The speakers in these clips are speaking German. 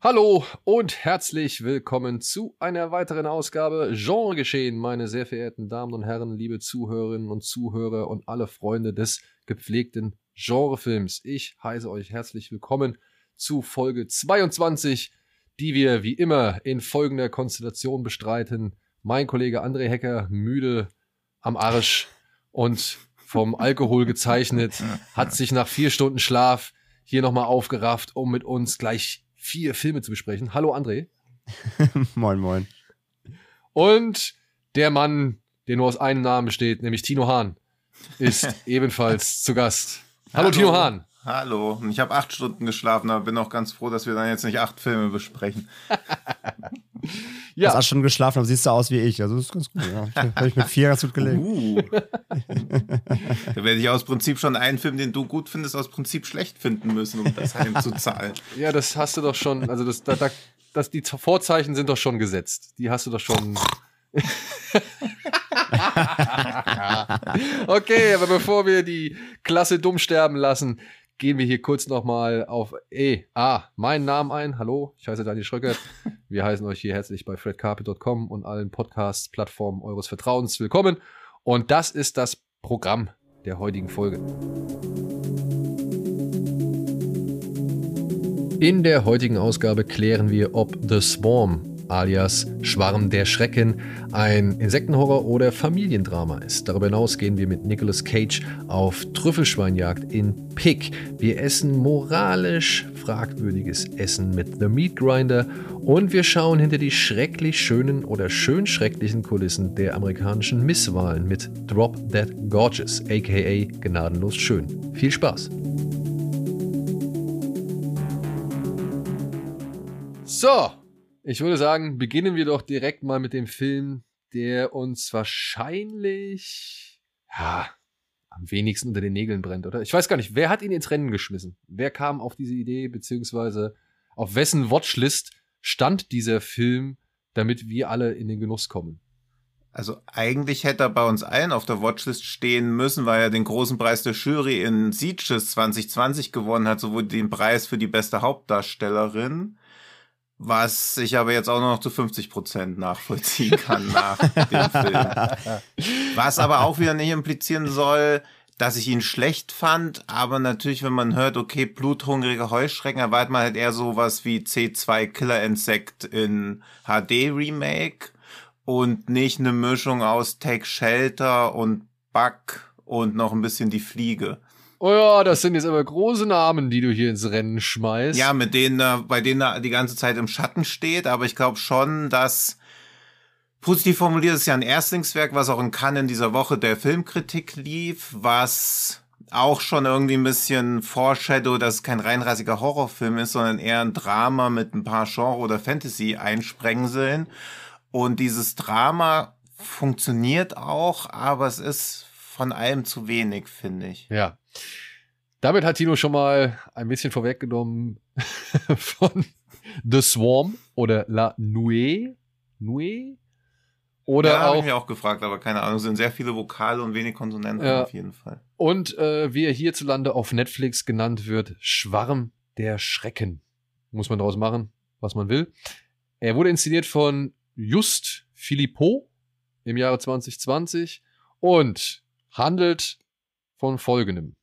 Hallo und herzlich willkommen zu einer weiteren Ausgabe Genre geschehen, meine sehr verehrten Damen und Herren, liebe Zuhörerinnen und Zuhörer und alle Freunde des gepflegten Genrefilms. Ich heiße euch herzlich willkommen zu Folge 22, die wir wie immer in folgender Konstellation bestreiten. Mein Kollege André Hecker, müde am Arsch und vom Alkohol gezeichnet, hat sich nach vier Stunden Schlaf hier nochmal aufgerafft, um mit uns gleich vier Filme zu besprechen. Hallo André. moin, moin. Und der Mann, der nur aus einem Namen besteht, nämlich Tino Hahn, ist ebenfalls zu Gast. Hallo, Hallo. Tino Hahn. Hallo, ich habe acht Stunden geschlafen, aber bin auch ganz froh, dass wir dann jetzt nicht acht Filme besprechen. ja. Du hast Stunden geschlafen, aber siehst du aus wie ich. Also das ist ganz gut. Ja. Habe ich mit vier ganz gut gelegt. Uh. da werde ich aus Prinzip schon einen Film, den du gut findest, aus Prinzip schlecht finden müssen, um das heimzuzahlen. Ja, das hast du doch schon. Also das, da, da, das, die Vorzeichen sind doch schon gesetzt. Die hast du doch schon. okay, aber bevor wir die Klasse dumm sterben lassen, gehen wir hier kurz nochmal auf E, A, meinen Namen ein. Hallo, ich heiße Daniel Schröckert. Wir heißen euch hier herzlich bei fredcarpet.com und allen Podcast-Plattformen eures Vertrauens willkommen. Und das ist das Programm der heutigen Folge. In der heutigen Ausgabe klären wir, ob The Swarm alias Schwarm der Schrecken ein Insektenhorror oder Familiendrama ist. Darüber hinaus gehen wir mit Nicolas Cage auf Trüffelschweinjagd in Pick. Wir essen moralisch fragwürdiges Essen mit The Meat Grinder und wir schauen hinter die schrecklich schönen oder schön schrecklichen Kulissen der amerikanischen Misswahlen mit Drop That Gorgeous, aka Gnadenlos Schön. Viel Spaß! So, ich würde sagen, beginnen wir doch direkt mal mit dem Film, der uns wahrscheinlich, ja, am wenigsten unter den Nägeln brennt, oder? Ich weiß gar nicht, wer hat ihn ins Rennen geschmissen? Wer kam auf diese Idee, beziehungsweise auf wessen Watchlist stand dieser Film, damit wir alle in den Genuss kommen? Also eigentlich hätte er bei uns allen auf der Watchlist stehen müssen, weil er den großen Preis der Jury in Sieges 2020 gewonnen hat, sowohl den Preis für die beste Hauptdarstellerin was ich aber jetzt auch noch zu 50 Prozent nachvollziehen kann nach dem Film. Was aber auch wieder nicht implizieren soll, dass ich ihn schlecht fand, aber natürlich, wenn man hört, okay, bluthungrige Heuschrecken, erwartet man halt eher sowas wie C2 Killer Insect in HD Remake und nicht eine Mischung aus Take Shelter und Bug und noch ein bisschen die Fliege. Oh ja, das sind jetzt aber große Namen, die du hier ins Rennen schmeißt. Ja, mit denen, er, bei denen er die ganze Zeit im Schatten steht, aber ich glaube schon, dass positiv formuliert ist ja ein Erstlingswerk, was auch in Cannes in dieser Woche der Filmkritik lief, was auch schon irgendwie ein bisschen Foreshadow, dass es kein reinrassiger Horrorfilm ist, sondern eher ein Drama mit ein paar Genre- oder Fantasy-Einsprengseln. Und dieses Drama funktioniert auch, aber es ist von allem zu wenig, finde ich. Ja. Damit hat Tino schon mal ein bisschen vorweggenommen von The Swarm oder La Nuée. Nuée? Oder ja, habe ich mich auch gefragt, aber keine Ahnung. Es sind sehr viele Vokale und wenig Konsonanten ja. auf jeden Fall. Und äh, wie er hierzulande auf Netflix genannt wird, Schwarm der Schrecken. Muss man daraus machen, was man will. Er wurde inszeniert von Just Philippot im Jahre 2020 und handelt von folgendem.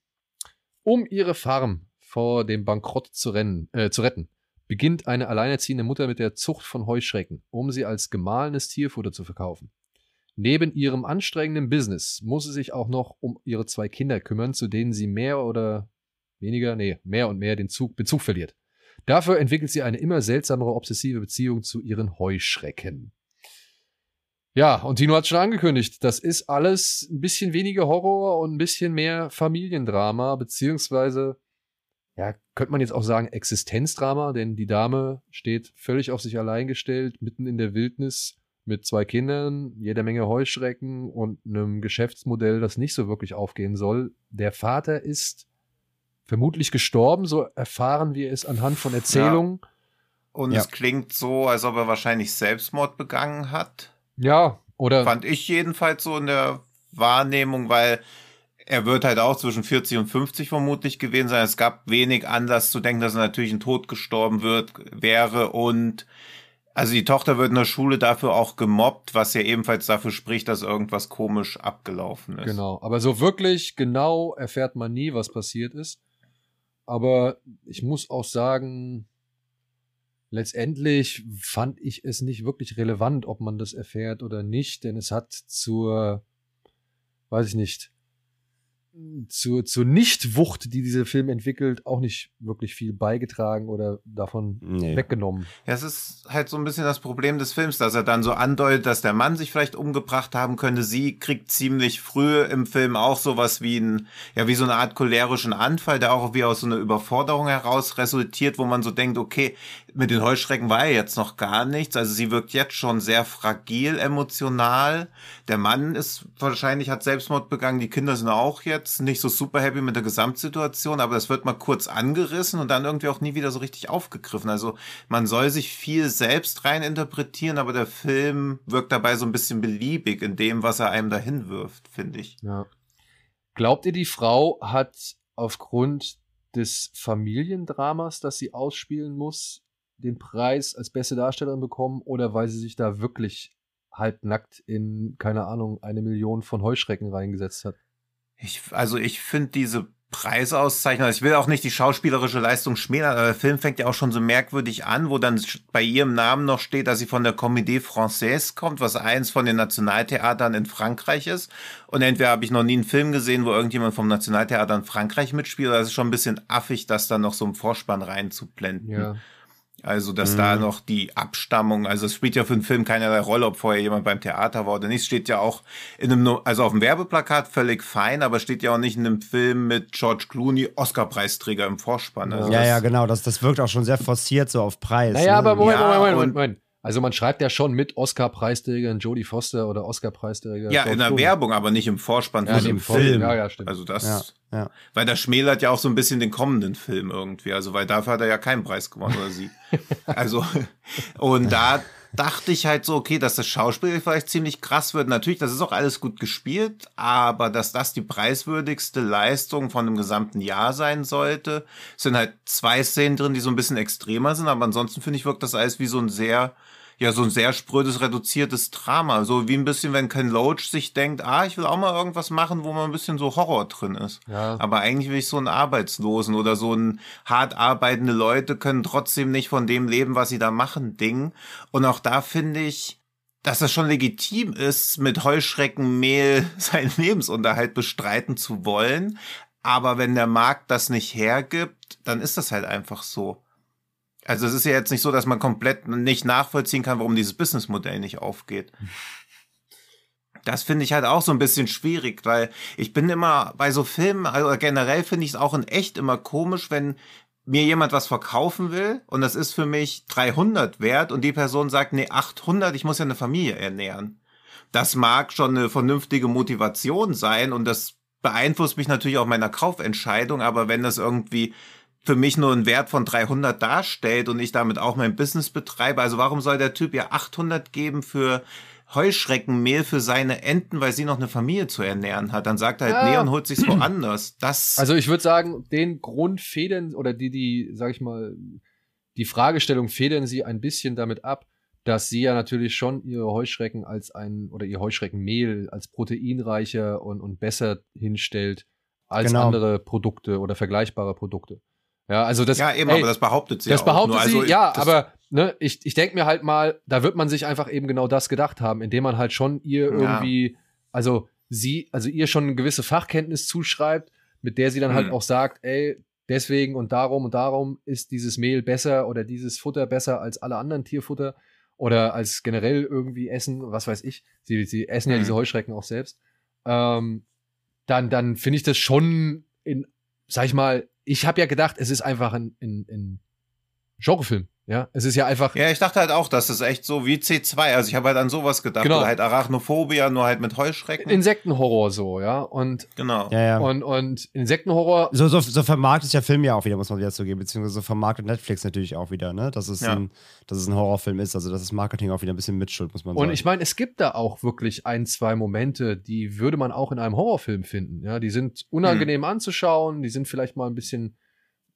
Um ihre Farm vor dem Bankrott zu, rennen, äh, zu retten, beginnt eine alleinerziehende Mutter mit der Zucht von Heuschrecken, um sie als gemahlenes Tierfutter zu verkaufen. Neben ihrem anstrengenden Business muss sie sich auch noch um ihre zwei Kinder kümmern, zu denen sie mehr oder weniger, nee, mehr und mehr den Zug, Bezug verliert. Dafür entwickelt sie eine immer seltsamere obsessive Beziehung zu ihren Heuschrecken. Ja, und Tino hat schon angekündigt, das ist alles ein bisschen weniger Horror und ein bisschen mehr Familiendrama, beziehungsweise, ja, könnte man jetzt auch sagen Existenzdrama, denn die Dame steht völlig auf sich allein gestellt, mitten in der Wildnis, mit zwei Kindern, jeder Menge Heuschrecken und einem Geschäftsmodell, das nicht so wirklich aufgehen soll. Der Vater ist vermutlich gestorben, so erfahren wir es anhand von Erzählungen. Ja. Und ja. es klingt so, als ob er wahrscheinlich Selbstmord begangen hat. Ja, oder? Fand ich jedenfalls so in der Wahrnehmung, weil er wird halt auch zwischen 40 und 50 vermutlich gewesen sein. Es gab wenig Anlass zu denken, dass er natürlich in Tod gestorben wird, wäre und also die Tochter wird in der Schule dafür auch gemobbt, was ja ebenfalls dafür spricht, dass irgendwas komisch abgelaufen ist. Genau, aber so wirklich genau erfährt man nie, was passiert ist. Aber ich muss auch sagen, letztendlich fand ich es nicht wirklich relevant, ob man das erfährt oder nicht, denn es hat zur, weiß ich nicht, zur, zur Nichtwucht, die dieser Film entwickelt, auch nicht wirklich viel beigetragen oder davon nee. weggenommen. Ja, es ist halt so ein bisschen das Problem des Films, dass er dann so andeutet, dass der Mann sich vielleicht umgebracht haben könnte. Sie kriegt ziemlich früh im Film auch sowas wie ein, ja, wie so eine Art cholerischen Anfall, der auch wie aus so einer Überforderung heraus resultiert, wo man so denkt, okay, mit den Heuschrecken war ja jetzt noch gar nichts. Also sie wirkt jetzt schon sehr fragil emotional. Der Mann ist wahrscheinlich, hat Selbstmord begangen. Die Kinder sind auch jetzt nicht so super happy mit der Gesamtsituation, aber das wird mal kurz angerissen und dann irgendwie auch nie wieder so richtig aufgegriffen. Also man soll sich viel selbst rein interpretieren, aber der Film wirkt dabei so ein bisschen beliebig in dem, was er einem dahin wirft, finde ich. Ja. Glaubt ihr, die Frau hat aufgrund des Familiendramas, das sie ausspielen muss, den Preis als beste Darstellerin bekommen oder weil sie sich da wirklich halbnackt in, keine Ahnung, eine Million von Heuschrecken reingesetzt hat? Ich, also ich finde diese Preisauszeichnung, also ich will auch nicht die schauspielerische Leistung schmälern, aber der Film fängt ja auch schon so merkwürdig an, wo dann bei ihrem Namen noch steht, dass sie von der Comédie Française kommt, was eins von den Nationaltheatern in Frankreich ist. Und entweder habe ich noch nie einen Film gesehen, wo irgendjemand vom Nationaltheater in Frankreich mitspielt, oder es ist schon ein bisschen affig, das dann noch so im Vorspann reinzublenden. Ja. Also, dass mhm. da noch die Abstammung, also es spielt ja für den Film keinerlei Rolle, ob vorher jemand beim Theater war oder nicht. Steht ja auch in einem, also auf dem Werbeplakat völlig fein, aber steht ja auch nicht in einem Film mit George Clooney, Oscar-Preisträger im Vorspann. Also ja, ja, genau. Das, das wirkt auch schon sehr forciert so auf Preis. Naja, ne? aber Moment, ja, Moment, Moment, Moment, Moment. Also man schreibt ja schon mit Oscar-Preisträgerin Jodie Foster oder Oscar-Preisträger. Ja, George in der Clooney. Werbung, aber nicht im Vorspann ja, von dem Film. Film. Ja, ja, stimmt. Also das, ja, ja. weil das schmälert ja auch so ein bisschen den kommenden Film irgendwie. Also weil dafür hat er ja keinen Preis gewonnen oder sie. also und da dachte ich halt so, okay, dass das Schauspiel vielleicht ziemlich krass wird. Natürlich, das ist auch alles gut gespielt, aber dass das die preiswürdigste Leistung von dem gesamten Jahr sein sollte, sind halt zwei Szenen drin, die so ein bisschen extremer sind, aber ansonsten finde ich, wirkt das alles wie so ein sehr ja so ein sehr sprödes, reduziertes Drama. So wie ein bisschen, wenn Ken Loach sich denkt, ah, ich will auch mal irgendwas machen, wo mal ein bisschen so Horror drin ist. Ja. Aber eigentlich will ich so einen Arbeitslosen oder so ein hart arbeitende Leute können trotzdem nicht von dem leben, was sie da machen, Ding. Und auch da finde ich, dass es schon legitim ist, mit Heuschreckenmehl seinen Lebensunterhalt bestreiten zu wollen. Aber wenn der Markt das nicht hergibt, dann ist das halt einfach so. Also es ist ja jetzt nicht so, dass man komplett nicht nachvollziehen kann, warum dieses Businessmodell nicht aufgeht. Das finde ich halt auch so ein bisschen schwierig, weil ich bin immer bei so Filmen, also generell finde ich es auch in echt immer komisch, wenn mir jemand was verkaufen will und das ist für mich 300 wert und die Person sagt, nee, 800, ich muss ja eine Familie ernähren. Das mag schon eine vernünftige Motivation sein und das beeinflusst mich natürlich auch meiner Kaufentscheidung, aber wenn das irgendwie für mich nur einen Wert von 300 darstellt und ich damit auch mein Business betreibe. Also warum soll der Typ ja 800 geben für Heuschreckenmehl für seine Enten, weil sie noch eine Familie zu ernähren hat? Dann sagt er halt, ja. nee, und holt sich's woanders. Das also ich würde sagen, den Grund federn oder die, die, sag ich mal, die Fragestellung federn sie ein bisschen damit ab, dass sie ja natürlich schon ihre Heuschrecken als ein oder ihr Heuschreckenmehl als proteinreicher und, und besser hinstellt als genau. andere Produkte oder vergleichbare Produkte. Ja, also das. Ja, eben, ey, aber das behauptet sie. Das auch. behauptet Nur, sie, also, ja, aber ne, ich, ich denke mir halt mal, da wird man sich einfach eben genau das gedacht haben, indem man halt schon ihr irgendwie, ja. also sie, also ihr schon eine gewisse Fachkenntnis zuschreibt, mit der sie dann halt mhm. auch sagt, ey, deswegen und darum und darum ist dieses Mehl besser oder dieses Futter besser als alle anderen Tierfutter oder als generell irgendwie Essen, was weiß ich. Sie, sie essen mhm. ja diese Heuschrecken auch selbst. Ähm, dann, dann finde ich das schon in, sag ich mal, ich habe ja gedacht, es ist einfach ein, ein, ein Genrefilm. Ja, es ist ja einfach. Ja, ich dachte halt auch, dass es echt so wie C2. Also ich habe halt an sowas gedacht. Genau. Oder halt Arachnophobia, nur halt mit Heuschrecken. Insektenhorror so, ja. Und, genau. Ja, ja. und, und Insektenhorror. So, so, so vermarktet der Film ja auch wieder, muss man wieder zugeben, beziehungsweise so vermarktet Netflix natürlich auch wieder, ne? Dass es, Ja. ein, dass es ein Horrorfilm ist. Also, dass das Marketing auch wieder ein bisschen mitschuld, muss man sagen. Und ich meine, es gibt da auch wirklich ein, zwei Momente, die würde man auch in einem Horrorfilm finden. Ja, die sind unangenehm anzuschauen, die sind vielleicht mal ein bisschen,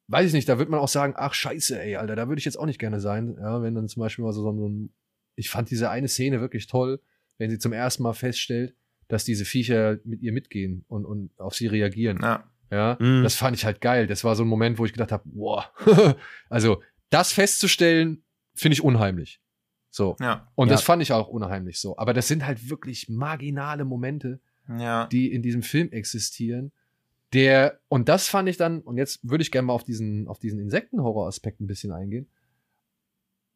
weiß ich nicht, da wird man auch sagen, ach scheiße, ey, Alter, da würde ich jetzt auch nicht gerne sein. Ja, wenn dann zum Beispiel mal so, so ein, ich fand diese eine Szene wirklich toll, wenn sie zum ersten Mal feststellt, dass diese Viecher mit ihr mitgehen und, und auf sie reagieren. Ja. Ja, Mhm. das fand ich halt geil. Das war so ein Moment, wo ich gedacht habe, wow. also, das festzustellen, finde ich unheimlich. So. Ja. Und Ja. das fand ich auch unheimlich so. Aber das sind halt wirklich marginale Momente, Ja. die in diesem Film existieren. Der, und das fand ich dann, und jetzt würde ich gerne mal auf diesen, auf diesen Insektenhorror-Aspekt ein bisschen eingehen,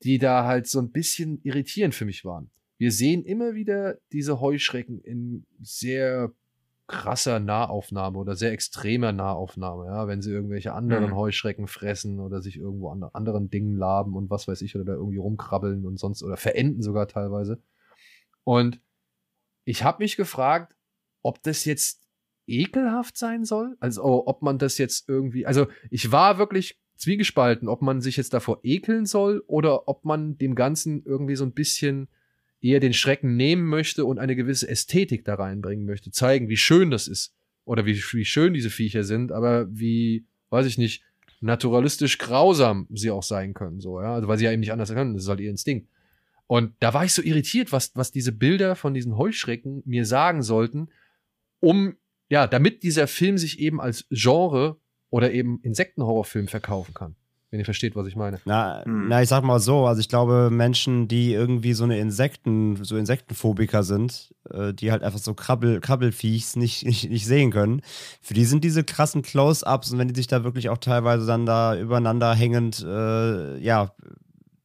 die da halt so ein bisschen irritierend für mich waren. Wir sehen immer wieder diese Heuschrecken in sehr krasser Nahaufnahme oder sehr extremer Nahaufnahme, ja, wenn sie irgendwelche anderen Mhm. Heuschrecken fressen oder sich irgendwo an anderen Dingen laben und was weiß ich oder da irgendwie rumkrabbeln und sonst oder verenden sogar teilweise. Und ich habe mich gefragt, ob das jetzt ekelhaft sein soll, also ob man das jetzt irgendwie, also ich war wirklich zwiegespalten, ob man sich jetzt davor ekeln soll oder ob man dem Ganzen irgendwie so ein bisschen eher den Schrecken nehmen möchte und eine gewisse Ästhetik da reinbringen möchte, zeigen, wie schön das ist oder wie, wie schön diese Viecher sind, aber wie, weiß ich nicht, naturalistisch grausam sie auch sein können, so, ja, also weil sie ja eben nicht anders können, das ist halt ihr Instinkt. Und da war ich so irritiert, was, was diese Bilder von diesen Heuschrecken mir sagen sollten, um, ja, damit dieser Film sich eben als Genre oder eben Insektenhorrorfilm verkaufen kann. Wenn ihr versteht, was ich meine. Na, Hm. na, ich sag mal so, also ich glaube, Menschen, die irgendwie so eine Insekten, so Insektenphobiker sind, äh, die halt einfach so Krabbel, Krabbelfiechs nicht, nicht, nicht sehen können, für die sind diese krassen Close-Ups und wenn die sich da wirklich auch teilweise dann da übereinander hängend, äh, ja,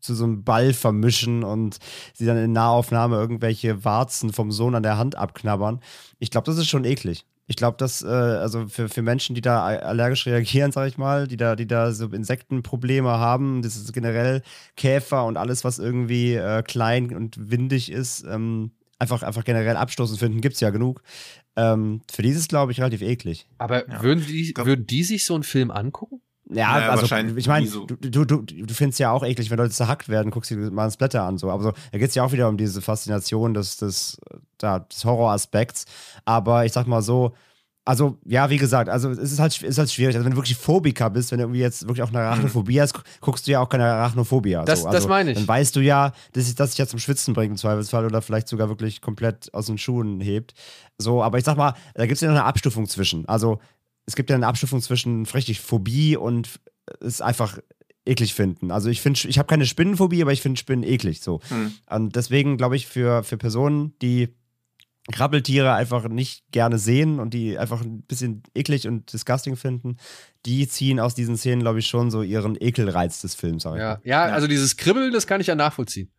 zu so einem Ball vermischen und sie dann in Nahaufnahme irgendwelche Warzen vom Sohn an der Hand abknabbern. Ich glaube, das ist schon eklig. Ich glaube, dass, äh, also für, für Menschen, die da allergisch reagieren, sag ich mal, die da, die da so Insektenprobleme haben, das ist generell Käfer und alles, was irgendwie äh, klein und windig ist, ähm, einfach, einfach generell abstoßend finden, gibt's ja genug. Ähm, für die ist es, glaube ich, relativ eklig. Aber Ja. würden, die, würden die sich so einen Film angucken? Ja, Naja, also wahrscheinlich ich meine, so. du, du, du, du findest ja auch eklig, wenn Leute zerhackt werden, guckst dir mal ein Splatter an. So. Aber so, da geht es ja auch wieder um diese Faszination des, des, da, des Horroraspekts. Aber ich sag mal so, also ja, wie gesagt, also es ist halt, es ist halt schwierig. Also wenn du wirklich Phobiker bist, wenn du irgendwie jetzt wirklich auch eine Arachnophobie hast, gu- guckst du ja auch keine Arachnophobie. Das- so. das also, meine ich. Dann weißt du ja, dass sich das sich ja zum Schwitzen bringt im Zweifelsfall oder vielleicht sogar wirklich komplett aus den Schuhen hebt. So, aber ich sag mal, da gibt es ja noch eine Abstufung zwischen. Also es gibt ja eine Abstufung zwischen richtig Phobie und es einfach eklig finden. Also ich finde, ich habe keine Spinnenphobie, aber ich finde Spinnen eklig so. Hm. Und deswegen glaube ich, für, für Personen, die Krabbeltiere einfach nicht gerne sehen und die einfach ein bisschen eklig und disgusting finden, die ziehen aus diesen Szenen, glaube ich, schon so ihren Ekelreiz des Films. Ja, ja, Ja. also dieses Kribbeln, das kann ich ja nachvollziehen.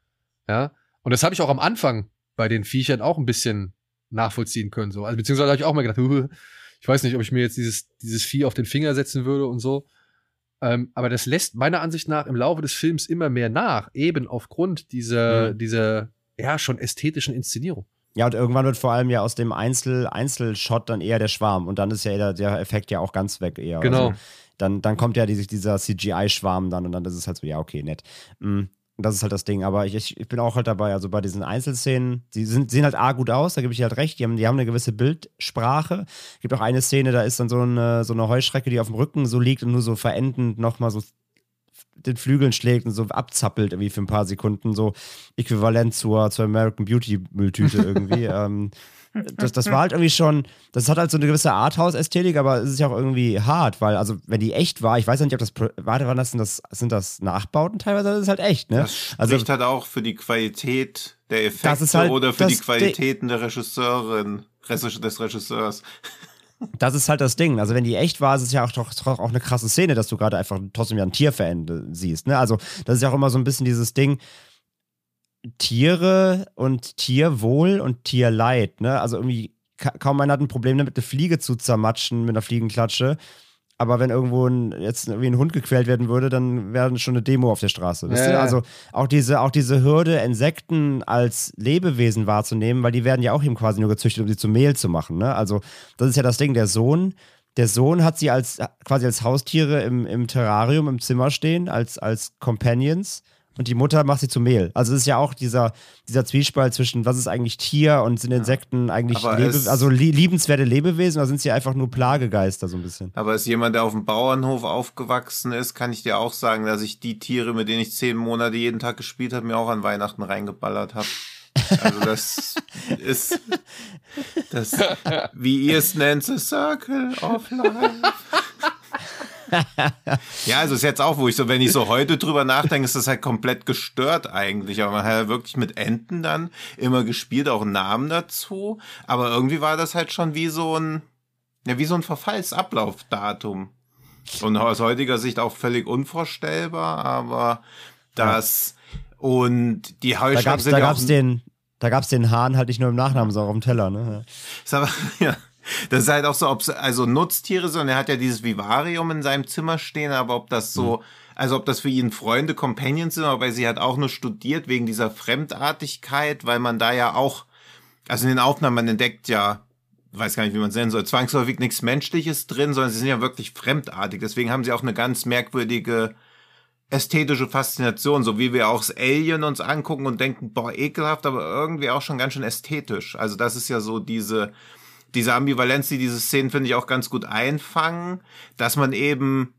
Ja. Und das habe ich auch am Anfang bei den Viechern auch ein bisschen nachvollziehen können. So. Also, beziehungsweise habe ich auch mal gedacht, "Huh, ich weiß nicht, ob ich mir jetzt dieses, dieses Vieh auf den Finger setzen würde und so. Ähm, aber das lässt meiner Ansicht nach im Laufe des Films immer mehr nach, eben aufgrund dieser, Mhm. dieser ja schon ästhetischen Inszenierung. Ja, und irgendwann wird vor allem ja aus dem Einzel Einzelshot dann eher der Schwarm und dann ist ja der, der Effekt ja auch ganz weg eher. Genau. Also, dann, dann kommt ja die, dieser CGI-Schwarm dann und dann ist es halt so, ja, okay, nett. Mm, Das ist halt das Ding. Aber ich, ich bin auch halt dabei, also bei diesen Einzelszenen, die sind, sehen halt A gut aus, da gebe ich dir halt recht. Die haben, die haben eine gewisse Bildsprache. Gibt auch eine Szene, da ist dann so eine, so eine Heuschrecke, die auf dem Rücken so liegt und nur so verendend nochmal so den Flügeln schlägt und so abzappelt irgendwie für ein paar Sekunden, so äquivalent zur, zur American Beauty Mülltüte irgendwie. ähm, das, das war halt irgendwie schon, das hat halt so eine gewisse Arthouse-Ästhetik, aber es ist ja auch irgendwie hart, weil, also, wenn die echt war, ich weiß ja nicht, ob das, warte, wann das, sind das, sind das Nachbauten teilweise, das ist halt echt, ne? Das spricht halt auch für die Qualität der Effekte halt oder für die Qualitäten der Regisseurin, Regis- des Regisseurs. Das ist halt das Ding. Also, wenn die echt war, ist es ja auch doch, doch auch eine krasse Szene, dass du gerade einfach trotzdem ja ein Tier verenden siehst. Ne? Also, das ist ja auch immer so ein bisschen dieses Ding. Tiere und Tierwohl und Tierleid. Ne? Also, irgendwie, ka kaum einer hat ein Problem damit, eine Fliege zu zermatschen mit einer Fliegenklatsche. aber wenn irgendwo ein, jetzt irgendwie ein Hund gequält werden würde, dann wäre schon eine Demo auf der Straße. Ja. Also auch diese, auch diese Hürde, Insekten als Lebewesen wahrzunehmen, weil die werden ja auch eben quasi nur gezüchtet, um sie zu Mehl zu machen. Ne? Also das ist ja das Ding, der Sohn, der Sohn hat sie als quasi als Haustiere im, im Terrarium im Zimmer stehen, als, als Companions. Und die Mutter macht sie zu Mehl. Also es ist ja auch dieser, dieser Zwiespalt zwischen, was ist eigentlich Tier und sind Insekten eigentlich Lebe also li liebenswerte Lebewesen oder sind sie einfach nur Plagegeister so ein bisschen? Aber als jemand, der auf dem Bauernhof aufgewachsen ist, kann ich dir auch sagen, dass ich die Tiere, mit denen ich zehn Monate jeden Tag gespielt habe, mir auch an Weihnachten reingeballert habe. Also das ist das, wie ihr es nennt, the circle of life. Ja, also ist jetzt auch, wo ich so, wenn ich so heute drüber nachdenke, ist das halt komplett gestört eigentlich. Aber man hat ja wirklich mit Enten dann immer gespielt, auch Namen dazu. Aber irgendwie war das halt schon wie so ein, ja, wie so ein Verfallsablaufdatum. Und aus heutiger Sicht auch völlig unvorstellbar, aber das und die Da Heuschrecken gab's, sind da ja gab's auch, den, da gab's den Hahn halt nicht nur im Nachnamen, sondern auch im Teller, ne? ist aber, ja, das ist halt auch so, ob also Nutztiere sind. Er hat ja dieses Vivarium in seinem Zimmer stehen, aber ob das so, also ob das für ihn Freunde, Companions sind, aber sie hat auch nur studiert wegen dieser Fremdartigkeit, weil man da ja auch, also in den Aufnahmen, man entdeckt ja, weiß gar nicht, wie man es nennen soll, zwangsläufig nichts Menschliches drin, sondern sie sind ja wirklich fremdartig. Deswegen haben sie auch eine ganz merkwürdige ästhetische Faszination, so wie wir auch das Alien uns angucken und denken, boah, ekelhaft, aber irgendwie auch schon ganz schön ästhetisch. Also das ist ja so diese, diese Ambivalenz, die diese Szenen, finde ich, auch ganz gut einfangen, dass man eben,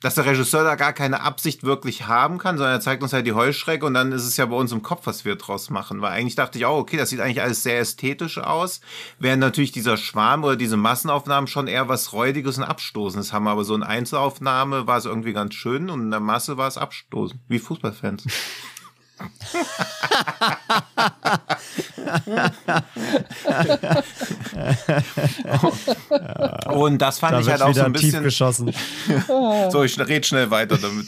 dass der Regisseur da gar keine Absicht wirklich haben kann, sondern er zeigt uns halt die Heuschrecke und dann ist es ja bei uns im Kopf, was wir draus machen. Weil eigentlich dachte ich auch, okay, das sieht eigentlich alles sehr ästhetisch aus, während natürlich dieser Schwarm oder diese Massenaufnahmen schon eher was Räudiges und Abstoßendes haben. Aber so in Einzelaufnahme war es irgendwie ganz schön und in der Masse war es abstoßend, wie Fußballfans. Und das fand Da ich halt auch so ein tief bisschen. geschossen. So, ich red schnell weiter damit.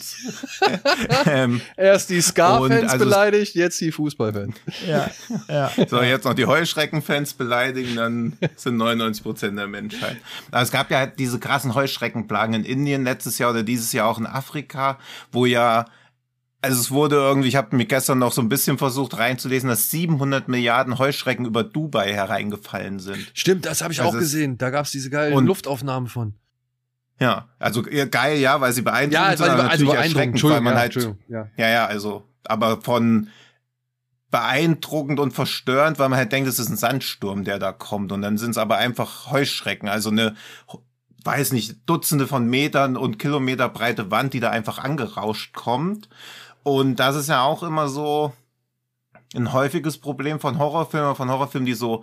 ähm, Erst die Ska-Fans also- beleidigt, jetzt die Fußballfans. ja, ja. so, jetzt noch die Heuschreckenfans beleidigen, dann sind 99 Prozent der Menschheit. Aber es gab ja halt diese krassen Heuschreckenplagen in Indien letztes Jahr oder dieses Jahr auch in Afrika, wo ja also es wurde irgendwie, ich habe mir gestern noch so ein bisschen versucht reinzulesen, dass 700 Milliarden Heuschrecken über Dubai hereingefallen sind. Stimmt, das habe ich Also auch es- gesehen. Da gab's diese geilen Und- Luftaufnahmen von. Ja, also geil, ja, weil sie beeindruckend Ja, sind, aber also natürlich erschreckend, weil man ja, halt ja. Ja, ja, also, aber von beeindruckend und verstörend, weil man halt denkt, es ist ein Sandsturm, der da kommt. Und dann sind es aber einfach Heuschrecken, also eine, weiß nicht, Dutzende von Metern und Kilometer breite Wand, die da einfach angerauscht kommt. Und das ist ja auch immer so ein häufiges Problem von Horrorfilmen, von Horrorfilmen, die so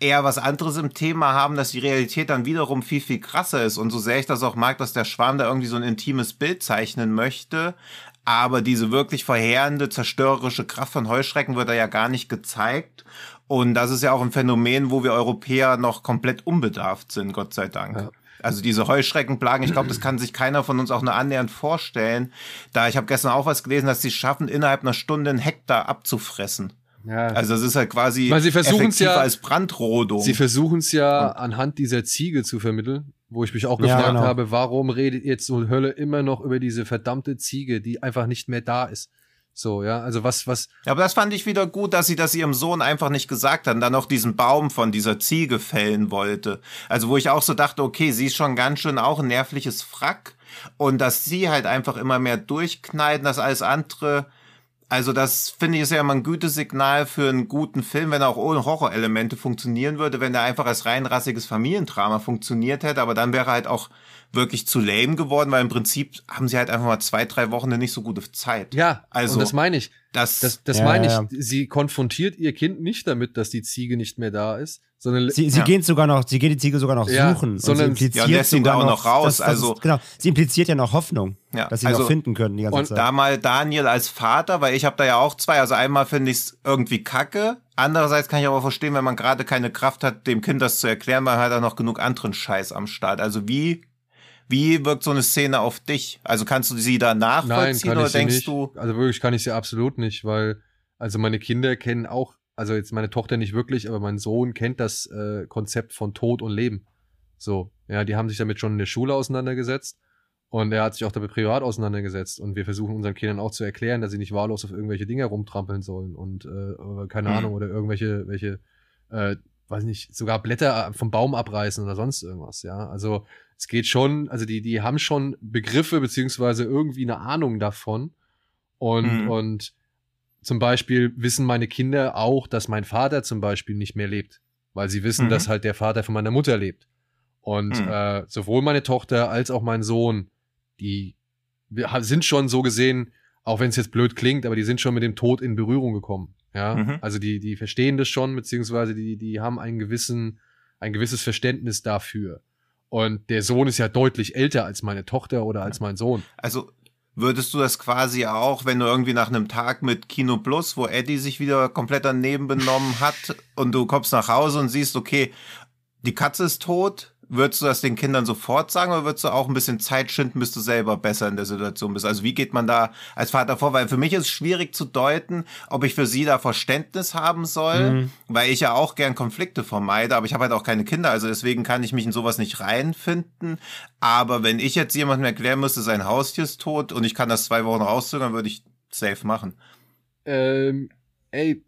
eher was anderes im Thema haben, dass die Realität dann wiederum viel, viel krasser ist. Und so sehr ich das auch mag, dass der Schwarm da irgendwie so ein intimes Bild zeichnen möchte, aber diese wirklich verheerende, zerstörerische Kraft von Heuschrecken wird da ja gar nicht gezeigt. Und das ist ja auch ein Phänomen, wo wir Europäer noch komplett unbedarft sind, Gott sei Dank. Ja. Also diese Heuschreckenplagen, ich glaube, das kann sich keiner von uns auch nur annähernd vorstellen. Da ich habe gestern auch was gelesen, dass sie es schaffen, innerhalb einer Stunde einen Hektar abzufressen. Ja. Also das ist halt quasi Weil sie versuchen's effektiver ja- als Brandrodung. Sie versuchen es ja anhand dieser Ziege zu vermitteln, wo ich mich auch Ja, gefragt genau. habe, warum redet jetzt so Hölle immer noch über diese verdammte Ziege, die einfach nicht mehr da ist. So, ja, also was, was, Aber das fand ich wieder gut, dass sie das ihrem Sohn einfach nicht gesagt hat und dann noch diesen Baum von dieser Ziege fällen wollte. Also wo ich auch so dachte, okay, sie ist schon ganz schön auch ein nervliches Frack und dass sie halt einfach immer mehr durchknallt, dass alles andere, also das finde ich ist ja immer ein Gütesignal für einen guten Film, wenn er auch ohne Horrorelemente funktionieren würde, wenn er einfach als rein rassiges Familiendrama funktioniert hätte, aber dann wäre halt auch wirklich zu lame geworden, weil im Prinzip haben sie halt einfach mal zwei, drei Wochen eine nicht so gute Zeit. ja, Also- und das meine ich. Das, Das, das Ja, meine ich. ja, Sie konfrontiert ihr Kind nicht damit, dass die Ziege nicht mehr da ist, sondern Sie, sie Ja. gehen sogar noch, sie geht die Ziege sogar noch Ja, suchen. sondern- und sie impliziert Ja, und lässt ihn da auch noch raus, dass- dass also- es, genau, sie impliziert ja noch Hoffnung, Ja, dass sie also- noch finden können die ganze und Zeit. Da mal Daniel als Vater, weil ich habe da ja auch zwei. Also einmal finde ich es irgendwie kacke. Andererseits kann ich aber verstehen, wenn man gerade keine Kraft hat, dem Kind das zu erklären, weil man hat auch noch genug anderen Scheiß am Start. Also wie, wie wirkt so eine Szene auf dich? Also kannst du sie da nein, nachvollziehen kann oder denkst nicht. du? Also wirklich kann ich sie absolut nicht, weil, also meine Kinder kennen auch, also jetzt meine Tochter nicht wirklich, aber mein Sohn kennt das äh, Konzept von Tod und Leben. So, Ja, die haben sich damit schon in der Schule auseinandergesetzt. Und er hat sich auch damit privat auseinandergesetzt. Und wir versuchen unseren Kindern auch zu erklären, dass sie nicht wahllos auf irgendwelche Dinge rumtrampeln sollen und äh, keine Mhm. Ahnung, oder irgendwelche, welche, äh, weiß nicht, sogar Blätter vom Baum abreißen oder sonst irgendwas, ja. Also es geht schon, also die, die haben schon Begriffe beziehungsweise irgendwie eine Ahnung davon. Und, Mhm. und zum Beispiel wissen meine Kinder auch, dass mein Vater zum Beispiel nicht mehr lebt, weil sie wissen, Mhm. dass halt der Vater von meiner Mutter lebt. Und Mhm. äh, sowohl meine Tochter als auch mein Sohn, die sind schon so gesehen, auch wenn es jetzt blöd klingt, aber die sind schon mit dem Tod in Berührung gekommen. Ja, Mhm. also die, die verstehen das schon, beziehungsweise die, die haben einen gewissen, ein gewisses Verständnis dafür. Und der Sohn ist ja deutlich älter als meine Tochter oder als mein Sohn. Also würdest du das quasi auch, wenn du irgendwie nach einem Tag mit Kino Plus, wo Eddie sich wieder komplett daneben benommen hat und du kommst nach Hause und siehst, okay, die Katze ist tot, würdest du das den Kindern sofort sagen oder würdest du auch ein bisschen Zeit schinden, bis du selber besser in der Situation bist? Also wie geht man da als Vater vor? Weil für mich ist es schwierig zu deuten, ob ich für sie da Verständnis haben soll, Mhm. weil ich ja auch gern Konflikte vermeide, aber ich habe halt auch keine Kinder, also deswegen kann ich mich in sowas nicht reinfinden. Aber wenn ich jetzt jemandem erklären müsste, sein Haustier ist tot und ich kann das zwei Wochen rauszögern, würde ich safe machen. Ähm, ey,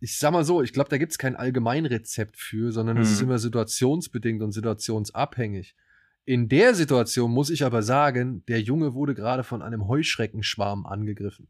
ich sag mal so, ich glaube, da gibt's kein Allgemeinrezept für, sondern es Mhm. ist immer situationsbedingt und situationsabhängig. In der Situation muss ich aber sagen, der Junge wurde gerade von einem Heuschreckenschwarm angegriffen.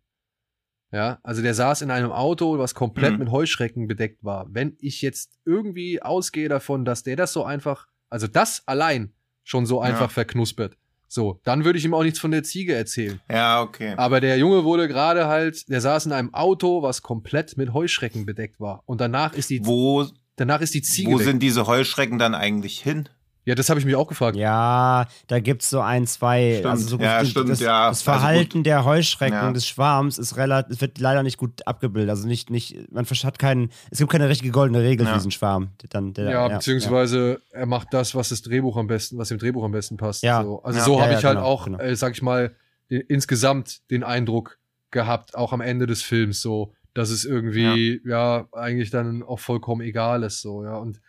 Ja, also der saß in einem Auto, was komplett Mhm. mit Heuschrecken bedeckt war. Wenn ich jetzt irgendwie ausgehe davon, dass der das so einfach, also das allein schon so einfach Ja. verknuspert, so, dann würde ich ihm auch nichts von der Ziege erzählen. Ja, okay. Aber der Junge wurde gerade halt, der saß in einem Auto, was komplett mit Heuschrecken bedeckt war. Und danach ist die, Wo, danach ist die Ziege wo weg. sind diese Heuschrecken dann eigentlich hin? Ja, das habe ich mich auch gefragt. Ja, da gibt es so ein, zwei. Stimmt. Also so Ja, das, stimmt, das, ja. das Also Verhalten der Heuschrecken Ja. des Schwarms ist relativ, es wird leider nicht gut abgebildet. Also nicht, nicht, man hat keinen, es gibt keine richtige goldene Regel Ja. für diesen Schwarm. Der Dann, der, Ja, beziehungsweise er macht das, was das Drehbuch am besten, was dem Drehbuch am besten passt. Ja. So. Also Ja. so Ja, habe ja, ich halt genau, auch, genau. äh, sag ich mal, den, insgesamt den Eindruck gehabt, auch am Ende des Films, so, dass es irgendwie, ja, eigentlich dann auch vollkommen egal ist, so, ja. Und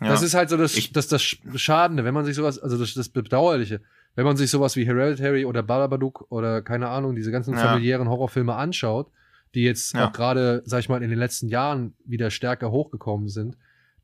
Ja. Das ist halt so das, Ich- das, das Schadende, wenn man sich sowas, also das, das Bedauerliche, wenn man sich sowas wie Hereditary oder Babadook oder keine Ahnung, diese ganzen Ja. familiären Horrorfilme anschaut, die jetzt Ja. auch gerade, sag ich mal, in den letzten Jahren wieder stärker hochgekommen sind,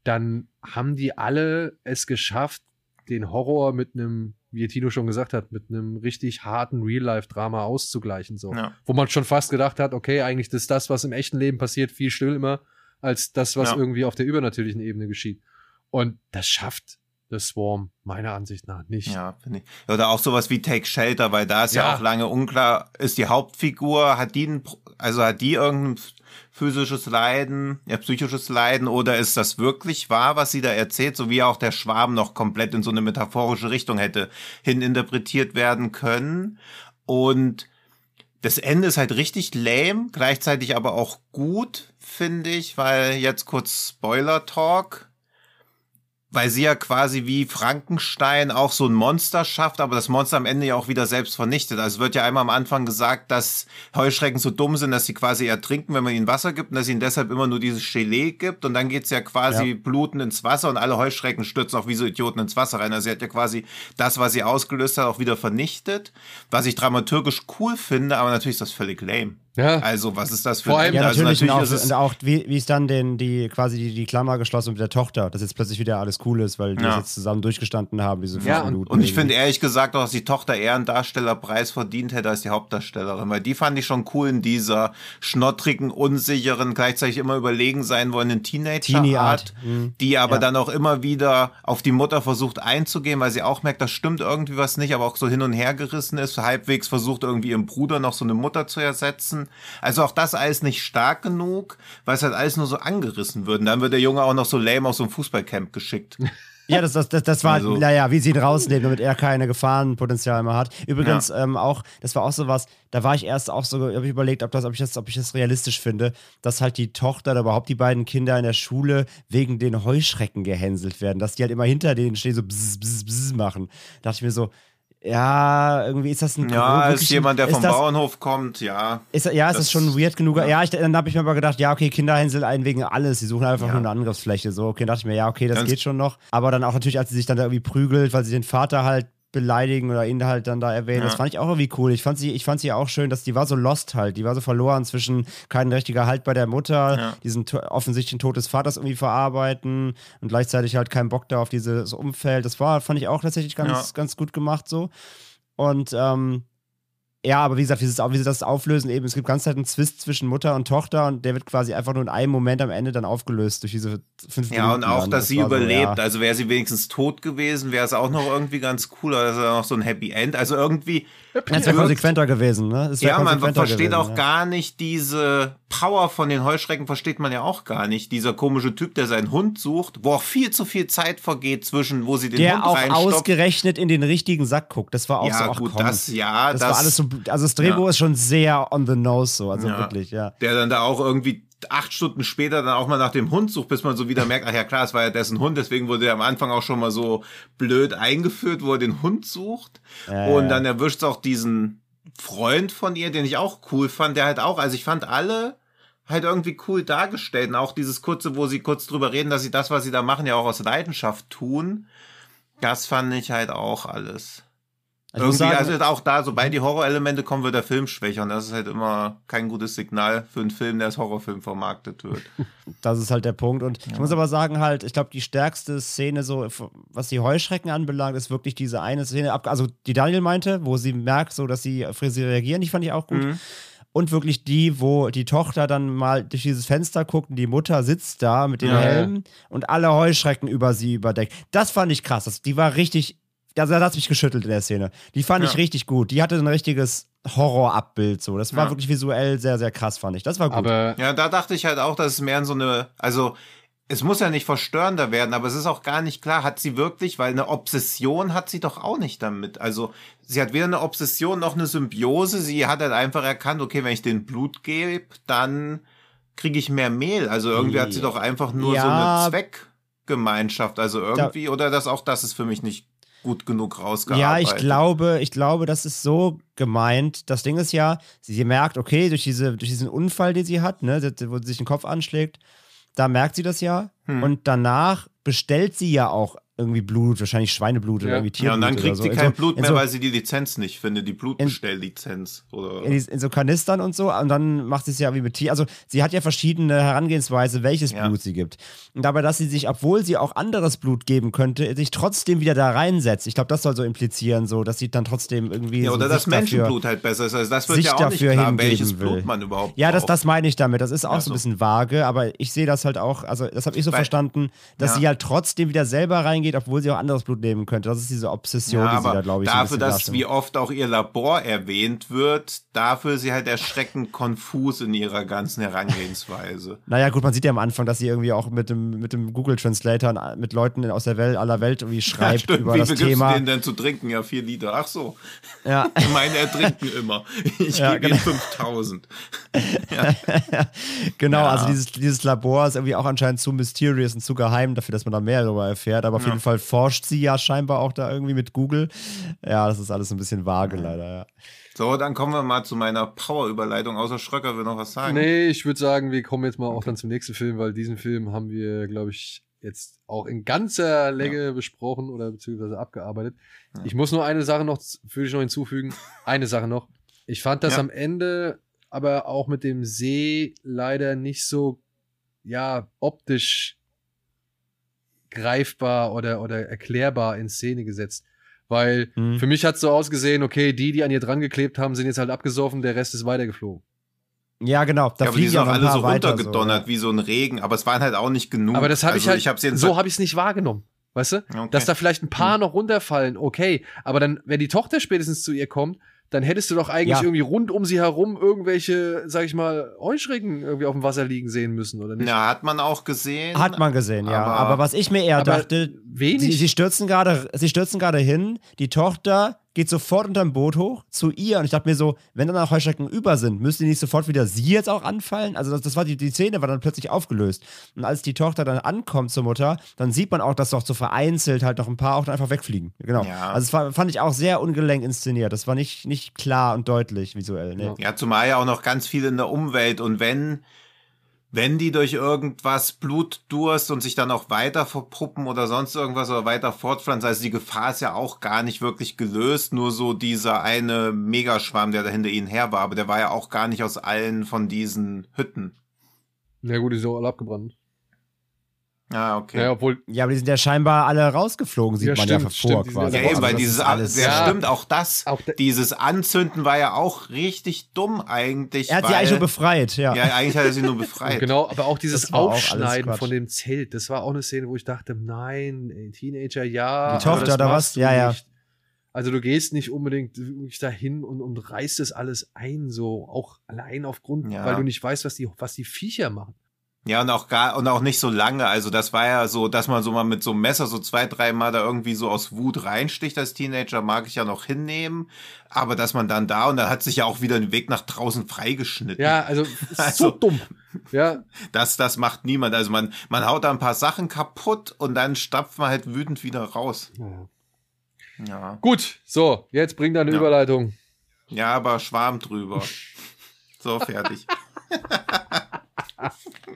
dann haben die alle es geschafft, den Horror mit einem, wie Tino schon gesagt hat, mit einem richtig harten Real-Life-Drama auszugleichen, so. Ja. Wo man schon fast gedacht hat, okay, eigentlich ist das, was im echten Leben passiert, viel schlimmer als das, was irgendwie auf der übernatürlichen Ebene geschieht. Und das schafft The Swarm meiner Ansicht nach nicht. Ja, finde ich. Oder auch sowas wie Take Shelter, weil da ist ja, Ja. auch lange unklar, ist die Hauptfigur, hat die ein, also hat die irgendein physisches Leiden, ja, psychisches Leiden, oder ist das wirklich wahr, was sie da erzählt, so wie auch der Schwarm noch komplett in so eine metaphorische Richtung hätte hininterpretiert werden können. Und das Ende ist halt richtig lame, gleichzeitig aber auch gut, finde ich, weil jetzt kurz Spoiler-Talk weil sie ja quasi wie Frankenstein auch so ein Monster schafft, aber das Monster am Ende ja auch wieder selbst vernichtet. Also es wird ja einmal am Anfang gesagt, dass Heuschrecken so dumm sind, dass sie quasi ertrinken, wenn man ihnen Wasser gibt und dass ihnen deshalb immer nur dieses Gelee gibt und dann geht's ja quasi Ja. blutend ins Wasser und alle Heuschrecken stürzen auch wie so Idioten ins Wasser rein. Also sie hat ja quasi das, was sie ausgelöst hat, auch wieder vernichtet, was ich dramaturgisch cool finde, aber natürlich ist das völlig lame. Ja, Also was ist das für Vor ein allem- Ja, Ende? Also natürlich, und auch, ist und auch wie, wie es dann den, die, quasi die, die Klammer geschlossen mit der Tochter, dass jetzt plötzlich wieder alles cool ist, weil die Ja. jetzt zusammen durchgestanden haben, diese fünf Ja, und- Minuten. Und ich irgendwie. finde ehrlich gesagt auch, dass die Tochter eher einen Darstellerpreis verdient hätte als die Hauptdarstellerin, weil die fand ich schon cool in dieser schnottrigen, unsicheren, gleichzeitig immer überlegen sein wollenden Teenager-Art. Mhm. die aber Ja. dann auch immer wieder auf die Mutter versucht einzugehen, weil sie auch merkt, das stimmt irgendwie was nicht, aber auch so hin und her gerissen ist, halbwegs versucht irgendwie ihrem Bruder noch so eine Mutter zu ersetzen. Also auch das alles nicht stark genug, weil es halt alles nur so angerissen wird. Und dann wird der Junge auch noch so lame auf so ein Fußballcamp geschickt. Ja, das, das, das, das war, Also- naja, wie sie ihn rausnehmen, damit er keine Gefahrenpotenzial mehr hat. Übrigens, ähm, auch, das war auch so was, da war ich erst auch so, habe ich überlegt, ob, das, ob, ich das, ob ich das realistisch finde, dass halt die Tochter oder überhaupt die beiden Kinder in der Schule wegen den Heuschrecken gehänselt werden, dass die halt immer hinter denen stehen, so bzz, bzz, bzz machen. Da dachte ich mir so, ja, irgendwie ist das ein Ja, ist jemand, der vom das, Bauernhof kommt, ja. Ist, ja, ist das, Das- schon weird genug? Ja, ja. ich, dann habe ich mir aber gedacht, ja, okay, Kinder hänseln einen wegen alles. Sie suchen einfach Ja. nur eine Angriffsfläche. So, okay, dachte ich mir, ja, okay, das Ganz- geht schon noch. Aber dann auch natürlich, als sie sich dann da irgendwie prügelt, weil sie den Vater halt beleidigen oder ihn halt dann da erwähnen. Das Ja. fand ich auch irgendwie cool. Ich fand sie, ich fand sie auch schön, dass die war so lost halt. Die war so verloren zwischen kein richtiger Halt bei der Mutter, Ja. diesen offensichtlichen Tod des Vaters irgendwie verarbeiten und gleichzeitig halt keinen Bock da auf dieses Umfeld. Das war, fand ich auch tatsächlich ganz, Ja. ganz gut gemacht so. Und ähm, ja, aber wie gesagt, wie sie, es- wie sie das auflösen, eben, es gibt ganz Zeit einen Zwist zwischen Mutter und Tochter und der wird quasi einfach nur in einem Moment am Ende dann aufgelöst durch diese fünf Ja, und auch, dann. dass Das sie war so, überlebt. ja. Also wäre sie wenigstens tot gewesen, wäre es auch noch irgendwie ganz cool, oder ist noch so ein Happy End. Also irgendwie. Es wäre konsequenter gewesen, ne? Ja, man versteht gewesen, auch ja. gar nicht diese Power von den Heuschrecken, versteht man ja auch gar nicht. Dieser komische Typ, der seinen Hund sucht, wo auch viel zu viel Zeit vergeht zwischen, wo sie den Der Hund auch reinstopft. ausgerechnet in den richtigen Sack guckt. Das war auch ja, so, ach gut, komm. das, ja, das, das, war alles so, also das Drehbuch ja. ist schon sehr on the nose so, also Ja. wirklich, ja. der dann da auch irgendwie acht Stunden später dann auch mal nach dem Hund sucht, bis man so wieder merkt, ach ja klar, es war ja dessen Hund, deswegen wurde er am Anfang auch schon mal so blöd eingeführt, wo er den Hund sucht. Ja, und ja. dann erwischt es auch diesen Freund von ihr, den ich auch cool fand, der halt auch, also ich fand alle halt irgendwie cool dargestellt. Und auch dieses kurze, wo sie kurz drüber reden, dass sie das, was sie da machen, ja auch aus Leidenschaft tun. Das fand ich halt auch alles. Also Irgendwie, sagen- also auch da, sobald die Horrorelemente kommen, wird der Film schwächer. Und das ist halt immer kein gutes Signal für einen Film, der als Horrorfilm vermarktet wird. Das ist halt der Punkt. Und ich muss aber sagen, halt, ich glaube, die stärkste Szene, so, was die Heuschrecken anbelangt, ist wirklich diese eine Szene, also die Daniel meinte, wo sie merkt, so, dass sie auf sie reagieren, die fand ich auch gut. Mhm. Und wirklich die, wo die Tochter dann mal durch dieses Fenster guckt und die Mutter sitzt da mit den Ja, ja. Helmen und alle Heuschrecken über sie überdeckt. Das fand ich krass. Das, die war richtig, also da hat mich geschüttelt in der Szene. Die fand ich Ja. richtig gut. Die hatte ein richtiges Horrorabbild so. Das war Ja. wirklich visuell sehr, sehr krass, fand ich. Das war gut. Aber Ja, da dachte ich halt auch, dass es mehr in so eine, also es muss ja nicht verstörender werden, aber es ist auch gar nicht klar, hat sie wirklich, weil eine Obsession hat sie doch auch nicht damit. Also sie hat weder eine Obsession noch eine Symbiose. Sie hat halt einfach erkannt, okay, wenn ich den Blut gebe, dann kriege ich mehr Mehl. Also irgendwie hat sie doch einfach nur so Ja. eine Zweckgemeinschaft. Also irgendwie, oder das auch das ist für mich nicht gut genug rausgearbeitet. Ja, ich glaube, ich glaube, das ist so gemeint. Das Ding ist ja, sie merkt, okay, durch, diese, durch diesen Unfall, den sie hat, ne, wo sie sich den Kopf anschlägt, da merkt sie das ja. Hm. Und danach bestellt sie ja auch irgendwie Blut, wahrscheinlich Schweineblut oder Ja. irgendwie Tierblut. Ja, und dann oder kriegt so. sie In kein so, Blut mehr, so, weil sie die Lizenz nicht findet, die Blutbestelllizenz. Oder in, in so Kanistern und so. Und dann macht sie es ja wie mit Tier. Also sie hat ja verschiedene Herangehensweise, welches Ja. Blut sie gibt. Und dabei, dass sie sich, obwohl sie auch anderes Blut geben könnte, sich trotzdem wieder da reinsetzt. Ich glaube, das soll so implizieren, so, dass sie dann trotzdem irgendwie. Ja, so oder sich das Menschenblut halt besser ist. Also das wird sich ja auch nicht dafür klar, welches will. Blut man überhaupt Ja, das, das meine ich damit. Das ist auch Ja, so ein so. bisschen vage, aber ich sehe das halt auch, also das habe ich so Weil- verstanden, dass Ja. sie halt trotzdem wieder selber reingeht, obwohl sie auch anderes Blut nehmen könnte. Das ist diese Obsession, ja, die sie da, glaube ich, dafür, dass wie oft auch ihr Labor erwähnt wird, dafür ist sie halt erschreckend konfus in ihrer ganzen Herangehensweise. Naja, gut, man sieht ja am Anfang, dass sie irgendwie auch mit dem, mit dem Google Translator mit Leuten aus der Welt, aller Welt irgendwie schreibt Stimmt, über wie das Thema. du denen denn zu trinken? Ja, vier Liter. Ach so. Ja. Ich meine, er trinken immer. Ich Ja, gebe genau. ihm 5000. genau, Ja. also dieses, dieses Labor ist irgendwie auch anscheinend zu mysterious und zu geheim dafür, dass man da mehr darüber erfährt. Aber auf Ja. Jeden Fall forscht sie ja scheinbar auch da irgendwie mit Google. Ja, das ist alles ein bisschen vage leider, ja. So, dann kommen wir mal zu meiner Power-Überleitung. Außer Schröcker will noch was sagen. nee, ich würde sagen, wir kommen jetzt mal auch dann zum nächsten Film, weil diesen Film haben wir, glaube ich, jetzt auch in ganzer Länge besprochen oder beziehungsweise abgearbeitet. Ja. Ich muss nur eine Sache noch, würde ich noch hinzufügen. Eine Sache noch. Ich fand das Ja. am Ende aber auch mit dem See leider nicht so, ja, optisch greifbar oder, oder erklärbar in Szene gesetzt. Weil Hm. für mich hat es so ausgesehen, okay, die, die an ihr dran geklebt haben, sind jetzt halt abgesoffen, der Rest ist weitergeflogen. Ja, genau. Da ja, aber die fliegen sind ja auch alle so weiter, runtergedonnert so, wie so ein Regen, aber es waren halt auch nicht genug. Aber das habe ich Also halt, ich hab's jedenfalls- so habe ich es nicht wahrgenommen. Weißt du? Okay. Dass da vielleicht ein paar noch runterfallen, okay. Aber dann, wenn die Tochter spätestens zu ihr kommt, dann hättest du doch eigentlich Ja. irgendwie rund um sie herum irgendwelche, sag ich mal, Heuschrecken irgendwie auf dem Wasser liegen sehen müssen, oder nicht? Ja, hat man auch gesehen. Hat man gesehen, ja. Aber- Aber, was ich mir eher dachte, wenig. sie, sie stürzen gerade, sie stürzen gerade hin, die Tochter geht sofort unterm Boot hoch zu ihr und ich dachte mir so, wenn dann auch Heuschrecken über sind, müsste die nicht sofort wieder sie jetzt auch anfallen? Also das, das war die, die Szene war dann plötzlich aufgelöst. Und als die Tochter dann ankommt zur Mutter, dann sieht man auch, dass doch so vereinzelt halt noch ein paar auch einfach wegfliegen. Genau. Ja. Also das war, fand ich auch sehr ungelenk inszeniert. Das war nicht, nicht klar und deutlich visuell. Nee. Ja, zumal ja auch noch ganz viel in der Umwelt und wenn wenn die durch irgendwas Blutdurst und sich dann auch weiter verpuppen oder sonst irgendwas oder weiter fortpflanzen, also die Gefahr ist ja auch gar nicht wirklich gelöst, nur so dieser eine Megaschwarm, der da hinter ihnen her war, aber der war ja auch gar nicht aus allen von diesen Hütten. Na gut, die sind auch alle abgebrannt. Ah, okay. Ja, obwohl, Ja, aber die sind ja scheinbar alle rausgeflogen, sieht Ja, man ja stimmt, vor stimmt, quasi. Ja, eben, weil Also das dieses, alles. ja, Ja. stimmt, auch das, Auch dieses Anzünden war ja auch richtig dumm eigentlich. Er hat sie weil, eigentlich nur befreit, ja. Ja, eigentlich hat er sie nur befreit. genau, aber auch dieses auch Aufschneiden Quatsch. von dem Zelt, das war auch eine Szene, wo ich dachte, nein, ey, Teenager, ja. Die Tochter aber das oder machst was? du Ja, ja. nicht. Also du gehst nicht unbedingt wirklich dahin und, und reißt das alles ein, so auch allein aufgrund, Ja. weil du nicht weißt, was die, was die Viecher machen. Ja, und auch gar, und auch nicht so lange. Also das war ja so, dass man so mal mit so einem Messer so zwei, dreimal da irgendwie so aus Wut reinsticht als Teenager, mag ich ja noch hinnehmen. Aber dass man dann da, und dann hat sich ja auch wieder den Weg nach draußen freigeschnitten. Ja, also, Also- so dumm. Ja, Das, das macht niemand. Also man, man haut da ein paar Sachen kaputt und dann stapft man halt wütend wieder raus. Ja. Gut, so, jetzt bring deine Ja. Überleitung. Ja, aber Schwarm drüber. So, fertig.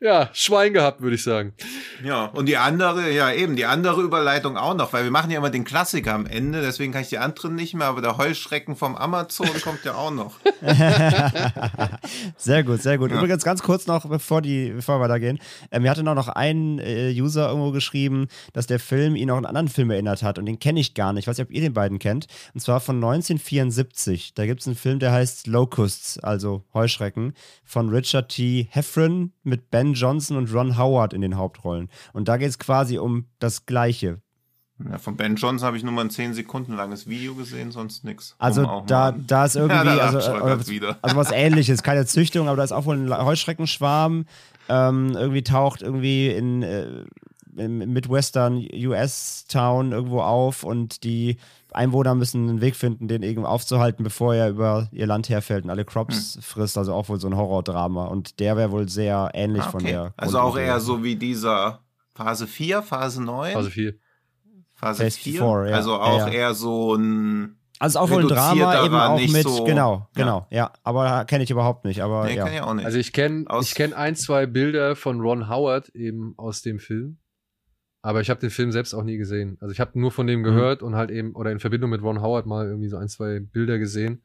Ja, Schwein gehabt, würde ich sagen. Ja, und die andere, ja eben, die andere Überleitung auch noch, weil wir machen ja immer den Klassiker am Ende, deswegen kann ich die anderen nicht mehr, aber der Heuschrecken vom Amazon kommt ja auch noch. Sehr gut, sehr gut. Ja. Übrigens ganz kurz noch, bevor, die, bevor wir da gehen. Ähm, mir hatte noch, noch ein äh, User irgendwo geschrieben, dass der Film ihn auch an einen anderen Film erinnert hat und den kenne ich gar nicht. Ich weiß nicht, ob ihr den beiden kennt. Und zwar von 1974. Da gibt es einen Film, der heißt Locusts, also Heuschrecken, von Richard T. Heffron mit Ben Johnson und Ron Howard in den Hauptrollen. Und da geht es quasi um das Gleiche. Ja, von Ben Johnson habe ich nur mal ein 10 Sekunden langes Video gesehen, sonst nix. Also Um da, da ist irgendwie, Ja, also, wieder. also was ähnliches, keine Züchtung, aber da ist auch wohl ein Heuschreckenschwarm, ähm, irgendwie taucht irgendwie in, äh, im Midwestern US-Town irgendwo auf und die Einwohner müssen einen Weg finden, den irgendwie aufzuhalten, bevor er über ihr Land herfällt und alle Crops frisst, also auch wohl so ein Horrordrama und der wäre wohl sehr ähnlich Ah, von okay. der Also auch eher so wie dieser Phase 4, Phase 9? Also viel. Phase Phase 4? four, ja. Also auch Ja, ja. eher so ein. Also auch wohl ein Drama, eben auch nicht mit, so- genau, Ja. genau, ja, aber kenne ich überhaupt nicht, aber Nee, ja. kann ich auch nicht. Also ich kenne ich kenn ein, zwei Bilder von Ron Howard eben aus dem Film. Aber ich habe den Film selbst auch nie gesehen. Also ich habe nur von dem gehört und halt eben, oder in Verbindung mit Ron Howard mal irgendwie so ein, zwei Bilder gesehen.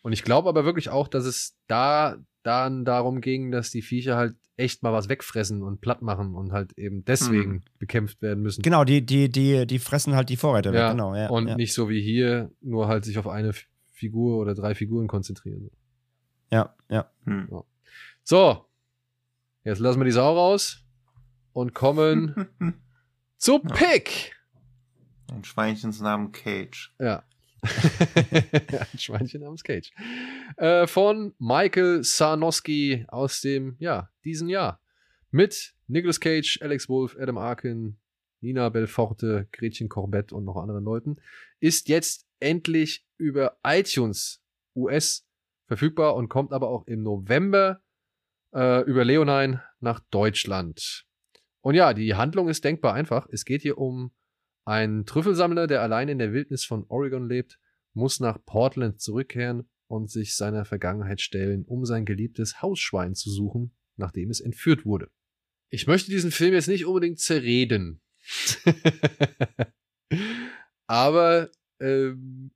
Und ich glaube aber wirklich auch, dass es da dann darum ging, dass die Viecher halt echt mal was wegfressen und platt machen und halt eben deswegen Mhm. bekämpft werden müssen. Genau, die, die, die, die fressen halt die Vorräte weg, Ja, genau. Ja, und ja. nicht so wie hier, nur halt sich auf eine Figur oder drei Figuren konzentrieren. ja, ja. Hm. So, jetzt lassen wir die Sau raus und kommen zu Pick. Ein Schweinchens Namen Cage. Ja. Ein Schweinchen namens Cage. Äh, von Michael Sarnowski aus dem, ja, diesen Jahr. Mit Nicolas Cage, Alex Wolf, Adam Arkin, Nina Belforte, Gretchen Corbett und noch anderen Leuten. Ist jetzt endlich über iTunes US verfügbar und kommt aber auch im November äh, über Leonine nach Deutschland. Und ja, die Handlung ist denkbar einfach. Es geht hier um einen Trüffelsammler, der allein in der Wildnis von Oregon lebt, muss nach Portland zurückkehren und sich seiner Vergangenheit stellen, um sein geliebtes Hausschwein zu suchen, nachdem es entführt wurde. Ich möchte diesen Film jetzt nicht unbedingt zerreden. Aber ähm,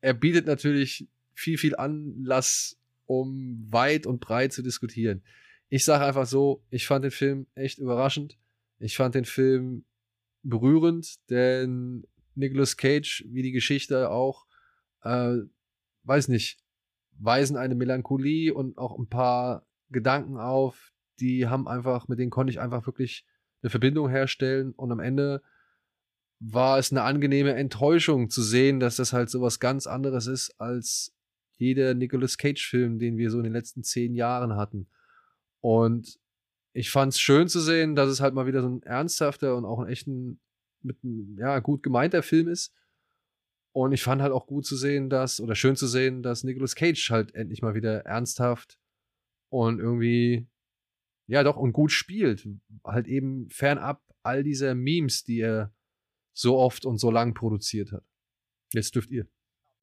er bietet natürlich viel, viel Anlass, um weit und breit zu diskutieren. Ich sage einfach so, ich fand den Film echt überraschend. Ich fand den Film berührend, denn Nicolas Cage, wie die Geschichte auch, äh, weiß nicht, weisen eine Melancholie und auch ein paar Gedanken auf, die haben einfach, mit denen konnte ich einfach wirklich eine Verbindung herstellen und am Ende war es eine angenehme Enttäuschung zu sehen, dass das halt so was ganz anderes ist als jeder Nicolas Cage-Film, den wir so in den letzten zehn Jahren hatten. Und ich fand es schön zu sehen, dass es halt mal wieder so ein ernsthafter und auch ein echten, mit einem, ja, gut gemeinter Film ist. Und ich fand halt auch gut zu sehen, dass, oder schön zu sehen, dass Nicolas Cage halt endlich mal wieder ernsthaft und irgendwie, ja doch, und gut spielt. Halt eben fernab all dieser Memes, die er so oft und so lang produziert hat. Jetzt dürft ihr.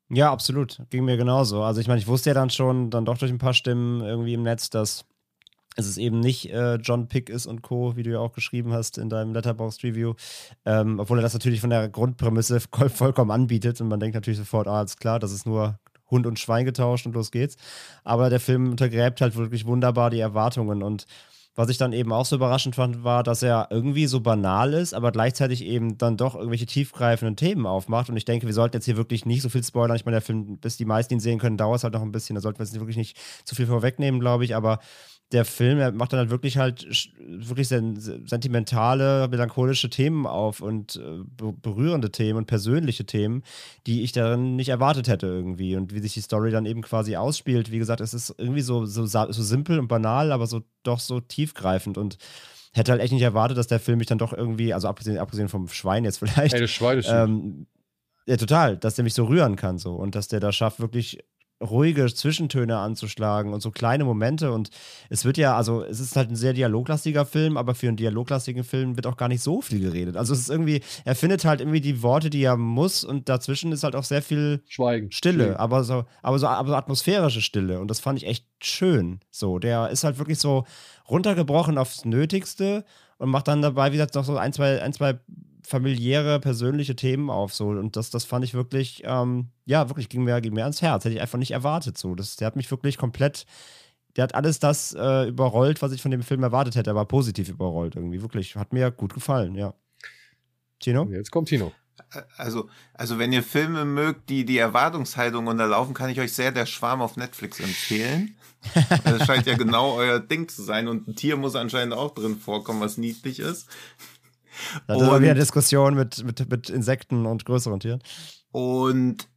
Ja, absolut. Ging mir genauso. Also ich meine, ich wusste ja dann schon, dann doch durch ein paar Stimmen irgendwie im Netz, dass es ist eben nicht äh, John Pick ist und Co., wie du ja auch geschrieben hast in deinem Letterboxd-Review. Ähm, obwohl er das natürlich von der Grundprämisse vollkommen anbietet und man denkt natürlich sofort, ah, ist klar, das ist nur Hund und Schwein getauscht und los geht's. Aber der Film untergräbt halt wirklich wunderbar die Erwartungen und was ich dann eben auch so überraschend fand, war, dass er irgendwie so banal ist, aber gleichzeitig eben dann doch irgendwelche tiefgreifenden Themen aufmacht. Und ich denke, wir sollten jetzt hier wirklich nicht so viel spoilern. Ich meine, der Film, bis die meisten ihn sehen können, dauert es halt noch ein bisschen. Da sollten wir jetzt wirklich nicht zu viel vorwegnehmen, glaube ich. Aber der Film, er macht dann halt wirklich halt wirklich sentimentale, melancholische Themen auf und äh, berührende Themen und persönliche Themen, die ich darin nicht erwartet hätte irgendwie. Und wie sich die Story dann eben quasi ausspielt, wie gesagt, es ist irgendwie so, so, so simpel und banal, aber so doch so tiefgreifend und hätte halt echt nicht erwartet, dass der Film mich dann doch irgendwie, also abgesehen, abgesehen vom Schwein jetzt vielleicht. Ey, das Schwein ist ähm, ja, total, dass der mich so rühren kann so und dass der da schafft, wirklich ruhige Zwischentöne anzuschlagen und so kleine Momente. Und es wird ja, also es ist halt ein sehr dialoglastiger Film, aber für einen dialoglastigen Film wird auch gar nicht so viel geredet. Also es ist irgendwie, er findet halt irgendwie die Worte, die er muss und dazwischen ist halt auch sehr viel Schweigen. Stille, Schweigen. aber so, aber so, aber so atmosphärische Stille. Und das fand ich echt schön. So, der ist halt wirklich so runtergebrochen aufs Nötigste und macht dann dabei, wie gesagt, noch so ein, zwei, ein, zwei familiäre, persönliche Themen auf. So. Und das, das fand ich wirklich, ähm, ja, wirklich ging mir, ging mir ans Herz. Hätte ich einfach nicht erwartet. So. Das, der hat mich wirklich komplett, der hat alles das äh, überrollt, was ich von dem Film erwartet hätte, aber positiv überrollt irgendwie. Wirklich. Hat mir gut gefallen, ja. Tino? Jetzt kommt Tino. Also, also wenn ihr Filme mögt, die die Erwartungshaltung unterlaufen, kann ich euch sehr der Schwarm auf Netflix empfehlen. Das scheint ja genau euer Ding zu sein und ein Tier muss anscheinend auch drin vorkommen, was niedlich ist. Da war wieder Diskussion mit, mit, mit Insekten und größeren Tieren. Und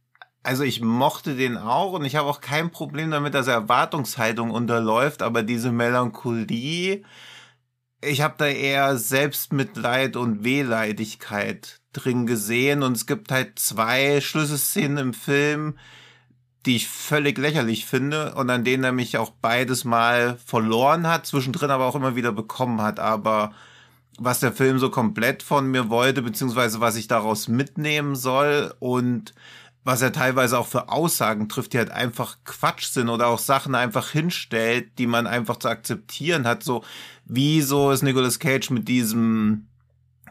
also ich mochte den auch und ich habe auch kein Problem damit, dass er Erwartungshaltung unterläuft, aber diese Melancholie, ich habe da eher Selbstmitleid und Wehleidigkeit drin gesehen und es gibt halt zwei Schlüsselszenen im Film, die ich völlig lächerlich finde und an denen er mich auch beides mal verloren hat, zwischendrin aber auch immer wieder bekommen hat, aber was der Film so komplett von mir wollte, beziehungsweise was ich daraus mitnehmen soll und was er teilweise auch für Aussagen trifft, die halt einfach Quatsch sind oder auch Sachen einfach hinstellt, die man einfach zu akzeptieren hat. So, wieso ist Nicolas Cage mit diesem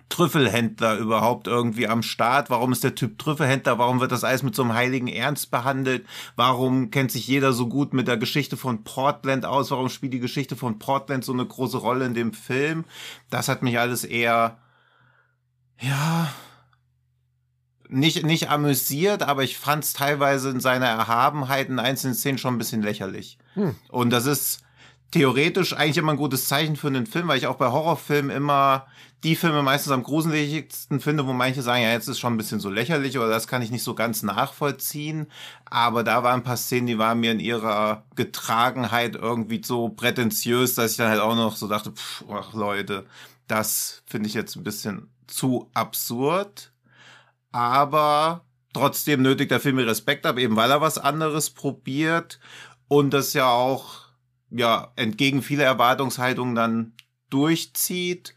Trüffelhändler überhaupt irgendwie am Start? Warum ist der Typ Trüffelhändler? Warum wird das alles mit so einem heiligen Ernst behandelt? Warum kennt sich jeder so gut mit der Geschichte von Portland aus? Warum spielt die Geschichte von Portland so eine große Rolle in dem Film? Das hat mich alles eher, ja, nicht, nicht amüsiert, aber ich fand es teilweise in seiner Erhabenheit in einzelnen Szenen schon ein bisschen lächerlich. Hm. Und das ist, theoretisch eigentlich immer ein gutes Zeichen für einen Film, weil ich auch bei Horrorfilmen immer die Filme meistens am gruseligsten finde, wo manche sagen, ja, jetzt ist schon ein bisschen so lächerlich oder das kann ich nicht so ganz nachvollziehen. Aber da waren ein paar Szenen, die waren mir in ihrer Getragenheit irgendwie so prätentiös, dass ich dann halt auch noch so dachte, pff, ach Leute, das finde ich jetzt ein bisschen zu absurd. Aber trotzdem nötigt der Film mir Respekt ab, eben weil er was anderes probiert und das ja auch ja, entgegen vieler Erwartungshaltungen dann durchzieht.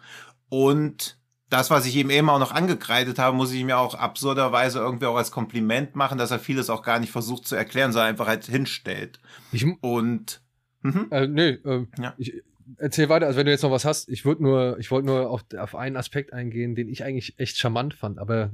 Und das, was ich ihm eben auch noch angekreidet habe, muss ich mir auch absurderweise irgendwie auch als Kompliment machen, dass er vieles auch gar nicht versucht zu erklären, sondern einfach halt hinstellt. Ich, und mhm. äh, nee, äh, ja. ich, erzähl weiter, also wenn du jetzt noch was hast, ich würde nur, ich wollte nur auf, auf einen Aspekt eingehen, den ich eigentlich echt charmant fand, aber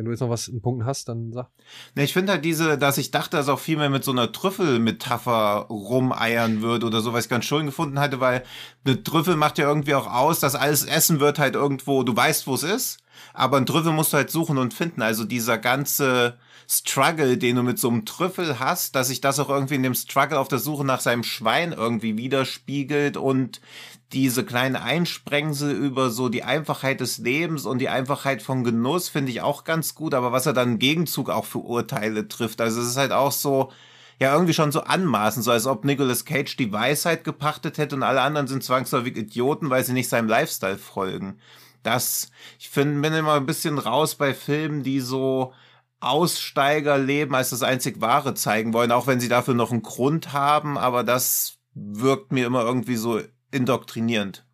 wenn du jetzt noch was in Punkten hast, dann sag. Ne, ich finde halt diese, dass ich dachte, dass auch viel mehr mit so einer Trüffelmetapher rumeiern würde oder so, was ich ganz schön gefunden hatte, weil eine Trüffel macht ja irgendwie auch aus, dass alles Essen wird halt irgendwo, du weißt, wo es ist, aber ein Trüffel musst du halt suchen und finden. Also dieser ganze Struggle, den du mit so einem Trüffel hast, dass sich das auch irgendwie in dem Struggle auf der Suche nach seinem Schwein irgendwie widerspiegelt und diese kleinen Einsprengsel über so die Einfachheit des Lebens und die Einfachheit von Genuss finde ich auch ganz gut, aber was er dann im Gegenzug auch für Urteile trifft. Also es ist halt auch so, ja, irgendwie schon so anmaßend, so als ob Nicolas Cage die Weisheit gepachtet hätte und alle anderen sind zwangsläufig Idioten, weil sie nicht seinem Lifestyle folgen. Das, ich finde, bin immer ein bisschen raus bei Filmen, die so Aussteigerleben als das einzig Wahre zeigen wollen, auch wenn sie dafür noch einen Grund haben, aber das wirkt mir immer irgendwie so indoktrinierend.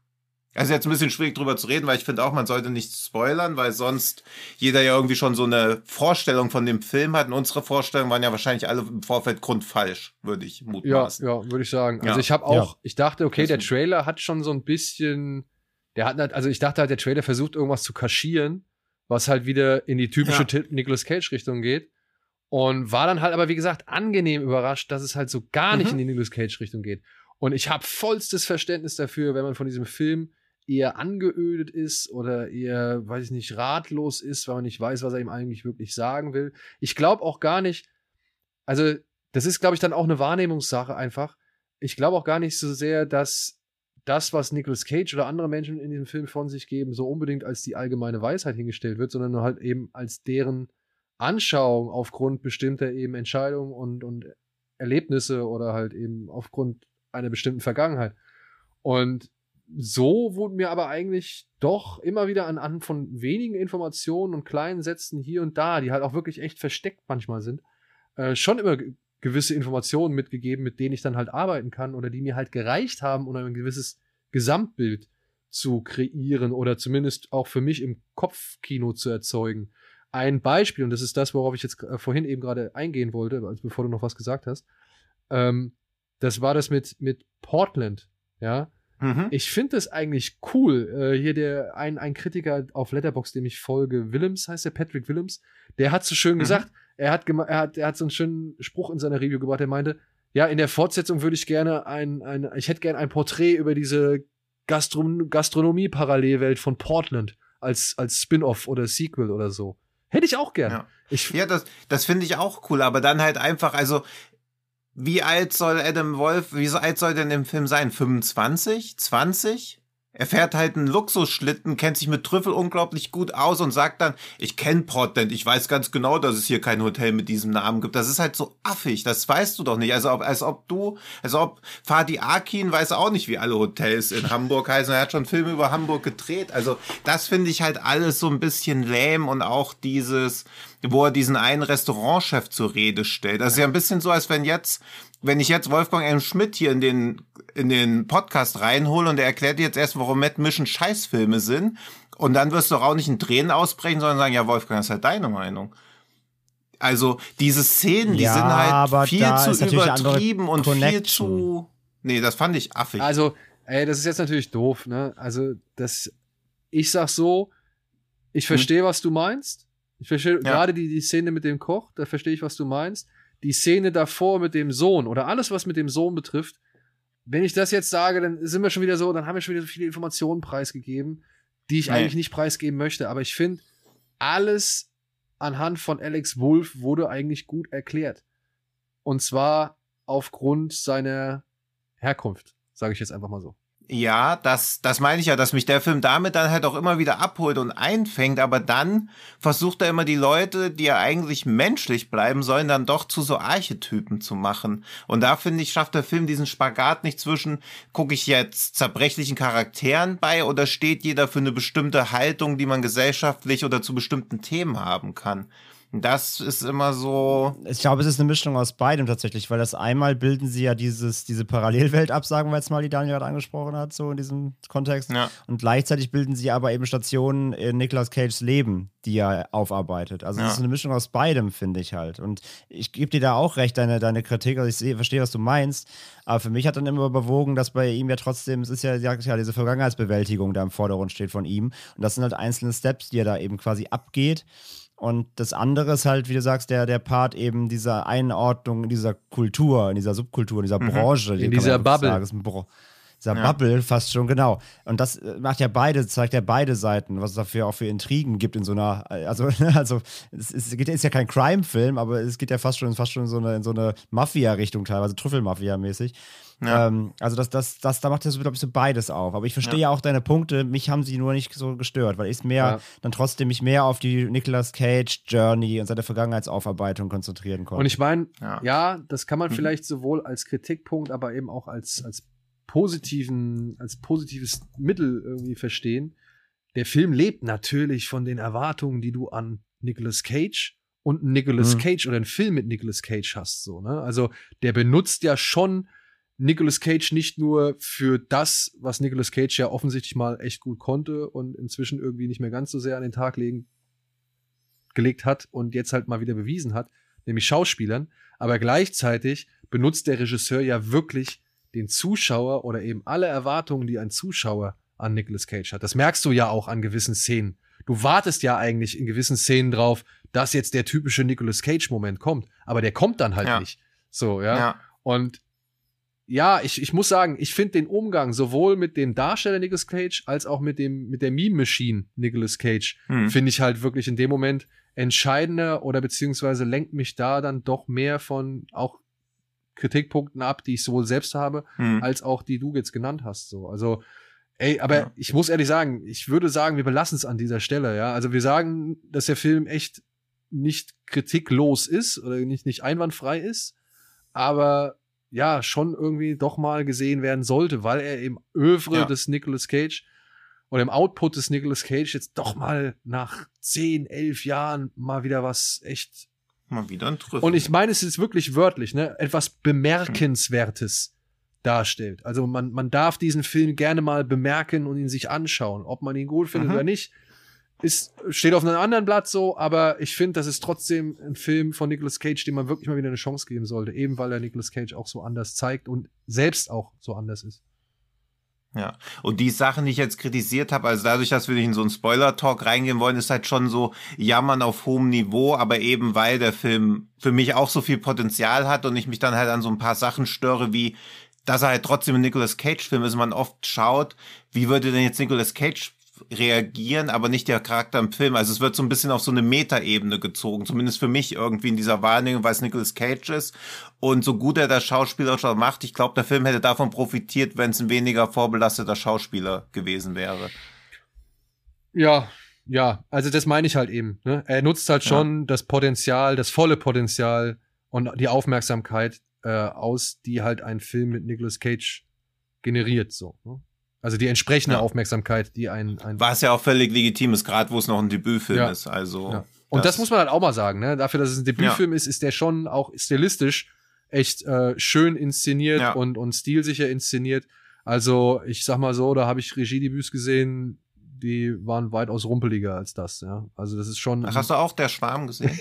Also jetzt ein bisschen schwierig drüber zu reden, weil ich finde auch, man sollte nicht spoilern, weil sonst jeder ja irgendwie schon so eine Vorstellung von dem Film hat. Und unsere Vorstellungen waren ja wahrscheinlich alle im Vorfeld grundfalsch, würde ich mutmaßen. Ja, ja, würde ich sagen. Also ja. ich habe auch, ja. ich dachte, okay, der Trailer hat schon so ein bisschen, der hat, also ich dachte halt, der Trailer versucht irgendwas zu kaschieren, was halt wieder in die typische ja. Nicolas Cage Richtung geht. Und war dann halt aber, wie gesagt, angenehm überrascht, dass es halt so gar nicht mhm. in die Nicolas Cage Richtung geht. Und ich habe vollstes Verständnis dafür, wenn man von diesem Film eher angeödet ist oder eher, weiß ich nicht, ratlos ist, weil man nicht weiß, was er ihm eigentlich wirklich sagen will. Ich glaube auch gar nicht, also das ist, glaube ich, dann auch eine Wahrnehmungssache einfach. Ich glaube auch gar nicht so sehr, dass das, was Nicolas Cage oder andere Menschen in diesem Film von sich geben, so unbedingt als die allgemeine Weisheit hingestellt wird, sondern halt eben als deren Anschauung aufgrund bestimmter eben Entscheidungen und, und Erlebnisse oder halt eben aufgrund einer bestimmten Vergangenheit. Und so wurden mir aber eigentlich doch immer wieder anhand von wenigen Informationen und kleinen Sätzen hier und da, die halt auch wirklich echt versteckt manchmal sind, äh, schon immer gewisse Informationen mitgegeben, mit denen ich dann halt arbeiten kann oder die mir halt gereicht haben, um ein gewisses Gesamtbild zu kreieren oder zumindest auch für mich im Kopfkino zu erzeugen. Ein Beispiel, und das ist das, worauf ich jetzt äh, vorhin eben gerade eingehen wollte, also bevor du noch was gesagt hast, ähm, das war das mit, mit Portland, ja, Mhm. Ich finde es eigentlich cool. Äh, hier der ein, ein Kritiker auf Letterbox, dem ich folge, Willems heißt der, Patrick Willems, der hat so schön mhm. gesagt, er hat, er, hat, er hat so einen schönen Spruch in seiner Review gebracht, er meinte, ja, in der Fortsetzung würde ich gerne ein, ein ich hätte gerne ein Porträt über diese Gastron Gastronomie-Parallelwelt von Portland als, als Spin-off oder Sequel oder so. Hätte ich auch gerne. Ja, ich, ja das, das finde ich auch cool, aber dann halt einfach, also wie alt soll Adam Wolf, wie alt soll denn im Film sein? 25? 20? Er fährt halt einen Luxusschlitten, kennt sich mit Trüffel unglaublich gut aus und sagt dann, ich kenne Portland, ich weiß ganz genau, dass es hier kein Hotel mit diesem Namen gibt. Das ist halt so affig, das weißt du doch nicht. Also ob, als ob du, als ob Fadi Akin weiß auch nicht, wie alle Hotels in Hamburg heißen. Er hat schon Filme über Hamburg gedreht. Also das finde ich halt alles so ein bisschen lähm und auch dieses, wo er diesen einen Restaurantchef zur Rede stellt. Das ist ja ein bisschen so, als wenn jetzt, wenn ich jetzt Wolfgang M. Schmidt hier in den, in den Podcast reinhole und er erklärt jetzt erst, warum Matt Mission Scheißfilme sind. Und dann wirst du auch nicht in Tränen ausbrechen, sondern sagen, ja, Wolfgang, das ist halt deine Meinung. Also diese Szenen, die ja, sind halt viel zu übertrieben und viel zu. Nee, das fand ich affig. Also, ey, das ist jetzt natürlich doof, ne? Also, das. Ich sag so, ich hm. verstehe, hm. was du meinst. Ich verstehe ja. gerade die, die Szene mit dem Koch, da verstehe ich, was du meinst. Die Szene davor mit dem Sohn oder alles, was mit dem Sohn betrifft, wenn ich das jetzt sage, dann sind wir schon wieder so, dann haben wir schon wieder so viele Informationen preisgegeben, die ich nee. eigentlich nicht preisgeben möchte. Aber ich finde, alles anhand von Alex Wolf wurde eigentlich gut erklärt. Und zwar aufgrund seiner Herkunft, sage ich jetzt einfach mal so. Ja, das, das meine ich ja, dass mich der Film damit dann halt auch immer wieder abholt und einfängt, aber dann versucht er immer die Leute, die ja eigentlich menschlich bleiben sollen, dann doch zu so Archetypen zu machen. Und da finde ich, schafft der Film diesen Spagat nicht zwischen, gucke ich jetzt zerbrechlichen Charakteren bei oder steht jeder für eine bestimmte Haltung, die man gesellschaftlich oder zu bestimmten Themen haben kann. Das ist immer so. Ich glaube, es ist eine Mischung aus beidem tatsächlich, weil das einmal bilden sie ja dieses, diese Parallelwelt ab, sagen wir jetzt mal, die Daniel gerade angesprochen hat, so in diesem Kontext. Ja. Und gleichzeitig bilden sie aber eben Stationen in Nicolas Cages Leben, die er aufarbeitet. Also es ja. ist eine Mischung aus beidem, finde ich halt. Und ich gebe dir da auch recht, deine, deine Kritik. Also ich seh, verstehe, was du meinst. Aber für mich hat dann immer überwogen, dass bei ihm ja trotzdem, es ist ja, ja diese Vergangenheitsbewältigung da im Vordergrund steht von ihm. Und das sind halt einzelne Steps, die er da eben quasi abgeht. Und das andere ist halt, wie du sagst, der, der Part eben dieser Einordnung in dieser Kultur, in dieser Subkultur, in dieser mhm. Branche. In dieser Bubble. Sagen, dieser ja. Bubble fast schon, genau. Und das äh, macht ja beide, zeigt ja beide Seiten, was es dafür auch für Intrigen gibt in so einer, also, also es, ist, es ist ja kein Crime-Film, aber es geht ja fast schon, fast schon in so eine, in so eine Mafia-Richtung teilweise, Trüffelmafia-mäßig. Ja. Ähm, also das, das, das, da macht er so, glaube ich, so beides auf. Aber ich verstehe ja. auch deine Punkte. Mich haben sie nur nicht so gestört, weil ich mehr, ja. dann trotzdem mich mehr auf die Nicolas Cage Journey und seine Vergangenheitsaufarbeitung konzentrieren konnte. Und ich meine, ja. ja. das kann man mhm. vielleicht sowohl als Kritikpunkt, aber eben auch als, als positiven, als positives Mittel irgendwie verstehen. Der Film lebt natürlich von den Erwartungen, die du an Nicolas Cage und Nicolas Mhm. Cage oder einen Film mit Nicolas Cage hast, so, ne? Also, der benutzt ja schon Nicolas Cage nicht nur für das, was Nicolas Cage ja offensichtlich mal echt gut konnte und inzwischen irgendwie nicht mehr ganz so sehr an den Tag legen, gelegt hat und jetzt halt mal wieder bewiesen hat, nämlich Schauspielern, aber gleichzeitig benutzt der Regisseur ja wirklich den Zuschauer oder eben alle Erwartungen, die ein Zuschauer an Nicolas Cage hat. Das merkst du ja auch an gewissen Szenen. Du wartest ja eigentlich in gewissen Szenen drauf, dass jetzt der typische Nicolas Cage-Moment kommt, aber der kommt dann halt Ja. nicht. So, ja. Ja. Und ja, ich, ich muss sagen, ich finde den Umgang sowohl mit dem Darsteller Nicolas Cage als auch mit dem mit der Meme Machine Nicolas Cage Hm. finde ich halt wirklich in dem Moment entscheidender oder beziehungsweise lenkt mich da dann doch mehr von auch Kritikpunkten ab, die ich sowohl selbst habe, Hm. als auch die du jetzt genannt hast. So, also ey, aber Ja. ich muss ehrlich sagen, ich würde sagen, wir belassen es an dieser Stelle. Ja, also wir sagen, dass der Film echt nicht kritiklos ist oder nicht nicht einwandfrei ist, aber ja schon irgendwie doch mal gesehen werden sollte, weil er im Övre Ja. des Nicolas Cage oder im Output des Nicolas Cage jetzt doch mal nach 10, 11 Jahren mal wieder was echt Mal wieder ein Trüffel. und ich meine es ist wirklich wörtlich, ne, etwas bemerkenswertes darstellt. Also man man darf diesen Film gerne mal bemerken und ihn sich anschauen, ob man ihn gut findet Mhm. oder nicht. Ist, steht auf einem anderen Blatt so, aber ich finde, das ist trotzdem ein Film von Nicolas Cage, dem man wirklich mal wieder eine Chance geben sollte, eben weil er Nicolas Cage auch so anders zeigt und selbst auch so anders ist. Ja, und die Sachen, die ich jetzt kritisiert habe, also dadurch, dass wir nicht in so einen Spoiler-Talk reingehen wollen, ist halt schon so Jammern auf hohem Niveau, aber eben weil der Film für mich auch so viel Potenzial hat und ich mich dann halt an so ein paar Sachen störe, wie dass er halt trotzdem ein Nicolas Cage-Film ist und man oft schaut, wie würde denn jetzt Nicolas Cage reagieren, aber nicht der Charakter im Film. Also es wird so ein bisschen auf so eine Metaebene gezogen, zumindest für mich irgendwie in dieser Wahrnehmung, weil es Nicolas Cage ist. Und so gut er das Schauspieler schon macht, ich glaube, der Film hätte davon profitiert, wenn es ein weniger vorbelasteter Schauspieler gewesen wäre. Ja, ja, also das meine ich halt eben. Ne? Er nutzt halt Ja. schon das Potenzial, das volle Potenzial und die Aufmerksamkeit äh, aus, die halt ein Film mit Nicolas Cage generiert. So, ne? Also die entsprechende Ja. Aufmerksamkeit, die ein, ein Was ja auch völlig legitim ist, gerade wo es noch ein Debütfilm Ja. ist. Also Ja. Und das, muss man halt auch mal sagen, ne? Dafür, dass es ein Debütfilm ist, ist der schon auch stilistisch echt äh, schön inszeniert Ja. und, und stilsicher inszeniert. Also, ich sag mal so, da habe ich Regiedebüts gesehen, die waren weitaus rumpeliger als das, ja. Also, das ist schon. Ach, hast du auch der Schwarm gesehen?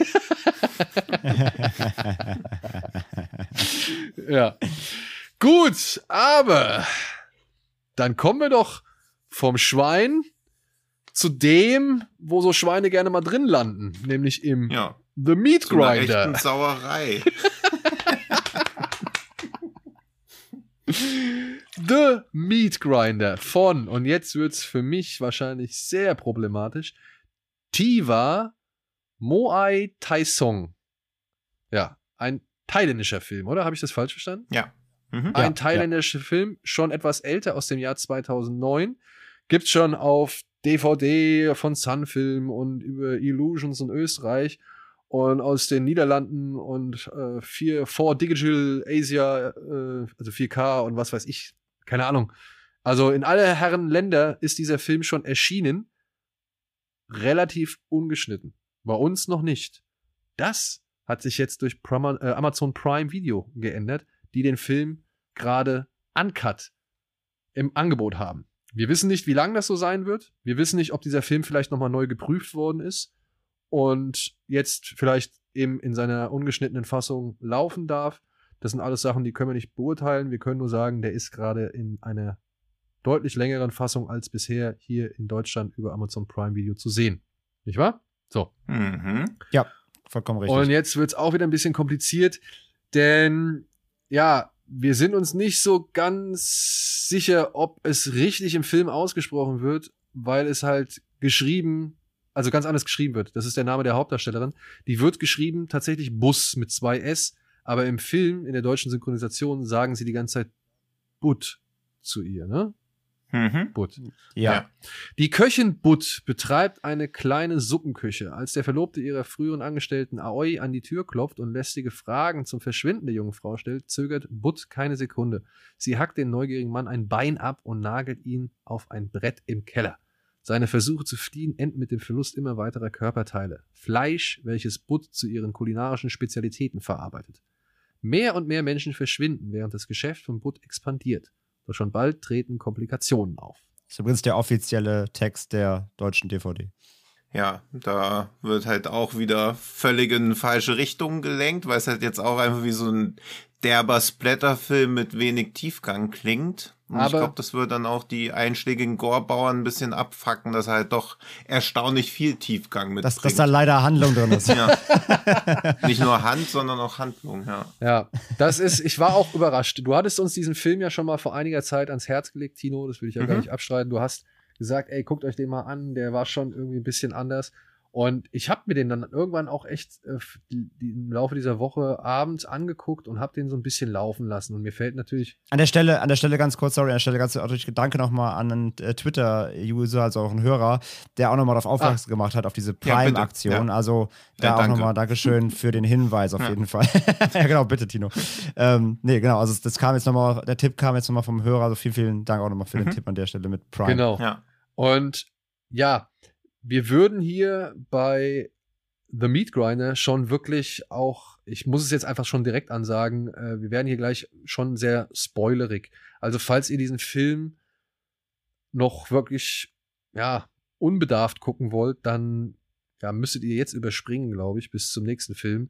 ja. Gut, aber dann kommen wir doch vom Schwein zu dem, wo so Schweine gerne mal drin landen, nämlich im ja. The Meat Zu einer Grinder. echten Sauerei. The Meat Grinder von, und jetzt wird's für mich wahrscheinlich sehr problematisch, Tiva Moai Taisong. Ja, ein thailändischer Film, oder? Habe ich das falsch verstanden? Ja. Mhm. ein Ja, thailändischer Film, schon etwas älter, aus dem Jahr 2009. Gibt's schon auf DVD von Sunfilm und über Illusions in Österreich und aus den Niederlanden und äh, 4, 4 Digital Asia, äh, also 4K und was weiß ich, keine Ahnung. Also in alle Herren Länder ist dieser Film schon erschienen, relativ ungeschnitten. Bei uns noch nicht. Das hat sich jetzt durch Prima, äh, Amazon Prime Video geändert, die den Film gerade uncut im Angebot haben. Wir wissen nicht, wie lang das so sein wird. Wir wissen nicht, ob dieser Film vielleicht nochmal neu geprüft worden ist und jetzt vielleicht eben in seiner ungeschnittenen Fassung laufen darf. Das sind alles Sachen, die können wir nicht beurteilen. Wir können nur sagen, der ist gerade in einer deutlich längeren Fassung als bisher hier in Deutschland über Amazon Prime Video zu sehen. Nicht wahr? So. Mhm. Vollkommen richtig. Und jetzt wird's auch wieder ein bisschen kompliziert, denn ja, wir sind uns nicht so ganz sicher, ob es richtig im Film ausgesprochen wird, weil es halt geschrieben, also ganz anders geschrieben wird. Das ist der Name der Hauptdarstellerin. Die wird geschrieben tatsächlich Bus mit zwei S, aber im Film, in der deutschen Synchronisation, sagen sie die ganze Zeit Butt zu ihr, ne? Mhm. Butt. ja. Die Köchin Butt betreibt eine kleine Suppenküche. Als der Verlobte ihrer früheren Angestellten Aoi an die Tür klopft und lästige Fragen zum Verschwinden der jungen Frau stellt, zögert Butt keine Sekunde. Sie hackt den neugierigen Mann ein Bein ab und nagelt ihn auf ein Brett im Keller. Seine Versuche zu fliehen enden mit dem Verlust immer weiterer Körperteile. Fleisch, welches Butt zu ihren kulinarischen Spezialitäten verarbeitet. Mehr und mehr Menschen verschwinden, während das Geschäft von Butt expandiert. Doch schon bald treten Komplikationen auf. Das ist übrigens der offizielle Text der deutschen DVD. Ja, da wird halt auch wieder völlig in falsche Richtung gelenkt, weil es halt jetzt auch einfach wie so ein derber Splatterfilm mit wenig Tiefgang klingt. Und ich Aber- glaube, das wird dann auch die einschlägigen Gore-Bauern ein bisschen abfacken, dass halt doch erstaunlich viel Tiefgang mitbringt. Dass, dass da leider Handlung drin ist. ja. Nicht nur Hand, sondern auch Handlung, ja. Ja, das ist, ich war auch überrascht. Du hattest uns diesen Film ja schon mal vor einiger Zeit ans Herz gelegt, Tino, das will ich ja gar Mhm. nicht abstreiten. Du hast gesagt, ey, guckt euch den mal an, der war schon irgendwie ein bisschen anders. Und ich habe mir den dann irgendwann auch echt äh, im Laufe dieser Woche abends angeguckt und habe den so ein bisschen laufen lassen. Und mir fällt natürlich, An der Stelle, an der Stelle ganz kurz, sorry, an der Stelle ganz kurz Gedanke nochmal an einen äh, Twitter-User, also auch einen Hörer, der auch nochmal darauf aufmerksam gemacht hat, auf diese Ja, bitte. Prime-Aktion. Ja. Also da Ja, auch danke. nochmal Dankeschön für den Hinweis auf Ja. jeden Fall. ja, genau, bitte, Tino. ähm, nee, genau, also das kam jetzt nochmal, der Tipp kam jetzt nochmal vom Hörer, also vielen, vielen Dank auch nochmal für den Mhm. Tipp an der Stelle mit Prime. genau. Ja. Und ja, wir würden hier bei The Meat Grinder schon wirklich auch, ich muss es jetzt einfach schon direkt ansagen, äh, wir werden hier gleich schon sehr spoilerig. Also falls ihr diesen Film noch wirklich, ja, unbedarft gucken wollt, dann ja, müsstet ihr jetzt überspringen, glaube ich, bis zum nächsten Film.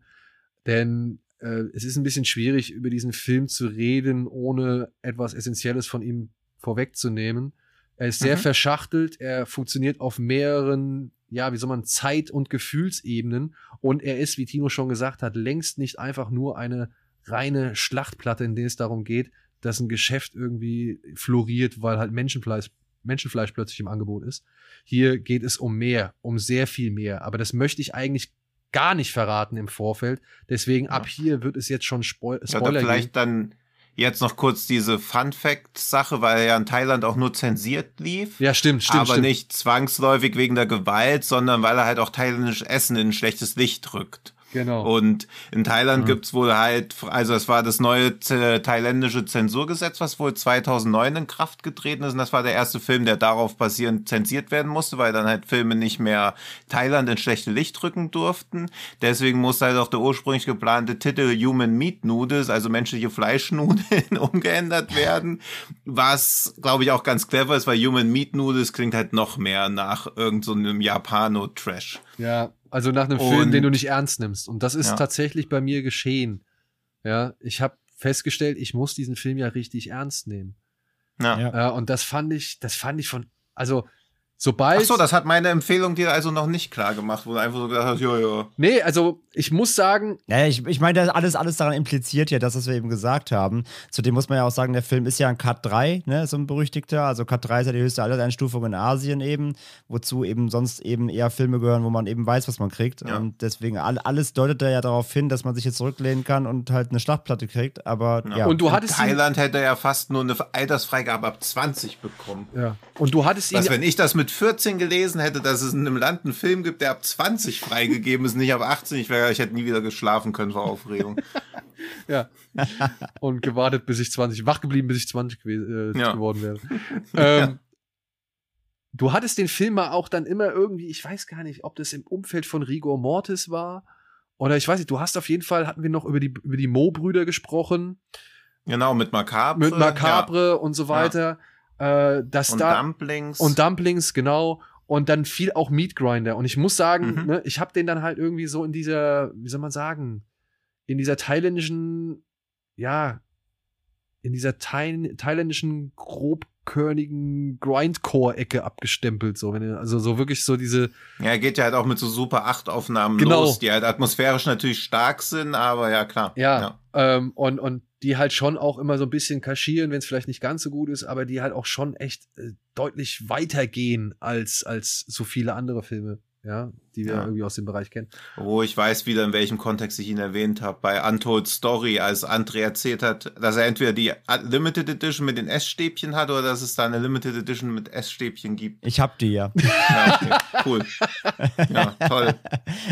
Denn äh, es ist ein bisschen schwierig, über diesen Film zu reden, ohne etwas Essentielles von ihm vorwegzunehmen. Er ist sehr Mhm. verschachtelt, er funktioniert auf mehreren, ja, wie soll man, Zeit- und Gefühlsebenen. Und er ist, wie Tino schon gesagt hat, längst nicht einfach nur eine reine Schlachtplatte, in der es darum geht, dass ein Geschäft irgendwie floriert, weil halt Menschenfleisch, Menschenfleisch plötzlich im Angebot ist. Hier geht es um mehr, um sehr viel mehr. Aber das möchte ich eigentlich gar nicht verraten im Vorfeld. Deswegen ab hier wird es jetzt schon Spoil Ja, Spoiler geben. vielleicht dann jetzt noch kurz diese Fun-Fact-Sache, weil er ja in Thailand auch nur zensiert lief. Ja, stimmt, stimmt, aber stimmt. nicht zwangsläufig wegen der Gewalt, sondern weil er halt auch thailändisch Essen in ein schlechtes Licht rückt. Genau. Und in Thailand Mhm. gibt's wohl halt, also es war das neue z- thailändische Zensurgesetz, was wohl 2009 in Kraft getreten ist. Und das war der erste Film, der darauf basierend zensiert werden musste, weil dann halt Filme nicht mehr Thailand in schlechte Licht rücken durften. Deswegen musste halt auch der ursprünglich geplante Titel Human Meat Noodles, also menschliche Fleischnudeln, umgeändert werden. Was, glaube ich, auch ganz clever ist, weil Human Meat Noodles klingt halt noch mehr nach irgendeinem so Japano-Trash. Ja, also nach einem Film, Und- den du nicht ernst nimmst. Und das ist Ja. tatsächlich bei mir geschehen. Ja, ich habe festgestellt, ich muss diesen Film ja richtig ernst nehmen. Ja. Ja. Ja, und das fand ich, das fand ich von, also sobald. Ach so, das hat meine Empfehlung dir also noch nicht klar gemacht, wo du einfach so gesagt hast, ja, ja. nee, also ich muss sagen, Ja, ich, ich meine, das alles, alles daran impliziert ja das, was wir eben gesagt haben. Zudem muss man ja auch sagen, der Film ist ja ein Cut 3, ne, so ein berüchtigter. Also Cut 3 ist ja die höchste Alterseinstufung in Asien eben, wozu eben sonst eben eher Filme gehören, wo man eben weiß, was man kriegt. Ja. Und deswegen all, alles deutet da ja darauf hin, dass man sich jetzt zurücklehnen kann und halt eine Schlachtplatte kriegt. Aber ja. Und du In hattest ihn- Thailand hätte er fast nur eine Altersfreigabe ab 20 bekommen. ja, und du hattest ihn, Was, wenn ich das mit 14 gelesen hätte, dass es in einem Land einen Film gibt, der ab 20 freigegeben ist, nicht ab 18, ich, wäre, ich hätte nie wieder geschlafen können vor Aufregung. ja, und gewartet, bis ich 20, wach geblieben, bis ich 20 gew äh, Ja. geworden wäre. ähm, Du hattest den Film mal auch dann immer irgendwie, ich weiß gar nicht, ob das im Umfeld von Rigor Mortis war oder ich weiß nicht, du hast auf jeden Fall, hatten wir noch über die, über die Mo-Brüder gesprochen, Genau, mit Macabre. mit Macabre und so weiter. Äh, dass Ja. Und da, Dumplings. Und Dumplings, genau. Und dann fiel auch Meat Grinder. Und ich muss sagen, Mhm. ne, ich habe den dann halt irgendwie so in dieser, wie soll man sagen, in dieser thailändischen, ja, in dieser Thai thailändischen grobkörnigen Grindcore-Ecke abgestempelt. So, wenn ihr, also so wirklich so diese, ja, er geht ja halt auch mit so Super 8 Aufnahmen Genau. los, die halt atmosphärisch natürlich stark sind, aber ja, klar. ja, Ähm, und, und die halt schon auch immer so ein bisschen kaschieren, wenn es vielleicht nicht ganz so gut ist, aber die halt auch schon echt äh, deutlich weitergehen als, als so viele andere Filme, ja, die wir Ja. irgendwie aus dem Bereich kennen. Wo ich weiß wieder, in welchem Kontext ich ihn erwähnt habe. Bei Untold Story, als André erzählt hat, dass er entweder die Limited Edition mit den S-Stäbchen hat oder dass es da eine Limited Edition mit S-Stäbchen gibt. Ich hab die ja. Ja, okay, cool. Ja, toll.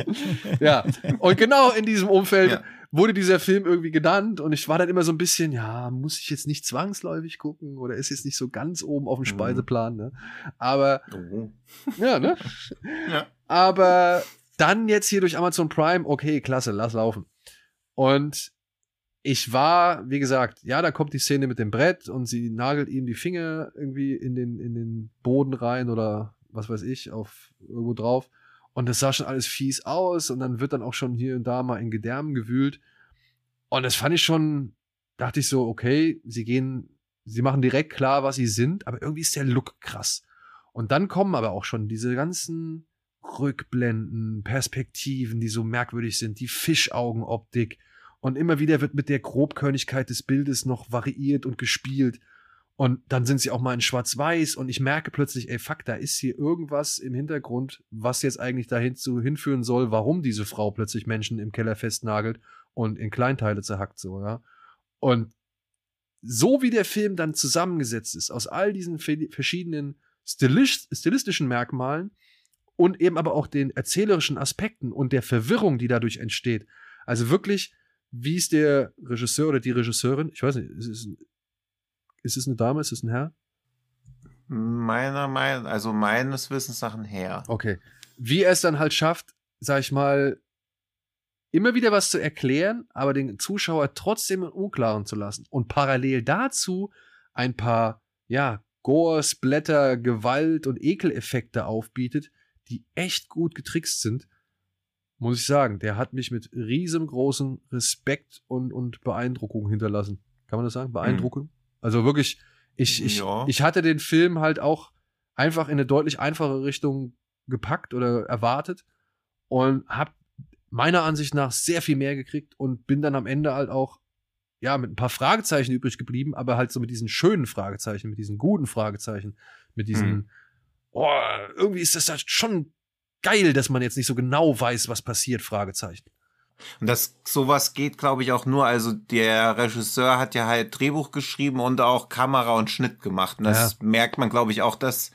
Ja, und genau in diesem Umfeld Ja. Wurde dieser Film irgendwie genannt und ich war dann immer so ein bisschen, ja, muss ich jetzt nicht zwangsläufig gucken oder ist jetzt nicht so ganz oben auf dem Mhm. Speiseplan, ne? Aber, Oh. ja, ne? Ja. Aber dann jetzt hier durch Amazon Prime, okay, klasse, lass laufen. Und ich war, wie gesagt, ja, da kommt die Szene mit dem Brett und sie nagelt ihm die Finger irgendwie in den, in den Boden rein oder was weiß ich, auf irgendwo drauf. Und das sah schon alles fies aus und dann wird dann auch schon hier und da mal in Gedärmen gewühlt. Und das fand ich schon, dachte ich so, okay, sie gehen, sie machen direkt klar, was sie sind, aber irgendwie ist der Look krass. Und dann kommen aber auch schon diese ganzen Rückblenden, Perspektiven, die so merkwürdig sind, die Fischaugenoptik. Und immer wieder wird mit der Grobkörnigkeit des Bildes noch variiert und gespielt. Und dann sind sie auch mal in Schwarz-Weiß und ich merke plötzlich, ey, fuck, da ist hier irgendwas im Hintergrund, was jetzt eigentlich dahin zu hinführen soll, warum diese Frau plötzlich Menschen im Keller festnagelt und in Kleinteile zerhackt, so, ja. Und so wie der Film dann zusammengesetzt ist, aus all diesen verschiedenen stilistischen Merkmalen und eben aber auch den erzählerischen Aspekten und der Verwirrung, die dadurch entsteht. Also wirklich, wie es der Regisseur oder die Regisseurin, ich weiß nicht, ist es, ist es eine Dame, ist es ein Herr? Meiner Meinung, also meines Wissens nach ein Herr. Okay. Wie er es dann halt schafft, sag ich mal, immer wieder was zu erklären, aber den Zuschauer trotzdem im Unklaren zu lassen. Und parallel dazu ein paar, ja, Gore, Splatter, Gewalt und Ekeleffekte aufbietet, die echt gut getrickst sind, muss ich sagen. Der hat mich mit riesengroßem Respekt und, und Beeindruckung hinterlassen. Kann man das sagen? Beeindruckung? Also wirklich, ich, ich, Ja. ich hatte den Film halt auch einfach in eine deutlich einfache Richtung gepackt oder erwartet und habe meiner Ansicht nach sehr viel mehr gekriegt und bin dann am Ende halt auch ja mit ein paar Fragezeichen übrig geblieben, aber halt so mit diesen schönen Fragezeichen, mit diesen guten Fragezeichen, mit diesen Mhm. oh, irgendwie ist das halt schon geil, dass man jetzt nicht so genau weiß, was passiert, Fragezeichen. Und das sowas geht, glaube ich, auch nur. Also der Regisseur hat ja halt Drehbuch geschrieben und auch Kamera und Schnitt gemacht. Und das merkt man, glaube ich, auch, dass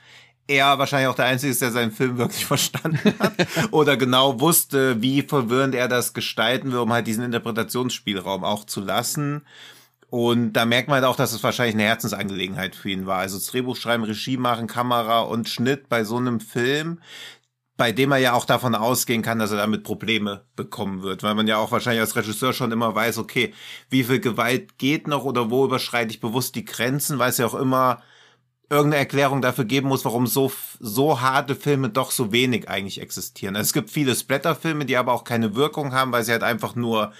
er wahrscheinlich auch der Einzige ist, der seinen Film wirklich verstanden hat oder genau wusste, wie verwirrend er das gestalten will, um halt diesen Interpretationsspielraum auch zu lassen. Und da merkt man halt auch, dass es wahrscheinlich eine Herzensangelegenheit für ihn war. Also das Drehbuch schreiben, Regie machen, Kamera und Schnitt bei so einem Film, bei dem er ja auch davon ausgehen kann, dass er damit Probleme bekommen wird, weil man ja auch wahrscheinlich als Regisseur schon immer weiß, okay, wie viel Gewalt geht noch oder wo überschreite ich bewusst die Grenzen, weil es ja auch immer irgendeine Erklärung dafür geben muss, warum so, so harte Filme doch so wenig eigentlich existieren. Also es gibt viele Splatterfilme, die aber auch keine Wirkung haben, weil sie halt einfach nur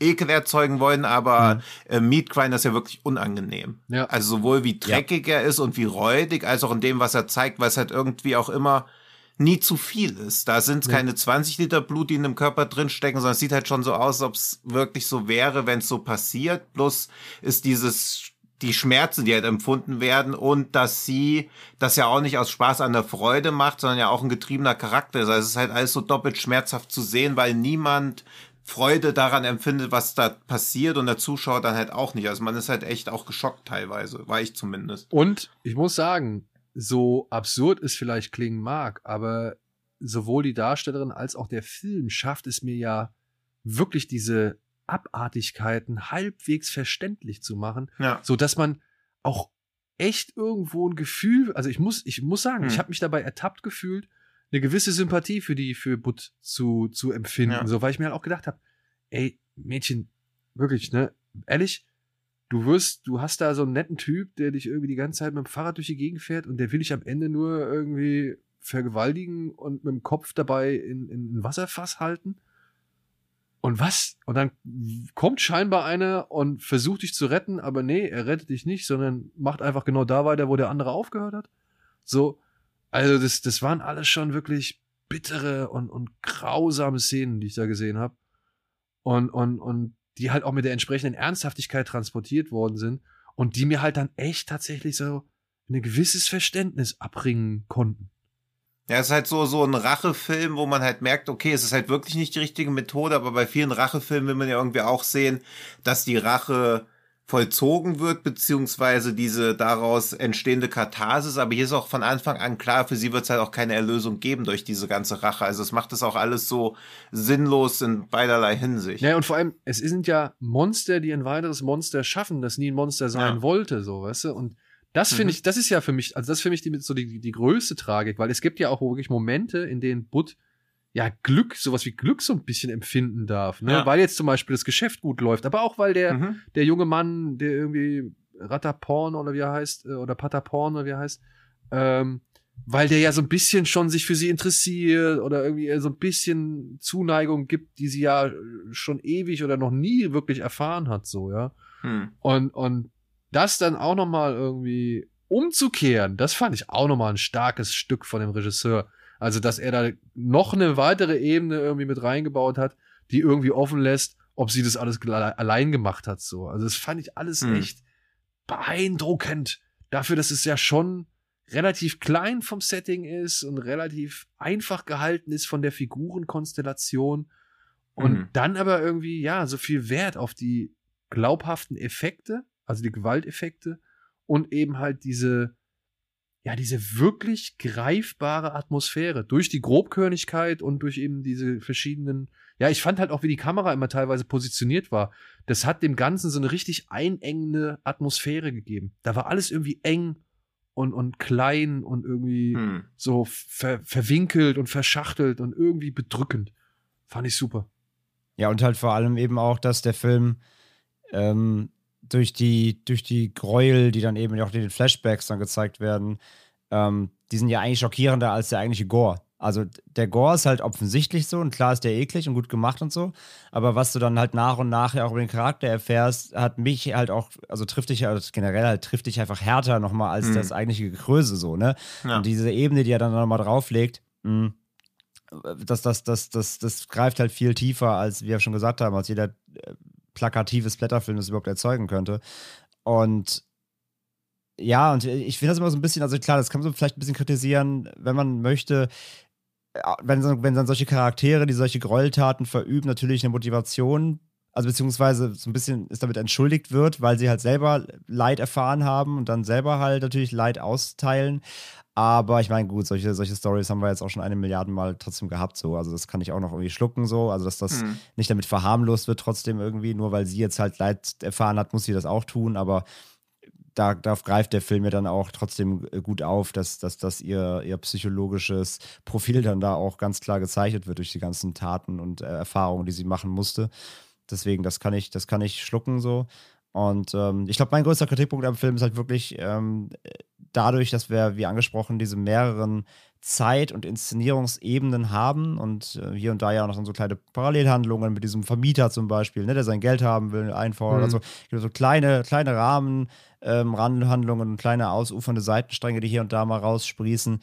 Ekel erzeugen wollen, aber äh, Meat Grinder ist ja wirklich unangenehm. Ja. Also sowohl wie dreckig er ist und wie räudig, als auch in dem, was er zeigt, weil es halt irgendwie auch immer nie zu viel ist. Da sind es Nee. keine 20 Liter Blut, die in dem Körper drinstecken, sondern es sieht halt schon so aus, als ob es wirklich so wäre, wenn es so passiert. Plus ist dieses die Schmerzen, die halt empfunden werden und dass sie das ja auch nicht aus Spaß an der Freude macht, sondern ja auch ein getriebener Charakter ist. Also es ist halt alles so doppelt schmerzhaft zu sehen, weil niemand Freude daran empfindet, was da passiert und der Zuschauer dann halt auch nicht. Also man ist halt echt auch geschockt teilweise, war ich zumindest. Und ich muss sagen, so absurd es vielleicht klingen mag, aber sowohl die Darstellerin als auch der Film schafft es mir ja wirklich diese Abartigkeiten halbwegs verständlich zu machen, Ja. so dass man auch echt irgendwo ein Gefühl, also ich muss, ich muss sagen, Hm. ich habe mich dabei ertappt gefühlt, eine gewisse Sympathie für die für Butt zu zu empfinden, Ja. so weil ich mir halt auch gedacht habe, ey Mädchen, wirklich, ne, ehrlich, du wirst, du hast da so einen netten Typ, der dich irgendwie die ganze Zeit mit dem Fahrrad durch die Gegend fährt und der will dich am Ende nur irgendwie vergewaltigen und mit dem Kopf dabei in, in ein Wasserfass halten. Und was? Und dann kommt scheinbar einer und versucht dich zu retten, aber nee, er rettet dich nicht, sondern macht einfach genau da weiter, wo der andere aufgehört hat. So, also das, das waren alles schon wirklich bittere und, und grausame Szenen, die ich da gesehen habe. Und, und, und die halt auch mit der entsprechenden Ernsthaftigkeit transportiert worden sind und die mir halt dann echt tatsächlich so ein gewisses Verständnis abbringen konnten. Ja, es ist halt so, so ein Rachefilm, wo man halt merkt, okay, es ist halt wirklich nicht die richtige Methode, aber bei vielen Rachefilmen will man ja irgendwie auch sehen, dass die Rache vollzogen wird, beziehungsweise diese daraus entstehende Katharsis. Aber hier ist auch von Anfang an klar, für sie wird es halt auch keine Erlösung geben durch diese ganze Rache. Also es macht das auch alles so sinnlos in beiderlei Hinsicht. Ja, und vor allem, es sind ja Monster, die ein weiteres Monster schaffen, das nie ein Monster sein Ja. wollte, so, weißt du? Und das finde Mhm. ich, das ist ja für mich, also das ist für mich die, so die, die größte Tragik, weil es gibt ja auch wirklich Momente, in denen Bud ja Glück, sowas wie Glück so ein bisschen empfinden darf, ne? Ja. Weil jetzt zum Beispiel das Geschäft gut läuft, aber auch weil der, Mhm. der junge Mann, der irgendwie Rataporn oder wie er heißt, äh, oder Pataporn oder wie er heißt, ähm, weil der ja so ein bisschen schon sich für sie interessiert oder irgendwie so ein bisschen Zuneigung gibt, die sie ja schon ewig oder noch nie wirklich erfahren hat, so, ja. Hm. Und, und das dann auch noch mal irgendwie umzukehren, das fand ich auch noch mal ein starkes Stück von dem Regisseur. Also, dass er da noch eine weitere Ebene irgendwie mit reingebaut hat, die irgendwie offen lässt, ob sie das alles allein gemacht hat, so. Also, das fand ich alles Hm. echt beeindruckend. Dafür, dass es ja schon relativ klein vom Setting ist und relativ einfach gehalten ist von der Figurenkonstellation. Und Mhm. dann aber irgendwie, ja, so viel Wert auf die glaubhaften Effekte, also die Gewalteffekte und eben halt diese, ja, diese wirklich greifbare Atmosphäre durch die Grobkörnigkeit und durch eben diese verschiedenen, ja, ich fand halt auch, wie die Kamera immer teilweise positioniert war. Das hat dem Ganzen so eine richtig einengende Atmosphäre gegeben. Da war alles irgendwie eng und, und klein und irgendwie Hm. so ver verwinkelt und verschachtelt und irgendwie bedrückend. Fand ich super. Ja, und halt vor allem eben auch, dass der Film ähm, durch, die, durch die Gräuel, die dann eben auch in den Flashbacks dann gezeigt werden, ähm, die sind ja eigentlich schockierender als der eigentliche Gore. Also der Gore ist halt offensichtlich so und klar ist der eklig und gut gemacht und so, aber was du dann halt nach und nach ja auch über den Charakter erfährst, hat mich halt auch, also trifft dich, also generell halt trifft dich einfach härter nochmal als Mhm. das eigentliche Gekröse so, ne? Ja. Und diese Ebene, die er dann nochmal drauflegt, mh, das, das, das, das, das greift halt viel tiefer, als wir schon gesagt haben, als jeder äh, plakative Splatterfilm das überhaupt erzeugen könnte. Und ja, und ich finde das immer so ein bisschen, also klar, das kann man so vielleicht ein bisschen kritisieren, wenn man möchte, äh, wenn, wenn dann solche Charaktere, die solche Gräueltaten verüben, natürlich eine Motivation, also beziehungsweise so ein bisschen ist damit entschuldigt wird, weil sie halt selber Leid erfahren haben und dann selber halt natürlich Leid austeilen. Aber ich meine, gut, solche, solche Stories haben wir jetzt auch schon eine Milliarde Mal trotzdem gehabt, so. Also, das kann ich auch noch irgendwie schlucken, so. Also, dass das Hm. nicht damit verharmlost wird, trotzdem irgendwie, nur weil sie jetzt halt Leid erfahren hat, muss sie das auch tun. Aber da, da greift der Film ja dann auch trotzdem äh, gut auf, dass, dass, dass ihr, ihr psychologisches Profil dann da auch ganz klar gezeichnet wird durch die ganzen Taten und äh, Erfahrungen, die sie machen musste. Deswegen, das kann ich, das kann ich schlucken so. Und ähm, ich glaube, mein größter Kritikpunkt am Film ist halt wirklich ähm, dadurch, dass wir, wie angesprochen, diese mehreren Zeit- und Inszenierungsebenen haben und äh, hier und da ja auch noch so kleine Parallelhandlungen mit diesem Vermieter zum Beispiel, ne, der sein Geld haben will, einfordert. Mhm. Also so kleine, kleine Rahmen, ähm, Rahmenhandlungen und kleine ausufernde Seitenstränge, die hier und da mal raussprießen.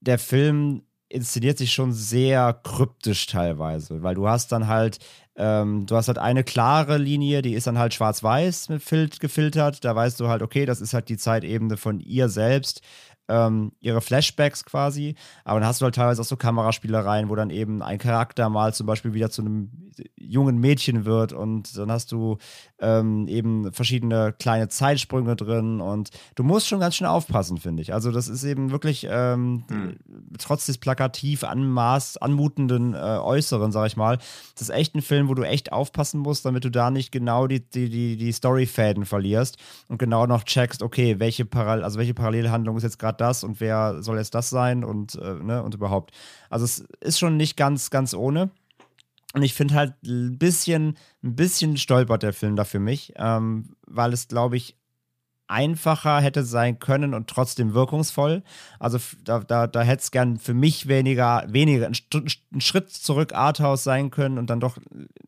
Der Film inszeniert sich schon sehr kryptisch teilweise, weil du hast dann halt, ähm, du hast halt eine klare Linie, die ist dann halt schwarz-weiß gefiltert. Da weißt du halt, okay, das ist halt die Zeitebene von ihr selbst, ähm, ihre Flashbacks quasi. Aber dann hast du halt teilweise auch so Kameraspielereien, wo dann eben ein Charakter mal zum Beispiel wieder zu einem jungen Mädchen wird und dann hast du ähm, eben verschiedene kleine Zeitsprünge drin und du musst schon ganz schön aufpassen, finde ich. Also das ist eben wirklich ähm, Hm. trotz des plakativ anmaß, anmutenden äh, Äußeren, sag ich mal, das ist echt ein Film, wo du echt aufpassen musst, damit du da nicht genau die, die, die, die Storyfäden verlierst und genau noch checkst, okay, welche, Paral also welche Parallelhandlung ist jetzt gerade das und wer soll jetzt das sein und, äh, ne, und überhaupt. Also es ist schon nicht ganz, ganz ohne. Und ich finde halt ein bisschen, ein bisschen stolpert der Film da für mich, ähm, weil es, glaube ich, einfacher hätte sein können und trotzdem wirkungsvoll. Also da, da, da hätte es gern für mich weniger, weniger, ein Schritt zurück Arthouse sein können und dann doch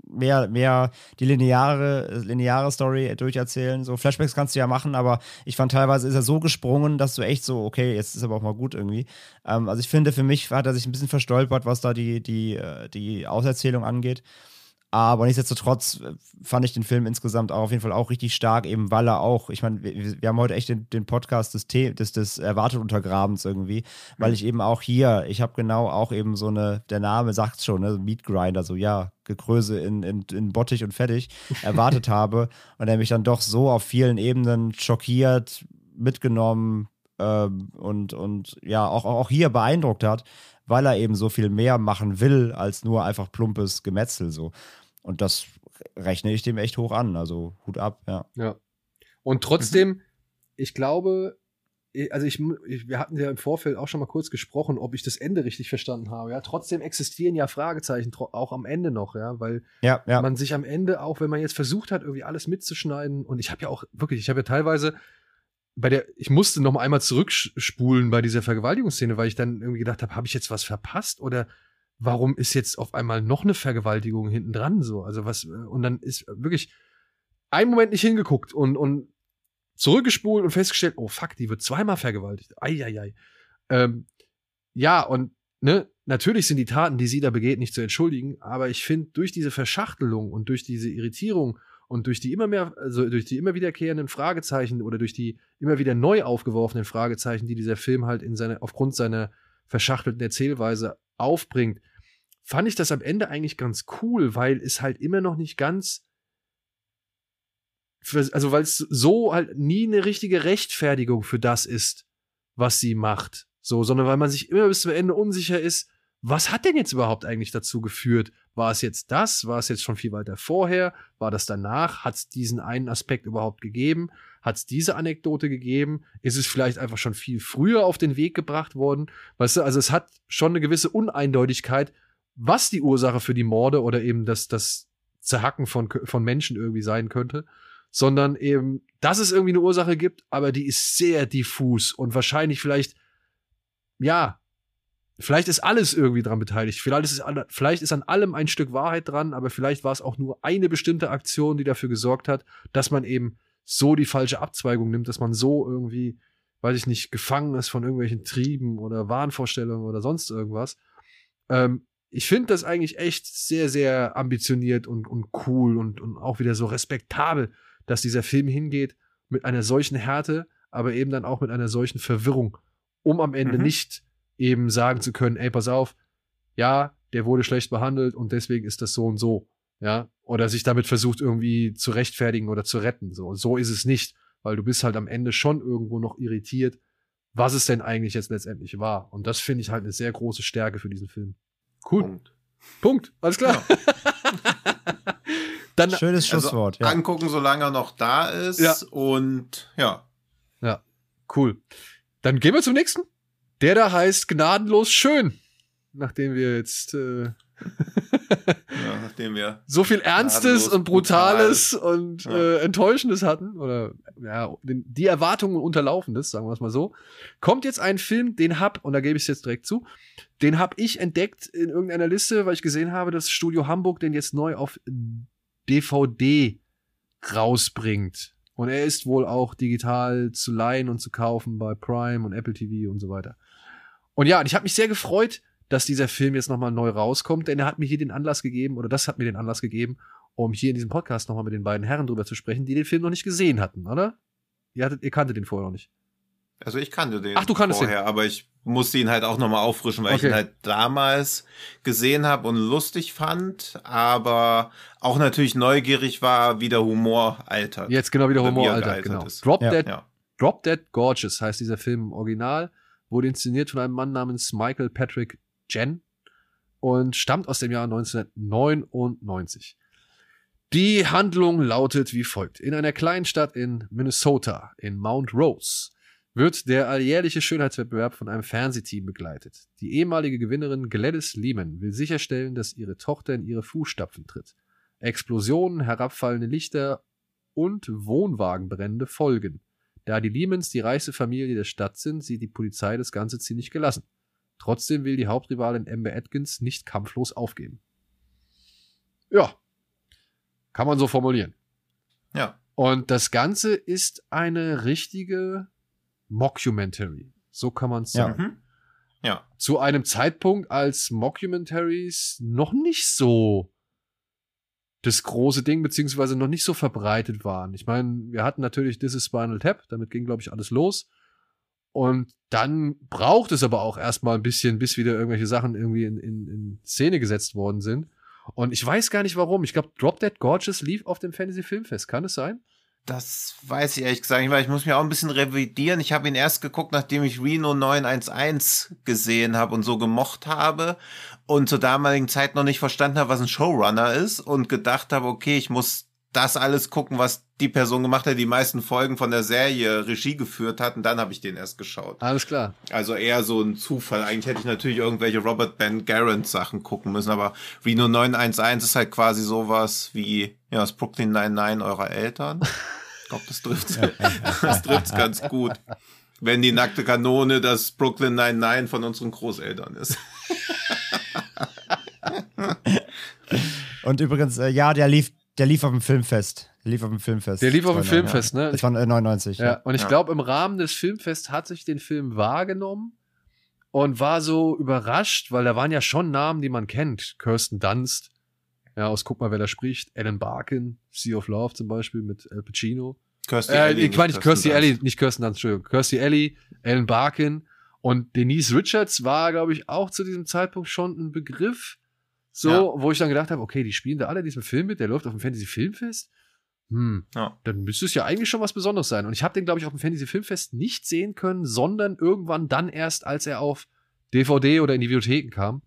mehr, mehr die lineare, lineare Story durcherzählen. So Flashbacks kannst du ja machen, aber ich fand teilweise ist er so gesprungen, dass du echt so, okay, jetzt ist aber auch mal gut irgendwie. Ähm, also ich finde, für mich hat er sich ein bisschen verstolpert, was da die, die, äh, die Auserzählung angeht. Aber nichtsdestotrotz äh, fand ich den Film insgesamt auch auf jeden Fall auch richtig stark, eben weil er auch, ich meine, wir, wir, haben heute echt den, den Podcast des, des, des Erwartet Untergrabens irgendwie, weil mhm. ich eben auch hier, ich habe genau auch eben so eine, der Name sagt schon, ne, Meat Grinder, so ja, Gekröse in, in, in Bottich und fertig, erwartet habe und er mich dann doch so auf vielen Ebenen schockiert, mitgenommen äh, und, und ja, auch, auch hier beeindruckt hat, weil er eben so viel mehr machen will, als nur einfach plumpes Gemetzel so. Und das rechne ich dem echt hoch an. Also Hut ab, ja. Ja. Und trotzdem, mhm. ich glaube, also ich, ich, wir hatten ja im Vorfeld auch schon mal kurz gesprochen, ob ich das Ende richtig verstanden habe. Ja, trotzdem existieren ja Fragezeichen auch am Ende noch, ja, weil ja, ja. man sich am Ende auch, wenn man jetzt versucht hat, irgendwie alles mitzuschneiden und ich habe ja auch wirklich, ich habe ja teilweise bei der, ich musste noch mal einmal zurückspulen bei dieser Vergewaltigungsszene, weil ich dann irgendwie gedacht habe, habe ich jetzt was verpasst oder warum ist jetzt auf einmal noch eine Vergewaltigung hinten dran so? Also was, und dann ist wirklich ein Moment nicht hingeguckt und, und zurückgespult und festgestellt, oh fuck, die wird zweimal vergewaltigt. Eieiei. Ähm, ja, und ne, natürlich sind die Taten, die sie da begeht, nicht zu entschuldigen, aber ich finde, durch diese Verschachtelung und durch diese Irritierung und durch die immer mehr, also durch die immer wiederkehrenden Fragezeichen oder durch die immer wieder neu aufgeworfenen Fragezeichen, die dieser Film halt in seine, aufgrund seiner verschachtelten Erzählweise aufbringt, fand ich das am Ende eigentlich ganz cool, weil es halt immer noch nicht ganz, also weil es so halt nie eine richtige Rechtfertigung für das ist, was sie macht. So, sondern weil man sich immer bis zum Ende unsicher ist, was hat denn jetzt überhaupt eigentlich dazu geführt? War es jetzt das? War es jetzt schon viel weiter vorher? War das danach? Hat es diesen einen Aspekt überhaupt gegeben? Hat es diese Anekdote gegeben? Ist es vielleicht einfach schon viel früher auf den Weg gebracht worden? Weißt du, also es hat schon eine gewisse Uneindeutigkeit, was die Ursache für die Morde oder eben das, das Zerhacken von, von Menschen irgendwie sein könnte, sondern eben, dass es irgendwie eine Ursache gibt, aber die ist sehr diffus und wahrscheinlich vielleicht, ja, vielleicht ist alles irgendwie dran beteiligt. Vielleicht ist, es, vielleicht ist an allem ein Stück Wahrheit dran, aber vielleicht war es auch nur eine bestimmte Aktion, die dafür gesorgt hat, dass man eben so die falsche Abzweigung nimmt, dass man so irgendwie, weiß ich nicht, gefangen ist von irgendwelchen Trieben oder Wahnvorstellungen oder sonst irgendwas. Ähm, ich finde das eigentlich echt sehr, sehr ambitioniert und, und cool und, und auch wieder so respektabel, dass dieser Film hingeht mit einer solchen Härte, aber eben dann auch mit einer solchen Verwirrung, um am Ende mhm. nicht eben sagen zu können, ey, pass auf, ja, der wurde schlecht behandelt und deswegen ist das so und so, ja, oder sich damit versucht irgendwie zu rechtfertigen oder zu retten, so. So ist es nicht, weil du bist halt am Ende schon irgendwo noch irritiert, was es denn eigentlich jetzt letztendlich war. Und das finde ich halt eine sehr große Stärke für diesen Film. Cool. Punkt. Punkt. Alles klar. Ja. Dann, Schönes also Schlusswort. Also ja. Angucken, solange er noch da ist. Ja. Und ja. Ja, cool. Dann gehen wir zum nächsten. Der da heißt gnadenlos schön. Nachdem wir jetzt äh, ja, nachdem wir so viel Ernstes und Brutales brutal. und ja. äh, Enttäuschendes hatten oder ja, die Erwartungen unterlaufendes, sagen wir es mal so, kommt jetzt ein Film, den hab und da gebe ich es jetzt direkt zu, den hab ich entdeckt in irgendeiner Liste, weil ich gesehen habe, dass Studio Hamburg den jetzt neu auf DVD rausbringt. Und er ist wohl auch digital zu leihen und zu kaufen bei Prime und Apple TV und so weiter. Und ja, ich habe mich sehr gefreut, dass dieser Film jetzt nochmal neu rauskommt, denn er hat mir hier den Anlass gegeben, oder das hat mir den Anlass gegeben, um hier in diesem Podcast nochmal mit den beiden Herren drüber zu sprechen, die den Film noch nicht gesehen hatten, oder? Ihr, hattet, ihr kanntet den vorher noch nicht. Also ich kannte den Ach, du kanntest vorher, den. aber ich musste ihn halt auch nochmal auffrischen, weil okay. ich ihn halt damals gesehen habe und lustig fand, aber auch natürlich neugierig war, wie der Humor altert. Jetzt genau wie der Humor altert, genau. Ist. Drop, ja. Dead, ja. Drop Dead Gorgeous heißt dieser Film im Original, wurde inszeniert von einem Mann namens Michael Patrick Jen und stammt aus dem Jahr 1999. Die Handlung lautet wie folgt. In einer kleinen Stadt in Minnesota, in Mount Rose, wird der alljährliche Schönheitswettbewerb von einem Fernsehteam begleitet. Die ehemalige Gewinnerin Gladys Lehman will sicherstellen, dass ihre Tochter in ihre Fußstapfen tritt. Explosionen, herabfallende Lichter und Wohnwagenbrände folgen. Da die Lehmans die reichste Familie der Stadt sind, sieht die Polizei das Ganze ziemlich gelassen. Trotzdem will die Hauptrivalin Amber Atkins nicht kampflos aufgeben. Ja, kann man so formulieren. Ja. Und das Ganze ist eine richtige Mockumentary. So kann man es sagen. Ja. Mhm. ja. Zu einem Zeitpunkt, als Mockumentaries noch nicht so das große Ding, beziehungsweise noch nicht so verbreitet waren. Ich meine, wir hatten natürlich This is Spinal Tap, damit ging, glaube ich, alles los. Und dann braucht es aber auch erstmal ein bisschen, bis wieder irgendwelche Sachen irgendwie in, in, in Szene gesetzt worden sind. Und ich weiß gar nicht warum. Ich glaube, Drop Dead Gorgeous lief auf dem Fantasy Filmfest. Kann es sein? Das weiß ich ehrlich gesagt nicht, weil ich muss mir auch ein bisschen revidieren. Ich habe ihn erst geguckt, nachdem ich Reno 911 gesehen habe und so gemocht habe und zur damaligen Zeit noch nicht verstanden habe, was ein Showrunner ist und gedacht habe, okay, ich muss das alles gucken, was die Person gemacht hat, die meisten Folgen von der Serie Regie geführt hat und dann habe ich den erst geschaut. Alles klar. Also eher so ein Zufall. Eigentlich hätte ich natürlich irgendwelche Robert Ben Garant Sachen gucken müssen, aber Reno 911 ist halt quasi sowas wie ja, das Brooklyn 99 eurer Eltern. Ich glaube, das trifft das trifft's ganz gut. Wenn die nackte Kanone das Brooklyn 99 von unseren Großeltern ist. Und übrigens, äh, ja, der lief, der lief auf dem Filmfest. Der lief auf dem Filmfest. Der lief auf dem 99, Filmfest, ne? Das war äh, 99. Ja, Ja. und ich Ja. glaube, im Rahmen des Filmfests hat sich den Film wahrgenommen und war so überrascht, weil da waren ja schon Namen, die man kennt. Kirsten Dunst, ja, aus Guck mal, wer da spricht. Alan Barkin, Sea of Love zum Beispiel mit Al Pacino. Kirstie Äh, Alley, ich meine nicht Kirstie Dunst. Alley, nicht Kirsten Dunst, Entschuldigung. Kirstie Alley, Alan Barkin und Denise Richards war, glaube ich, auch zu diesem Zeitpunkt schon ein Begriff. So, Ja. wo ich dann gedacht habe, okay, die spielen da alle diesen Film mit, der läuft auf dem Fantasy Filmfest. Hm, Ja. dann müsste es ja eigentlich schon was Besonderes sein. Und ich habe den, glaube ich, auf dem Fantasy Filmfest nicht sehen können, sondern irgendwann dann erst, als er auf DVD oder in die Videotheken kam.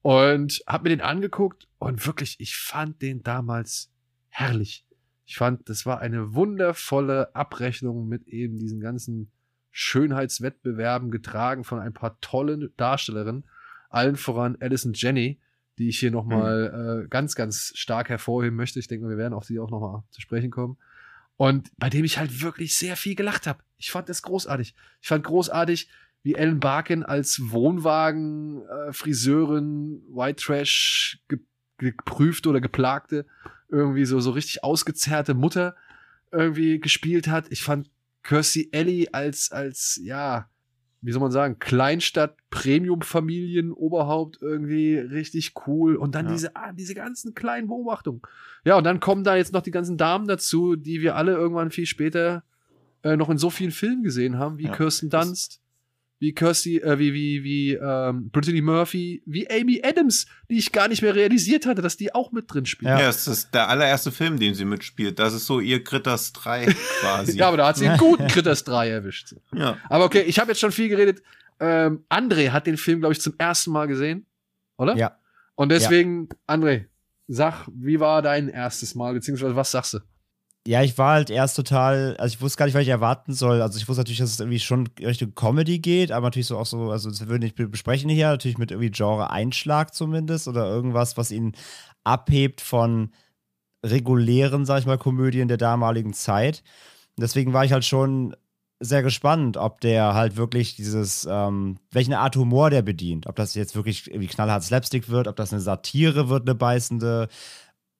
Und habe mir den angeguckt und wirklich, ich fand den damals herrlich. Ich fand, das war eine wundervolle Abrechnung mit eben diesen ganzen Schönheitswettbewerben, getragen von ein paar tollen Darstellerinnen. Allen voran Alison Jenny, die ich hier nochmal äh, ganz, ganz stark hervorheben möchte. Ich denke, wir werden auf sie auch nochmal zu sprechen kommen. Und bei dem ich halt wirklich sehr viel gelacht habe. Ich fand das großartig. Ich fand großartig, wie Ellen Barkin als Wohnwagen, äh, Friseurin, White Trash ge geprüfte oder geplagte, irgendwie so, so richtig ausgezerrte Mutter irgendwie gespielt hat. Ich fand Kirstie Alley als, als, ja, wie soll man sagen, Kleinstadt, Premium-Familien, Oberhaupt irgendwie richtig cool. Und dann Ja. diese, ah, diese ganzen kleinen Beobachtungen. Ja, und dann kommen da jetzt noch die ganzen Damen dazu, die wir alle irgendwann viel später äh, noch in so vielen Filmen gesehen haben, wie Ja. Kirsten Dunst, wie Kirsty, äh, wie, wie, wie ähm, Brittany Murphy, wie Amy Adams, die ich gar nicht mehr realisiert hatte, dass die auch mit drin spielt. Ja. Ja, es ist der allererste Film, den sie mitspielt. Das ist so ihr Critters 3 quasi. Ja, aber da hat sie einen guten Critters 3 erwischt. ja. Aber okay, ich habe jetzt schon viel geredet. Ähm, André hat den Film, glaube ich, zum ersten Mal gesehen, oder? Ja. Und deswegen, André, sag, wie war dein erstes Mal, beziehungsweise was sagst du? Ja, ich war halt erst total, also ich wusste gar nicht, was ich erwarten soll. Also ich wusste natürlich, dass es irgendwie schon Richtung Comedy geht, aber natürlich so auch so, also das würden wir nicht besprechen hier, natürlich mit irgendwie Genre-Einschlag zumindest oder irgendwas, was ihn abhebt von regulären, sag ich mal, Komödien der damaligen Zeit. Deswegen war ich halt schon sehr gespannt, ob der halt wirklich dieses, ähm, welche Art Humor der bedient. Ob das jetzt wirklich irgendwie knallhart Slapstick wird, ob das eine Satire wird, eine beißende.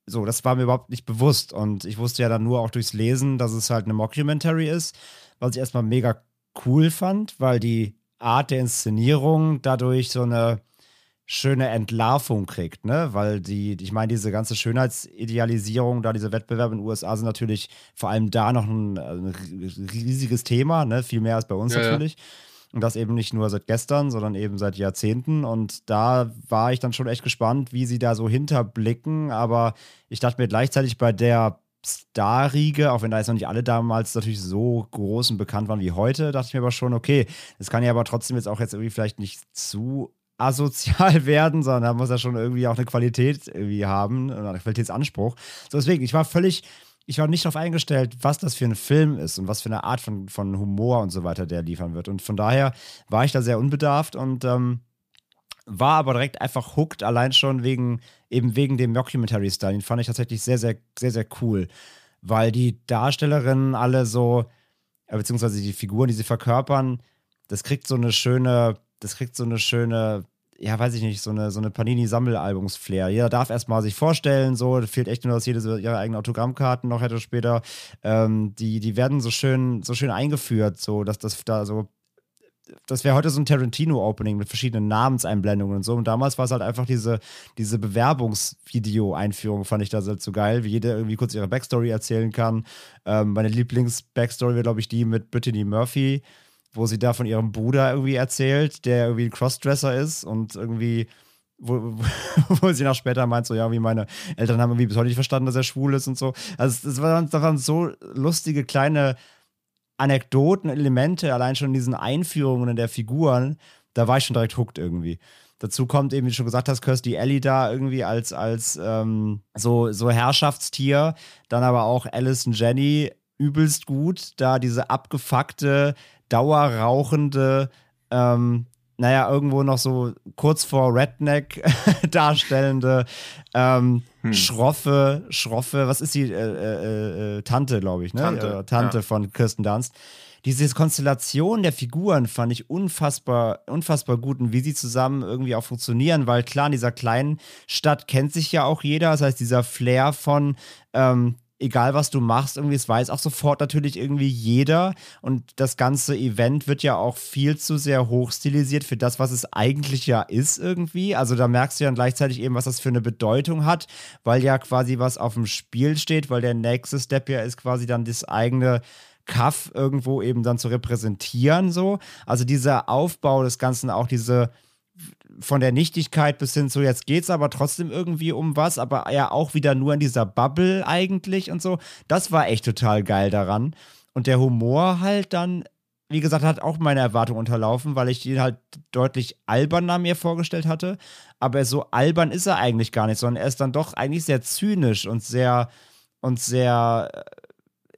So, das war mir überhaupt nicht bewusst. Und ich wusste ja dann nur auch durchs Lesen, dass es halt eine Mockumentary ist, was ich erstmal mega cool fand, weil die Art der Inszenierung dadurch so eine schöne Entlarvung kriegt, ne? Weil die, ich meine, diese ganze Schönheitsidealisierung, da diese Wettbewerbe in den USA sind natürlich vor allem da noch ein, ein riesiges Thema, ne? Viel mehr als bei uns Ja, ja. Und das eben nicht nur seit gestern, sondern eben seit Jahrzehnten. Und da war ich dann schon echt gespannt, wie sie da so hinterblicken. Aber ich dachte mir gleichzeitig bei der Starriege, auch wenn da jetzt noch nicht alle damals natürlich so groß und bekannt waren wie heute, dachte ich mir aber schon, okay, das kann ja aber trotzdem jetzt auch jetzt irgendwie vielleicht nicht zu asozial werden, sondern da muss er schon irgendwie auch eine Qualität irgendwie haben, einen Qualitätsanspruch. So deswegen, ich war völlig, ich war nicht darauf eingestellt, was das für ein Film ist und was für eine Art von, von Humor und so weiter der liefern wird. Und von daher war ich da sehr unbedarft und ähm, war aber direkt einfach hooked, allein schon wegen, eben wegen dem Mockumentary-Style. Den fand ich tatsächlich sehr, sehr, sehr, sehr cool. Weil die Darstellerinnen alle so, äh, beziehungsweise die Figuren, die sie verkörpern, das kriegt so eine schöne, das kriegt so eine schöne, ja, weiß ich nicht, so eine, so eine Panini-Sammelalbums-Flair. Jeder darf erstmal sich vorstellen, so, da fehlt echt nur, dass jede ihre eigenen Autogrammkarten noch hätte später. Ähm, die, die werden so schön, so schön eingeführt, so, dass das da so das wäre heute so ein Tarantino-Opening mit verschiedenen Namenseinblendungen und so. Und damals war es halt einfach diese, diese Bewerbungsvideo-Einführung, fand ich da so geil, wie jeder irgendwie kurz ihre Backstory erzählen kann. Ähm, meine Lieblings-Backstory wäre, glaube ich, die mit Brittany Murphy, wo sie da von ihrem Bruder irgendwie erzählt, der irgendwie ein Crossdresser ist und irgendwie wo, wo, sie nach später meint, so, ja, wie meine Eltern haben irgendwie bis heute nicht verstanden, dass er schwul ist und so. Also, das waren, das waren so lustige kleine Anekdoten, Elemente, allein schon in diesen Einführungen der Figuren, da war ich schon direkt hooked irgendwie. Dazu kommt eben, wie du schon gesagt hast, Kirsty Ellie da irgendwie als, als ähm, so, so Herrschaftstier. Dann aber auch Alison Jenny übelst gut, da diese abgefuckte, dauerrauchende, ähm, naja, irgendwo noch so kurz vor Redneck darstellende, ähm, hm. schroffe, schroffe, was ist die äh, äh, äh, Tante, glaube ich, ne? Tante, äh, Tante ja. von Kirsten Dunst. Diese Konstellation der Figuren fand ich unfassbar, unfassbar gut und wie sie zusammen irgendwie auch funktionieren, weil klar, in dieser kleinen Stadt kennt sich ja auch jeder. Das heißt, dieser Flair von ähm, egal was du machst, irgendwie, es weiß auch sofort natürlich irgendwie jeder. Und das ganze Event wird ja auch viel zu sehr hochstilisiert für das, was es eigentlich ja ist irgendwie. Also da merkst du ja gleichzeitig eben, was das für eine Bedeutung hat, weil ja quasi was auf dem Spiel steht, weil der nächste Step ja ist quasi dann das eigene Kaff irgendwo eben dann zu repräsentieren, so. Also dieser Aufbau des Ganzen, auch diese von der Nichtigkeit bis hin zu jetzt geht's aber trotzdem irgendwie um was, aber ja auch wieder nur in dieser Bubble eigentlich und so. Das war echt total geil daran. Und der Humor halt dann, wie gesagt, hat auch meine Erwartung unterlaufen, weil ich ihn halt deutlich alberner mir vorgestellt hatte. Aber so albern ist er eigentlich gar nicht, sondern er ist dann doch eigentlich sehr zynisch und sehr und sehr äh,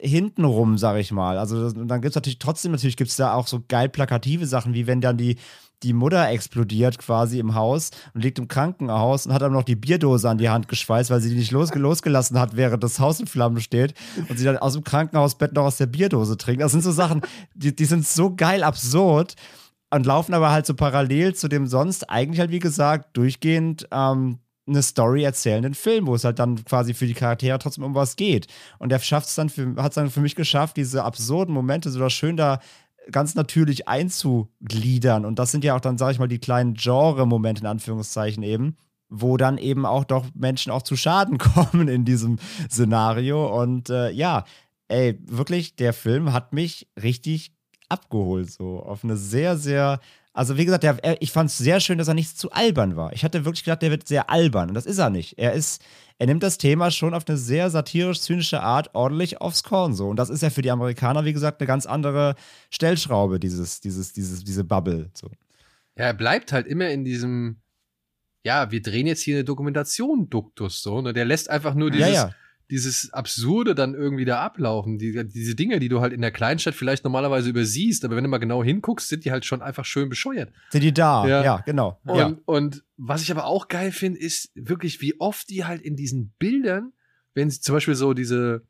hintenrum, sag ich mal. Also dann gibt es natürlich trotzdem, natürlich gibt es da auch so geil plakative Sachen, wie wenn dann die die Mutter explodiert quasi im Haus und liegt im Krankenhaus und hat dann noch die Bierdose an die Hand geschweißt, weil sie die nicht losge losgelassen hat, während das Haus in Flammen steht und sie dann aus dem Krankenhausbett noch aus der Bierdose trinkt. Das sind so Sachen, die, die sind so geil absurd und laufen aber halt so parallel zu dem sonst eigentlich halt, wie gesagt, durchgehend ähm, eine Story erzählenden Film, wo es halt dann quasi für die Charaktere trotzdem um was geht. Und er schafft es dann hat es dann für mich geschafft, diese absurden Momente so schön da ganz natürlich einzugliedern. Und das sind ja auch dann, sage ich mal, die kleinen Genre-Momente in Anführungszeichen eben, wo dann eben auch doch Menschen auch zu Schaden kommen in diesem Szenario. Und äh, ja, ey, wirklich, der Film hat mich richtig abgeholt, so auf eine sehr, sehr also wie gesagt, der, ich fand es sehr schön, dass er nicht zu albern war. Ich hatte wirklich gedacht, der wird sehr albern und das ist er nicht. Er ist, er nimmt das Thema schon auf eine sehr satirisch-zynische Art ordentlich aufs Korn so. Und das ist ja für die Amerikaner, wie gesagt, eine ganz andere Stellschraube, dieses, dieses, dieses, diese Bubble. So. Ja, er bleibt halt immer in diesem, ja, wir drehen jetzt hier eine Dokumentation-Duktus so. Ne? Der lässt einfach nur dieses. Ja, ja dieses Absurde dann irgendwie da ablaufen. Die, diese Dinge, die du halt in der Kleinstadt vielleicht normalerweise übersiehst, aber wenn du mal genau hinguckst, sind die halt schon einfach schön bescheuert. Sind die da? Ja, ja genau. Und, ja. und was ich aber auch geil finde, ist wirklich, wie oft die halt in diesen Bildern, wenn sie zum Beispiel so diese,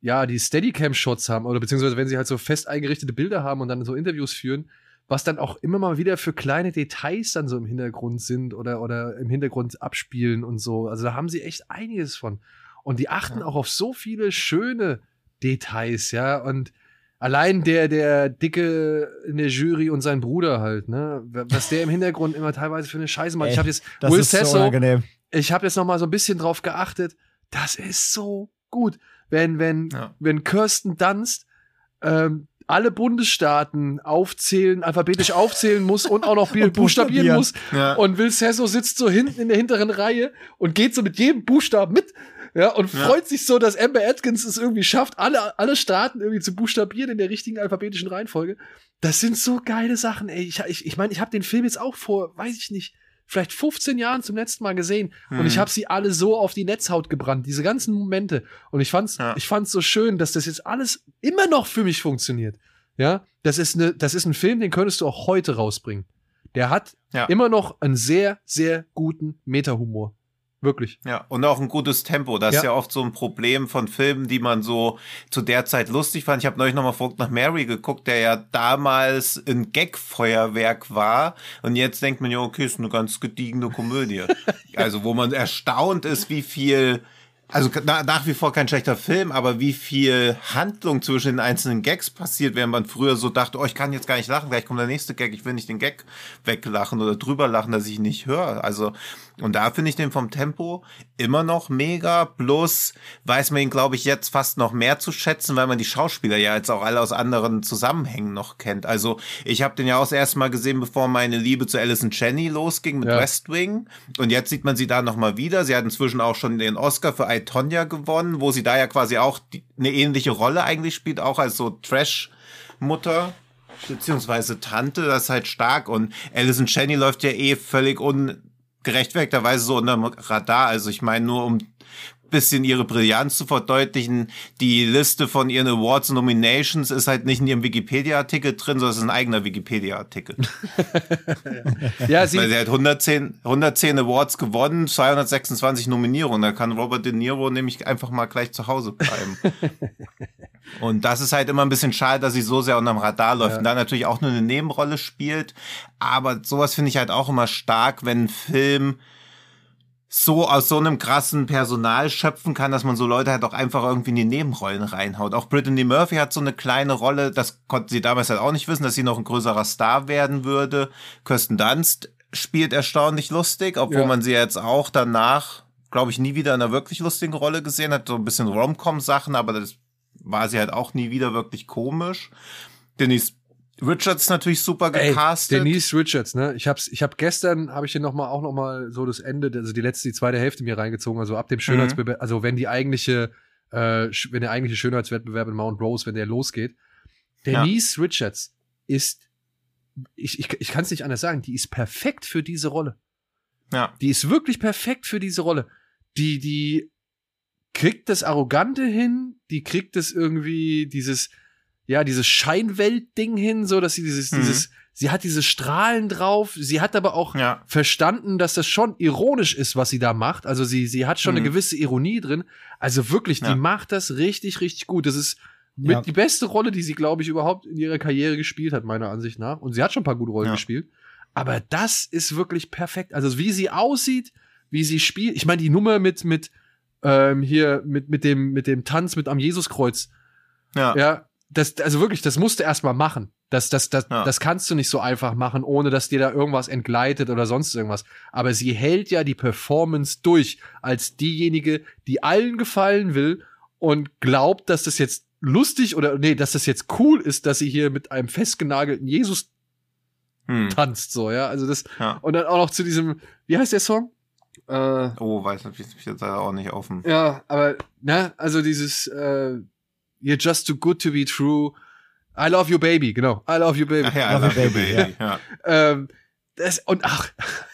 ja, die Steadicam-Shots haben, oder beziehungsweise wenn sie halt so fest eingerichtete Bilder haben und dann so Interviews führen, was dann auch immer mal wieder für kleine Details dann so im Hintergrund sind oder, oder im Hintergrund abspielen und so. Also da haben sie echt einiges von. Und die achten ja. auch auf so viele schöne Details, ja. Und allein der, der Dicke in der Jury und sein Bruder halt, ne? Was der im Hintergrund immer teilweise für eine Scheiße macht. Ey, ich habe jetzt Will Sasso, so ich habe jetzt noch mal so ein bisschen drauf geachtet. Das ist so gut, wenn wenn ja. wenn Kirsten Dunst ähm, alle Bundesstaaten aufzählen, alphabetisch aufzählen muss und auch noch und buchstabieren muss. Ja. Und Will Sasso sitzt so hinten in der hinteren Reihe und geht so mit jedem Buchstaben mit ja, und ja. freut sich so, dass Amber Atkins es irgendwie schafft, alle, alle Staaten irgendwie zu buchstabieren in der richtigen alphabetischen Reihenfolge. Das sind so geile Sachen, ey. Ich, ich, ich meine, ich habe den Film jetzt auch vor, weiß ich nicht, vielleicht 15 Jahren zum letzten Mal gesehen mhm. und ich mhm. habe sie alle so auf die Netzhaut gebrannt, diese ganzen Momente und ich fand's ja. ich fand's so schön, dass das jetzt alles immer noch für mich funktioniert. Ja, das ist eine das ist ein Film, den könntest du auch heute rausbringen. Der hat ja. immer noch einen sehr sehr guten Meta-Humor. Wirklich. Ja, und auch ein gutes Tempo. Das ja. ist ja oft so ein Problem von Filmen, die man so zu der Zeit lustig fand. Ich habe neulich nochmal Vogt nach Mary geguckt, der ja damals ein Gag-Feuerwerk war. Und jetzt denkt man ja, okay, ist eine ganz gediegene Komödie. also, wo man erstaunt ist, wie viel also na, nach wie vor kein schlechter Film, aber wie viel Handlung zwischen den einzelnen Gags passiert, während man früher so dachte, oh, ich kann jetzt gar nicht lachen, gleich kommt der nächste Gag, ich will nicht den Gag weglachen oder drüber lachen, dass ich ihn nicht höre. Also, und da finde ich den vom Tempo immer noch mega, bloß weiß man ihn, glaube ich, jetzt fast noch mehr zu schätzen, weil man die Schauspieler ja jetzt auch alle aus anderen Zusammenhängen noch kennt. Also, ich habe den ja auch das erste Mal gesehen, bevor meine Liebe zu Alison Jenny losging mit ja. West Wing. Und jetzt sieht man sie da nochmal wieder. Sie hat inzwischen auch schon den Oscar für I, Tonya gewonnen, wo sie da ja quasi auch die, eine ähnliche Rolle eigentlich spielt, auch als so Trash-Mutter beziehungsweise Tante, das ist halt stark und Alison Cheney läuft ja eh völlig ungerechtfertigterweise so unterm Radar, also ich meine nur um bisschen ihre Brillanz zu verdeutlichen. Die Liste von ihren Awards und Nominations ist halt nicht in ihrem Wikipedia-Artikel drin, sondern es ist ein eigener Wikipedia-Artikel. ja, sie, Weil sie hat 110, 110 Awards gewonnen, 226 Nominierungen. Da kann Robert De Niro nämlich einfach mal gleich zu Hause bleiben. und das ist halt immer ein bisschen schade, dass sie so sehr unterm Radar läuft ja. und da natürlich auch nur eine Nebenrolle spielt. Aber sowas finde ich halt auch immer stark, wenn ein Film so aus so einem krassen Personal schöpfen kann, dass man so Leute halt auch einfach irgendwie in die Nebenrollen reinhaut. Auch Brittany Murphy hat so eine kleine Rolle, das konnte sie damals halt auch nicht wissen, dass sie noch ein größerer Star werden würde. Kirsten Dunst spielt erstaunlich lustig, obwohl ja. man sie jetzt auch danach, glaube ich, nie wieder in einer wirklich lustigen Rolle gesehen hat. So ein bisschen Rom-Com-Sachen, aber das war sie halt auch nie wieder wirklich komisch. Denise Richards natürlich super gecastet. Ey, Denise Richards, ne? Ich hab's, ich hab gestern, habe ich hier noch mal auch noch mal so das Ende, also die letzte, die zweite Hälfte mir reingezogen, also ab dem Schönheitsbewerb, mhm. also wenn die eigentliche, äh, wenn der eigentliche Schönheitswettbewerb in Mount Rose, wenn der losgeht, Denise ja. Richards ist, ich, ich, ich kann es nicht anders sagen, die ist perfekt für diese Rolle. Ja. Die ist wirklich perfekt für diese Rolle. Die, die kriegt das Arrogante hin, die kriegt das irgendwie, dieses, ja, dieses Scheinwelt-Ding hin, so dass sie dieses, mhm. dieses, sie hat diese Strahlen drauf, sie hat aber auch ja. verstanden, dass das schon ironisch ist, was sie da macht. Also sie, sie hat schon mhm. eine gewisse Ironie drin. Also wirklich, ja. die macht das richtig, richtig gut. Das ist mit ja. die beste Rolle, die sie, glaube ich, überhaupt in ihrer Karriere gespielt hat, meiner Ansicht nach. Und sie hat schon ein paar gute Rollen gespielt. Aber das ist wirklich perfekt. Also wie sie aussieht, wie sie spielt. Ich meine, die Nummer mit, mit, ähm, hier, mit, mit dem, mit dem Tanz mit am Jesuskreuz. Ja. ja das, also wirklich, das musst du erstmal machen. Das, das, das, ja. das kannst du nicht so einfach machen, ohne dass dir da irgendwas entgleitet oder sonst irgendwas. Aber sie hält ja die Performance durch als diejenige, die allen gefallen will und glaubt, dass das jetzt lustig oder nee, dass das jetzt cool ist, dass sie hier mit einem festgenagelten Jesus hm. tanzt, so, ja. Also das, ja. und dann auch noch zu diesem, wie heißt der Song? Äh, oh, weiß nicht, ich jetzt auch nicht offen. Ja, aber, ne, also dieses, äh, You're just too good to be true. I love you, baby, genau. I love you, baby. Ach ja, I love, love you, baby. baby. Ja. Ähm, das, und ach,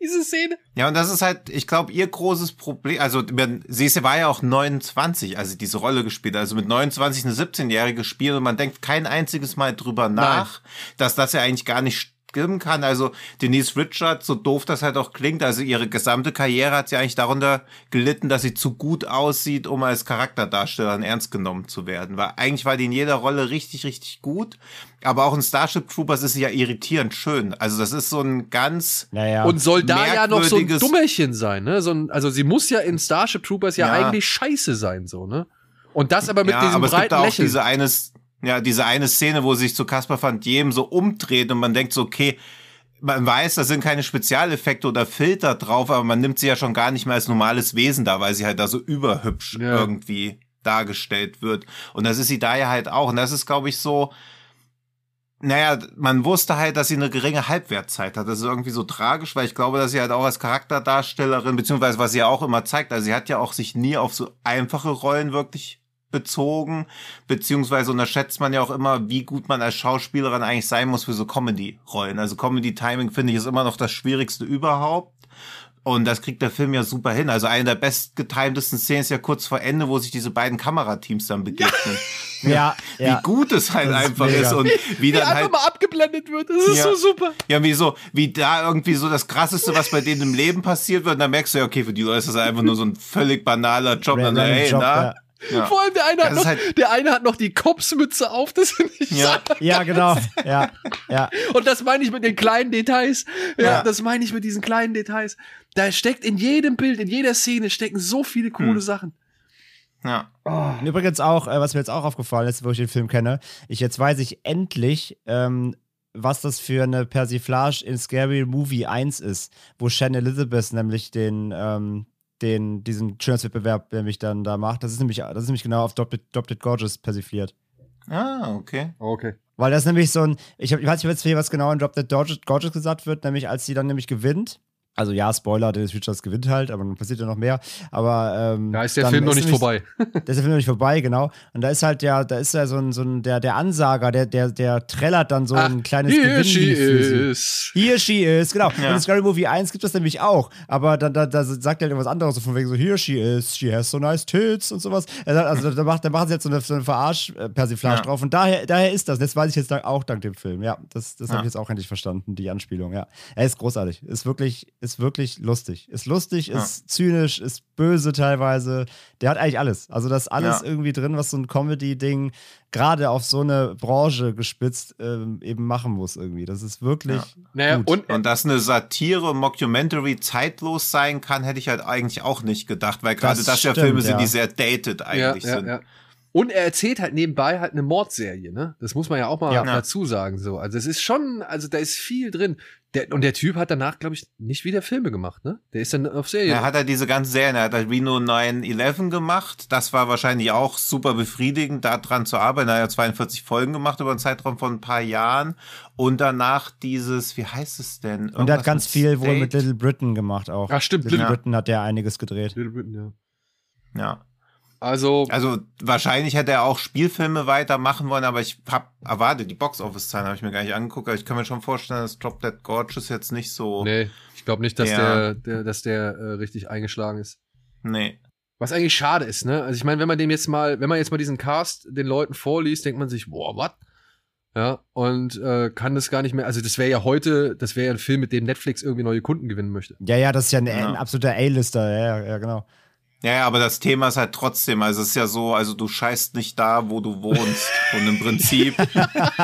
diese Szene. Ja, und das ist halt, ich glaube, ihr großes Problem. Also, sie war ja auch 29, als sie diese Rolle gespielt hat. Also mit 29 eine 17-Jährige spielt und man denkt kein einziges Mal drüber nach, Nein. dass das ja eigentlich gar nicht geben kann. Also Denise Richards, so doof das halt auch klingt, also ihre gesamte Karriere hat sie eigentlich darunter gelitten, dass sie zu gut aussieht, um als Charakterdarstellerin ernst genommen zu werden. Weil eigentlich war die in jeder Rolle richtig, richtig gut. Aber auch in Starship Troopers ist sie ja irritierend schön. Also das ist so ein ganz naja. und soll da ja noch so ein Dummerchen sein, ne? So ein, also sie muss ja in Starship Troopers ja, ja, eigentlich scheiße sein, so ne? Und das aber mit ja, diesem aber es breiten gibt da auch Lächeln. diese eines ja, diese eine Szene, wo sich zu Caspar van Diem so umdreht und man denkt so, okay, man weiß, da sind keine Spezialeffekte oder Filter drauf, aber man nimmt sie ja schon gar nicht mehr als normales Wesen da, weil sie halt da so überhübsch ja. irgendwie dargestellt wird. Und das ist sie da ja halt auch. Und das ist, glaube ich, so, naja, man wusste halt, dass sie eine geringe Halbwertzeit hat. Das ist irgendwie so tragisch, weil ich glaube, dass sie halt auch als Charakterdarstellerin, beziehungsweise was sie ja auch immer zeigt, also sie hat ja auch sich nie auf so einfache Rollen wirklich bezogen, beziehungsweise unterschätzt man ja auch immer, wie gut man als Schauspielerin eigentlich sein muss für so Comedy-Rollen. Also Comedy-Timing finde ich ist immer noch das Schwierigste überhaupt. Und das kriegt der Film ja super hin. Also eine der bestgetimtesten Szenen ist ja kurz vor Ende, wo sich diese beiden Kamerateams dann begegnen. Ja, ja. Wie gut es halt das einfach ist, ist und wie, dann halt mal abgeblendet wird. Das ist ja, so super. Ja, wie so, wie da irgendwie so das krasseste, was bei denen im Leben passiert wird. Und dann merkst du ja, okay, für die Leute ist das einfach nur so ein völlig banaler Job. Random dann, hey, Job, na, ja. Vor allem der eine, hat Das noch, halt- der eine hat noch die Kopfsmütze auf, das finde ich Ja. Ja, genau. Ja, ja. Und das meine ich mit den kleinen Details. Ja, Ja. das meine ich mit diesen kleinen Details. Da steckt in jedem Bild, in jeder Szene stecken so viele coole Hm. Sachen. Ja. Und übrigens auch, äh, was mir jetzt auch aufgefallen ist, wo ich den Film kenne, ich jetzt weiß ich endlich, ähm, was das für eine Persiflage in Scary Movie 1 ist, wo Shannon Elizabeth nämlich den, ähm, den, diesen Schönheitswettbewerb nämlich dann da macht. Das ist nämlich, das ist nämlich genau auf Adopted, Adopted Gorgeous persifliert. Ah, okay. Okay. Weil das nämlich so ein, ich, hab, ich weiß nicht, was genau in Drop Dead Gorgeous, Gorgeous gesagt wird, nämlich als sie dann nämlich gewinnt. Also ja, Spoiler, Dennis Richards gewinnt halt, aber dann passiert ja noch mehr. Aber ähm, Da ist der dann Film noch nicht vorbei. Da ist der Film noch nicht vorbei, genau. Und da ist halt der, da ist ja so ein, so ein der, der Ansager, der, der, der trällert dann so ein kleines Here she is. Here she is, genau. Ja. Und in Scary Movie 1 gibt es das nämlich auch. Aber da, da, da sagt er halt irgendwas anderes, so von wegen so, here she is, she has so nice tits und sowas. Also da, macht, da machen sie jetzt so eine, so eine Verarsch-Persiflage Ja. drauf. Und daher, daher ist das. Das weiß ich jetzt auch dank dem Film. Ja, das, das habe Ja. ich jetzt auch endlich verstanden, die Anspielung, ja. Er ist großartig. Ist wirklich, ist wirklich lustig. Ist lustig, Ja. ist zynisch, ist böse teilweise. Der hat eigentlich alles. Also das ist alles Ja. irgendwie drin, was so ein Comedy-Ding gerade auf so eine Branche gespitzt ähm, eben machen muss irgendwie. Das ist wirklich Ja. Naja, gut. und Und dass eine Satire, Mockumentary zeitlos sein kann, hätte ich halt eigentlich auch nicht gedacht, weil gerade Das das, ja stimmt, Filme sind, ja. die sehr dated eigentlich ja, ja, sind. ja. Und er erzählt halt nebenbei halt eine Mordserie, ne? Das muss man ja auch mal Ja. dazu sagen, so. Also es ist schon, also da ist viel drin. Der, und der Typ hat danach, glaube ich, nicht wieder Filme gemacht, ne? Der ist dann auf Serie. Er hat er diese ganzen Serien, er hat halt Reno 911 gemacht. Das war wahrscheinlich auch super befriedigend, da dran zu arbeiten. Er hat 42 Folgen gemacht über einen Zeitraum von ein paar Jahren. Und danach dieses, wie heißt es denn? Und er hat Irgendwas ganz viel wohl State? mit Little Britain gemacht auch. Ach, stimmt, Little Little- Britain hat der einiges gedreht. Little Britain, ja. Ja. Also, Also wahrscheinlich hätte er auch Spielfilme weitermachen wollen, aber ich hab erwartet, die Box-Office-Zahlen habe ich mir gar nicht angeguckt, aber ich kann mir schon vorstellen, dass Drop Dead Gorgeous jetzt nicht so. nee, ich glaube nicht, dass Ja. der, der, dass der äh, richtig eingeschlagen ist. Nee. Was eigentlich schade ist, ne? Also ich meine, wenn man dem jetzt mal, wenn man jetzt mal diesen Cast den Leuten vorliest, denkt man sich, boah, was? Ja, und äh, kann das gar nicht mehr. Also das wäre ja heute, das wäre ja ein Film, mit dem Netflix irgendwie neue Kunden gewinnen möchte. Ja, ja, das ist ja ein, Ja. ein absoluter A-Lister, ja, ja, genau. Ja, ja, aber das Thema ist halt trotzdem, also es ist ja so, also du scheißt nicht da, wo du wohnst. Und im Prinzip,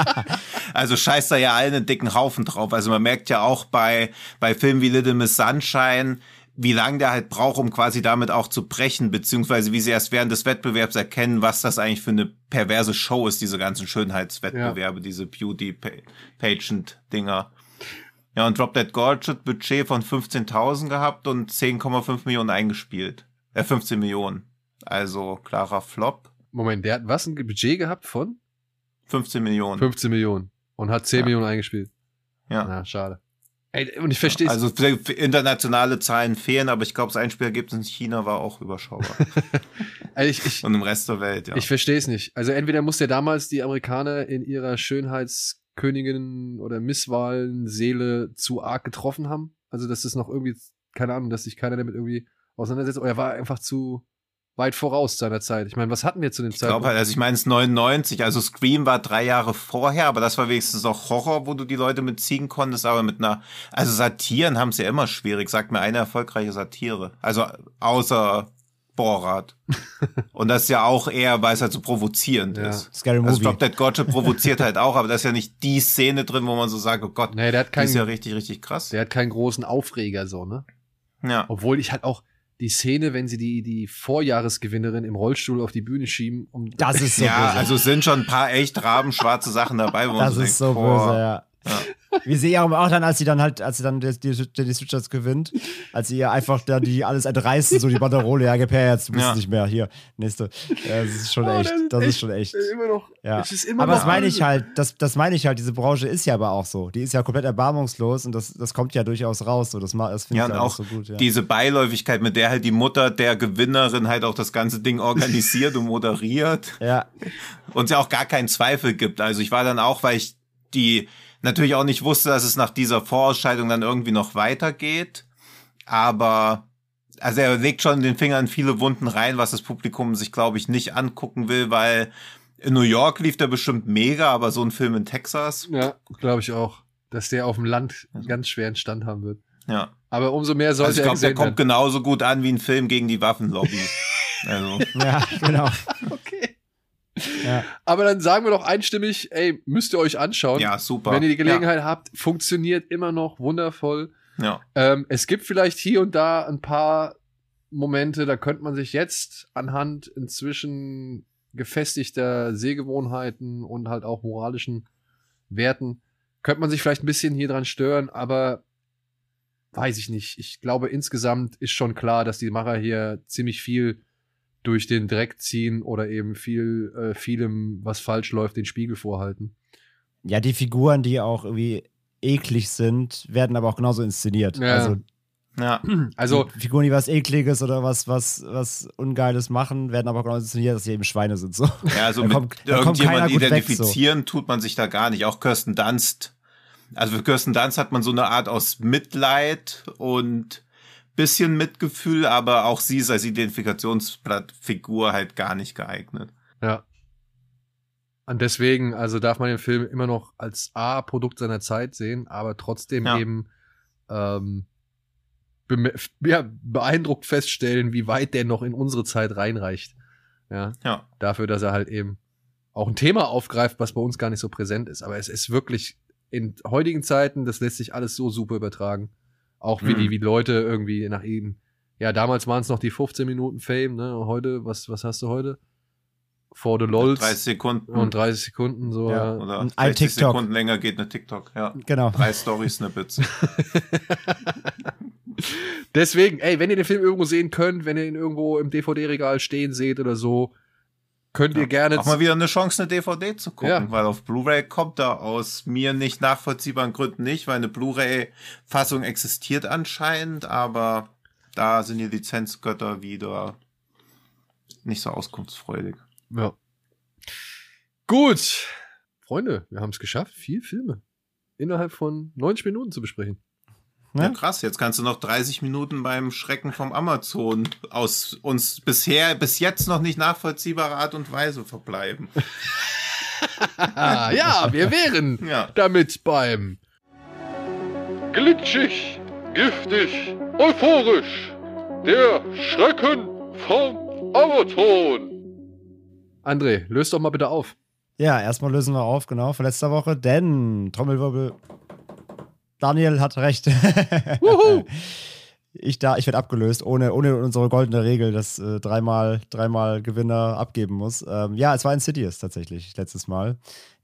also scheißt da ja allen einen dicken Haufen drauf. Also man merkt ja auch bei, bei Filmen wie Little Miss Sunshine, wie lange der halt braucht, um quasi damit auch zu brechen, beziehungsweise wie sie erst während des Wettbewerbs erkennen, was das eigentlich für eine perverse Show ist, diese ganzen Schönheitswettbewerbe, diese Beauty-Pageant-Dinger. Ja, und Drop Dead Gorgeous Budget von 15.000 gehabt und 10,5 Millionen eingespielt. Äh, 15 Millionen. Also klarer Flop. Moment, der hat was ein Budget gehabt von 15 Millionen. 15 Millionen und hat 10 Ja. Millionen eingespielt. Ja. Na, schade. Ey, und ich verstehe Also für- für internationale Zahlen fehlen, aber ich glaube, das Einspielergebnis in China war auch überschaubar. also ich, ich, und im Rest der Welt, ja. Ich verstehe es nicht. Also entweder muss der damals die Amerikaner in ihrer Schönheitskönigin oder Misswahlen Seele zu arg getroffen haben. Also dass das noch irgendwie, keine Ahnung, dass sich keiner damit irgendwie auseinandersetzt. Oder er war einfach zu weit voraus seiner Zeit. Ich meine, was hatten wir zu dem Ich glaube Zeitpunkt? halt, also ich meine, es ist 99, also Scream war drei Jahre vorher, aber das war wenigstens auch Horror, wo du die Leute mitziehen konntest, aber mit einer, also Satiren haben es ja immer schwierig, sagt mir eine erfolgreiche Satire. Also außer Borat. Und das ist ja auch eher, weil es halt so provozierend Ja. ist. Scary Also Movie. Drop Dead Gorgeous provoziert halt auch, aber da ist ja nicht die Szene drin, wo man so sagt, oh Gott, nee, der hat die keinen, ist ja richtig, richtig krass. der hat keinen großen Aufreger so, ne? Ja. Obwohl ich halt auch die Szene, wenn sie die, die Vorjahresgewinnerin im Rollstuhl auf die Bühne schieben, um Das ist so ja, böse. also es sind schon ein paar echt rabenschwarze Sachen dabei, wo man das so ist denkt, so boah, böse, ja. Wie sie ihr auch dann, als sie dann halt, als sie dann die, die, die Switchers gewinnt, als sie ihr einfach da die alles entreißen, so die Banderole, ja, gib her jetzt, du bist Ja. nicht mehr, hier, nächste. Ja, das ist schon Oh, echt, das ist das ist echt- schon echt. immer noch. Ja. Es ist immer Aber noch das meine ich halt, das, das meine ich halt, diese Branche ist ja aber auch so. Die ist ja komplett erbarmungslos und das, das kommt ja durchaus raus. So. Das, das finde Ja, ich und einfach auch so gut. Ja. diese Beiläufigkeit, mit der halt die Mutter der Gewinnerin halt auch das ganze Ding organisiert und moderiert ja, und es ja auch gar keinen Zweifel gibt. Also ich war dann auch, weil ich die natürlich auch nicht wusste, dass es nach dieser Vorausscheidung dann irgendwie noch weitergeht. Aber also er legt schon den Finger in viele Wunden rein, was das Publikum sich, glaube ich, nicht angucken will, weil in New York lief der bestimmt mega, aber so ein Film in Texas, Ja, glaube ich auch. Dass der auf dem Land einen ganz schweren Stand haben wird. ja. Aber umso mehr sollte Also ich er glaube, der kommt werden. genauso gut an wie ein Film gegen die Waffenlobby. Also, Ja, genau. Okay. Ja. Aber dann sagen wir doch einstimmig, ey, müsst ihr euch anschauen. ja, super. Wenn ihr die Gelegenheit habt, funktioniert immer noch wundervoll. Ja. Ähm, es gibt vielleicht hier und da ein paar Momente, da könnte man sich jetzt anhand inzwischen gefestigter Sehgewohnheiten und halt auch moralischen Werten, könnte man sich vielleicht ein bisschen hier dran stören, aber weiß ich nicht. Ich glaube, insgesamt ist schon klar, dass die Macher hier ziemlich viel durch den Dreck ziehen oder eben viel, äh, vielem, was falsch läuft, den Spiegel vorhalten. ja, die Figuren, die auch irgendwie eklig sind, werden aber auch genauso inszeniert. Ja. Also Ja. Also, Figuren, die was Ekliges oder was, was, was Ungeiles machen, werden aber auch genauso inszeniert, dass sie eben Schweine sind. So. Ja, also Da mit kommt- da kommt keiner irgendjemand gut weg, identifizieren tut man sich da gar nicht. Auch Kirsten Dunst. Also für Kirsten Dunst hat man so eine Art aus Mitleid und bisschen Mitgefühl, aber auch sie ist als Identifikationsfigur halt gar nicht geeignet. Ja. Und deswegen, also darf man den Film immer noch als A-Produkt seiner Zeit sehen, aber trotzdem Ja. eben ähm, beme- ja, beeindruckt feststellen, wie weit der noch in unsere Zeit reinreicht. Ja. Ja. Dafür, dass er halt eben auch ein Thema aufgreift, was bei uns gar nicht so präsent ist. Aber es ist wirklich in heutigen Zeiten, das lässt sich alles so super übertragen. Auch wie Mhm. die, wie Leute irgendwie nach ihm. Ja, damals waren es noch die 15 Minuten Fame, ne? Heute, was, was hast du heute? For the Lols. 30 Sekunden Und 30 Sekunden, so. Ja. Oder Ein 60 TikTok. Sekunden länger geht eine TikTok. Ja. Genau. Drei Story-Snippets. Deswegen, ey, wenn ihr den Film irgendwo sehen könnt, wenn ihr ihn irgendwo im DVD-Regal stehen seht oder so, könnt ihr gerne. Auch mal wieder eine Chance, eine DVD zu gucken, Ja. weil auf Blu-ray kommt er aus mir nicht nachvollziehbaren Gründen nicht, weil eine Blu-ray-Fassung existiert anscheinend, aber da sind die Lizenzgötter wieder nicht so auskunftsfreudig. Ja. Gut. Freunde, wir haben es geschafft, vier Filme innerhalb von 90 Minuten zu besprechen. Ja, Ne? krass. Jetzt kannst du noch 30 Minuten beim Schrecken vom Amazon aus uns bisher, bis jetzt noch nicht nachvollziehbare Art und Weise verbleiben. Ja, wir wären Ja. damit beim Glitschig, giftig, euphorisch. Der Schrecken vom Amazon. André, löst doch mal bitte auf. Ja, erstmal lösen wir auf, genau, von letzter Woche, denn Trommelwirbel. Daniel hat recht. Ich da, ich werde abgelöst, ohne, ohne unsere goldene Regel, dass äh, dreimal, dreimal Gewinner abgeben muss. Ähm, ja, es war Insidious tatsächlich letztes Mal.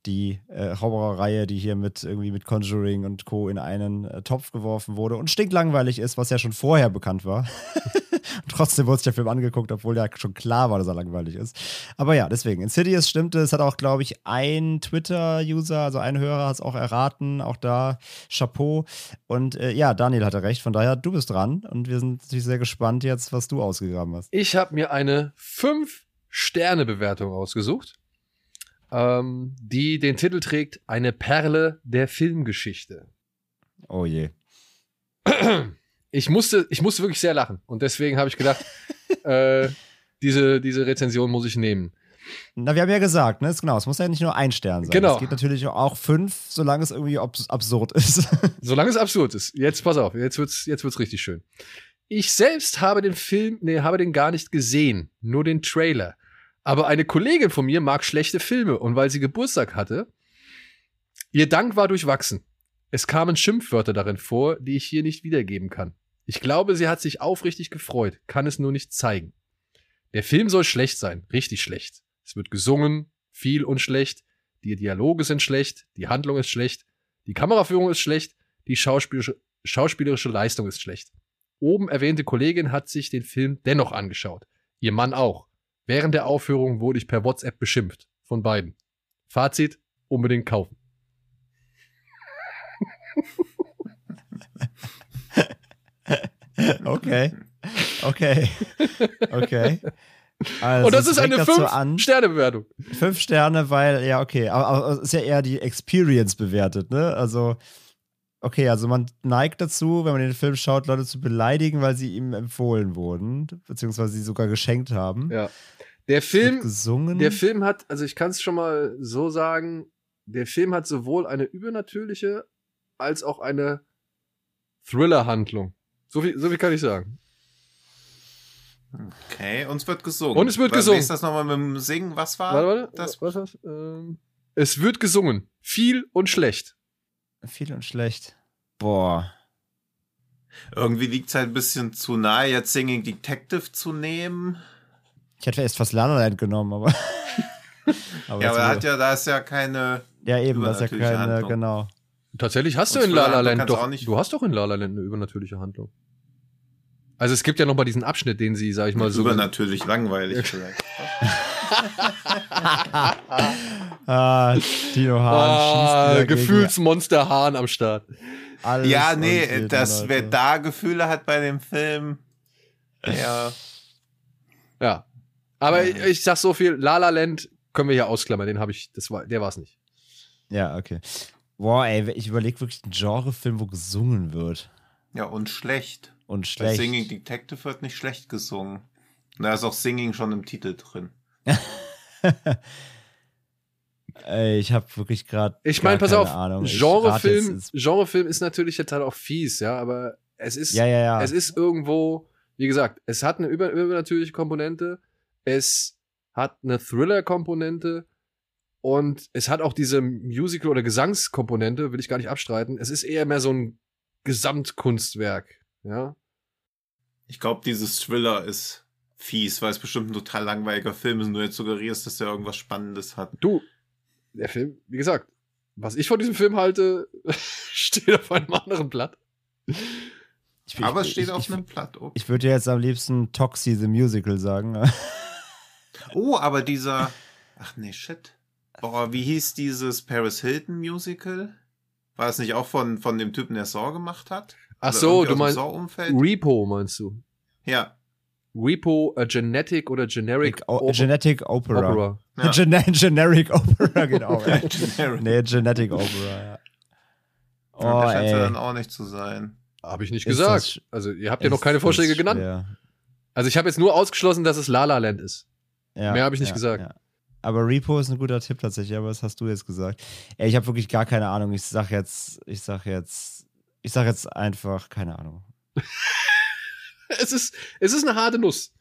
Die äh, Horrorreihe, die hier mit irgendwie mit Conjuring und Co. in einen äh, Topf geworfen wurde und stinklangweilig ist, was ja schon vorher bekannt war. und trotzdem wurde sich der Film angeguckt, obwohl ja schon klar war, dass er langweilig ist. Aber ja, deswegen, Insidious stimmte. Es hat auch, glaube ich, ein Twitter-User, also ein Hörer, hat es auch erraten. Auch da Chapeau. Und äh, ja, Daniel hatte recht. Von daher, du bist dran. Und wir sind natürlich sehr gespannt jetzt, was du ausgegraben hast. Ich habe mir eine 5-Sterne-Bewertung ausgesucht, ähm, die den Titel trägt Eine Perle der Filmgeschichte. Oh je. Ich musste, ich musste wirklich sehr lachen und deswegen habe ich gedacht, äh, diese, diese Rezension muss ich nehmen. Na, wir haben ja gesagt, ne? Ist genau, es muss ja nicht nur ein Stern sein. Genau. Es geht natürlich auch fünf, solange es irgendwie abs absurd ist. Solange es absurd ist. Jetzt pass auf, jetzt wird's, jetzt wird's richtig schön. Ich selbst habe den Film, nee, habe den gar nicht gesehen, nur den Trailer. Aber eine Kollegin von mir mag schlechte Filme und weil sie Geburtstag hatte, ihr Dank war durchwachsen. Es kamen Schimpfwörter darin vor, die ich hier nicht wiedergeben kann. Ich glaube, sie hat sich aufrichtig gefreut, kann es nur nicht zeigen. Der Film soll schlecht sein, richtig schlecht. Es wird gesungen, viel und schlecht, die Dialoge sind schlecht, die Handlung ist schlecht, die Kameraführung ist schlecht, die schauspielerische, schauspielerische Leistung ist schlecht. Oben erwähnte Kollegin hat sich den Film dennoch angeschaut. Ihr Mann auch. Während der Aufführung wurde ich per WhatsApp beschimpft. Von beiden. Fazit, unbedingt kaufen. okay. Okay. Okay. Also, Und das ist eine fängt dazu an. 5-Sterne-Bewertung. Fünf Sterne, weil, ja, okay. Aber, aber es ist ja eher die Experience bewertet, ne? Also, okay, also man neigt dazu, wenn man den Film schaut, Leute zu beleidigen, weil sie ihm empfohlen wurden, beziehungsweise sie sogar geschenkt haben. Ja. Der Film, gesungen. der Film hat, also ich kann es schon mal so sagen, der Film hat sowohl eine übernatürliche als auch eine Thriller-Handlung. So viel, so viel kann ich sagen. Okay, uns wird gesungen. Und es wird gesungen. Wie ist das nochmal mit dem Singen? Was war Warte, warte. das? was, was, ähm, es wird gesungen. Viel und schlecht. Viel und schlecht. Boah. Irgendwie liegt es halt ein bisschen zu nahe, jetzt Singing Detective zu nehmen. Ich hätte erst fast La La Land genommen, aber. aber ja, aber er hat ja, da ist ja keine. ja, eben, das ist ja keine, Handlung. genau. Tatsächlich hast Und du in La La Land doch. Du hast doch in La La Land eine übernatürliche Handlung. Also es gibt ja noch mal diesen Abschnitt, den sie, sag ich mal, so. übernatürlich langweilig vielleicht. Ah, Dino Hahn Ah, schießt Gefühlsmonster Hahn am Start. alles ja, nee, jeden, das, wer da Gefühle hat bei dem Film, der. Ja. Aber Ja. ich, ich sag so viel, La La Land können wir hier ausklammern, den habe ich, das war, der war's nicht. Ja, okay. Boah, ey, ich überlege wirklich einen Genrefilm, wo gesungen wird. Ja, und schlecht. Und Bei schlecht. Singing Detective wird nicht schlecht gesungen. Da ist auch Singing schon im Titel drin. ey, ich habe wirklich gerade. Ich meine, pass auf, Genrefilm, jetzt Genrefilm ist natürlich total auch fies, ja, aber es ist, Ja, ja, ja. es ist irgendwo, wie gesagt, es hat eine über, übernatürliche Komponente, es hat eine Thriller-Komponente und es hat auch diese Musical- oder Gesangskomponente, will ich gar nicht abstreiten. Es ist eher mehr so ein Gesamtkunstwerk, ja. Ich glaube, dieses Thriller ist fies, weil es bestimmt ein total langweiliger Film ist und du jetzt suggerierst, dass er irgendwas Spannendes hat. Du, der Film, wie gesagt, was ich von diesem Film halte, steht auf einem anderen Blatt. Ich, Aber ich, es steht ich, auf ich, einem Blatt. Oh. ich würde jetzt am liebsten Toxie the Musical sagen. oh, aber dieser. Ach nee, shit. Boah, wie hieß dieses Paris Hilton Musical? War es nicht auch von, von dem Typen, der Saw gemacht hat? Ach Oder so, du meinst? Repo, meinst du? Ja. Repo, a Genetic oder Generic O Op- Genetic Opera. Opera. ja. Gen generic Opera, genau. Generic. nee, Genetic Opera, ja. Oh, Ja, der scheint ja dann auch nicht zu sein. Habe ich nicht Ist gesagt. das sch- Also, ihr habt ja noch keine das Vorschläge genannt. schwer. Also, ich habe jetzt nur ausgeschlossen, dass es La La Land ist. Ja, Mehr hab ich nicht ja, gesagt. Ja. Aber Repo ist ein guter Tipp tatsächlich, aber das hast du jetzt gesagt. Ey, ich habe wirklich gar keine Ahnung. Ich sag jetzt, ich sag jetzt, ich sag jetzt einfach, keine Ahnung. Es ist, es ist eine harte Nuss.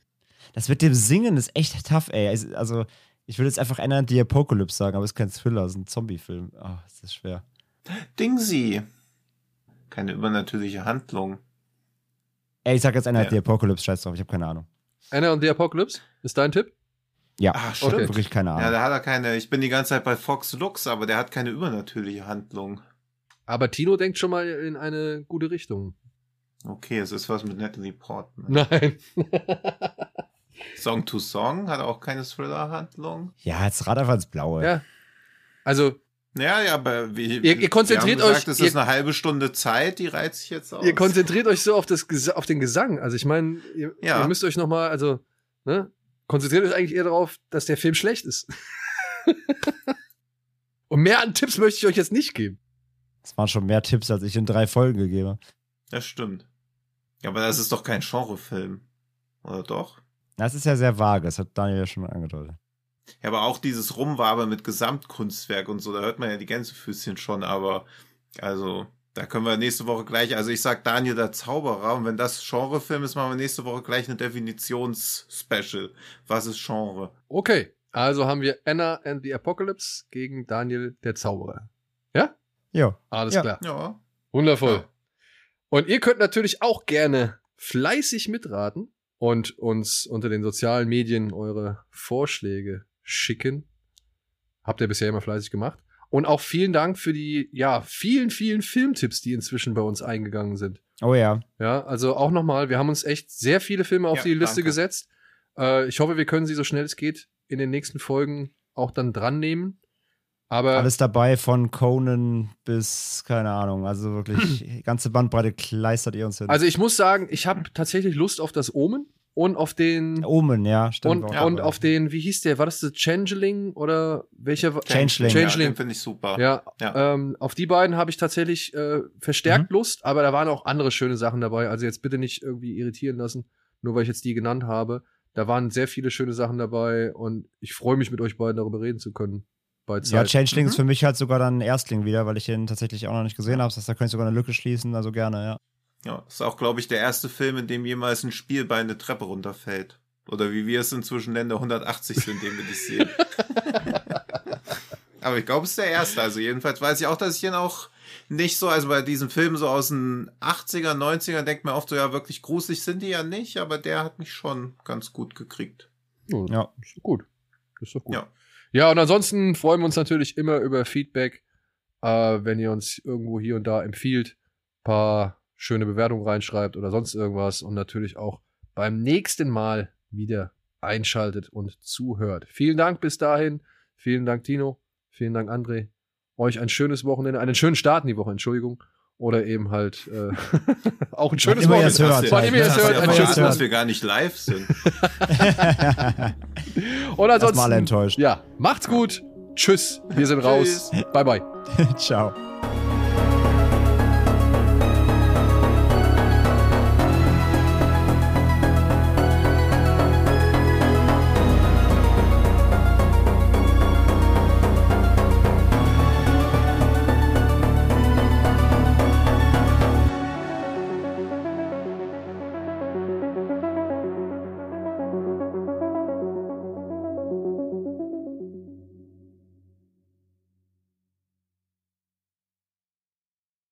Das mit dem Singen ist echt tough, ey. Also, ich würde jetzt einfach Enter the Apocalypse sagen, aber es ist kein Thriller, es ist ein Zombie-Film. Ah, das ist schwer. Dingsy. Keine übernatürliche Handlung. Ey, ich sag jetzt Enter Ja. the Apocalypse, scheiß drauf, ich habe keine Ahnung. Anna und the Apocalypse ist dein Tipp? Ja, ich hab stimmt. wirklich keine Ja, Ahnung. da hat er keine. Ich bin die ganze Zeit bei Fox Lux, aber der hat keine übernatürliche Handlung. Aber Tino denkt schon mal in eine gute Richtung. Okay, es ist was mit Natalie Portman. Nein. Song to Song hat auch keine Thriller-Handlung. Ja, jetzt rat einfach ins Blaue. ja. Also, Ja, ja, aber wie. Ihr- ihr konzentriert wir haben gesagt, euch- Es ist ihr- eine halbe Stunde Zeit, die reizt sich jetzt aus. ihr konzentriert euch so auf, das, auf den Gesang. Also, ich meine, ihr, Ja. ihr müsst euch noch mal, also, ne? Konzentriert euch eigentlich eher darauf, dass der Film schlecht ist. Und mehr an Tipps möchte ich euch jetzt nicht geben. Das waren schon mehr Tipps, als ich in drei Folgen gegeben habe. Das stimmt. Ja, aber das ist doch kein Genrefilm. Oder doch? Das ist ja sehr vage, das hat Daniel ja schon angedeutet. Ja, aber auch dieses Rumwabern mit Gesamtkunstwerk und so, da hört man ja die Gänsefüßchen schon, aber also, da können wir nächste Woche gleich, also ich sag Daniel der Zauberer und wenn das Genrefilm ist, machen wir nächste Woche gleich eine Definitions-Special. Was ist Genre? Okay, also haben wir Anna and the Apocalypse gegen Daniel der Zauberer. Ja? Jo. Alles Ja. klar. Ja. Wundervoll. Ja. Und ihr könnt natürlich auch gerne fleißig mitraten und uns unter den sozialen Medien eure Vorschläge schicken. Habt ihr bisher immer fleißig gemacht. Und auch vielen Dank für die, ja, vielen, vielen Filmtipps, die inzwischen bei uns eingegangen sind. Oh ja. Ja, also auch nochmal, wir haben uns echt sehr viele Filme auf Ja, die Liste danke. gesetzt. Äh, ich hoffe, wir können sie so schnell es geht in den nächsten Folgen auch dann dran nehmen. Aber Alles dabei von Conan bis, keine Ahnung, also wirklich, die ganze Bandbreite kleistert ihr uns hin. also ich muss sagen, ich habe tatsächlich Lust auf das Omen und auf den Omen, ja, stimmt. und, auch und auf den, wie hieß der? War das der Changeling oder welcher? war- Changeling. Ja, Changeling. den finde ich super. Ja, Ja. Ähm, auf die beiden habe ich tatsächlich äh, verstärkt Lust, aber da waren auch andere schöne Sachen dabei. Also jetzt bitte nicht irgendwie irritieren lassen, nur weil ich jetzt die genannt habe. Da waren sehr viele schöne Sachen dabei und ich freue mich mit euch beiden darüber reden zu können. Bei Ja, Zeit. Changeling ist Mhm. für mich halt sogar dann ein Erstling wieder, weil ich den tatsächlich auch noch nicht gesehen habe. Das heißt, da könnte ich sogar eine Lücke schließen, also gerne, ja. Ja, ist auch, glaube ich, der erste Film, in dem jemals ein Spielbein eine Treppe runterfällt. Oder wie wir es inzwischen nennen, der 180 sind, den wir nicht sehen. Aber ich glaube, es ist der erste. Also jedenfalls weiß ich auch, dass ich ihn auch nicht so, also bei diesen Filmen so aus den 80er, 90er denkt man oft so, ja, wirklich gruselig sind die ja nicht, aber der hat mich schon ganz gut gekriegt. Oh, Ja. Ist doch gut. Ist doch gut. Ja. Ja, und ansonsten freuen wir uns natürlich immer über Feedback, äh, wenn ihr uns irgendwo hier und da empfiehlt, paar schöne Bewertungen reinschreibt oder sonst irgendwas und natürlich auch beim nächsten Mal wieder einschaltet und zuhört. Vielen Dank bis dahin. Vielen Dank, Tino. Vielen Dank, André. Euch ein schönes Wochenende, einen schönen Start in die Woche, Entschuldigung. Oder eben halt äh, auch ein schönes es Wochenende. hört, Wann immer halt, hört, ein schönes es dass hört. wir gar nicht live sind. Und ansonsten, Erstmal enttäuscht. ja, macht's gut. Tschüss. Wir sind raus. Bye, bye. Ciao.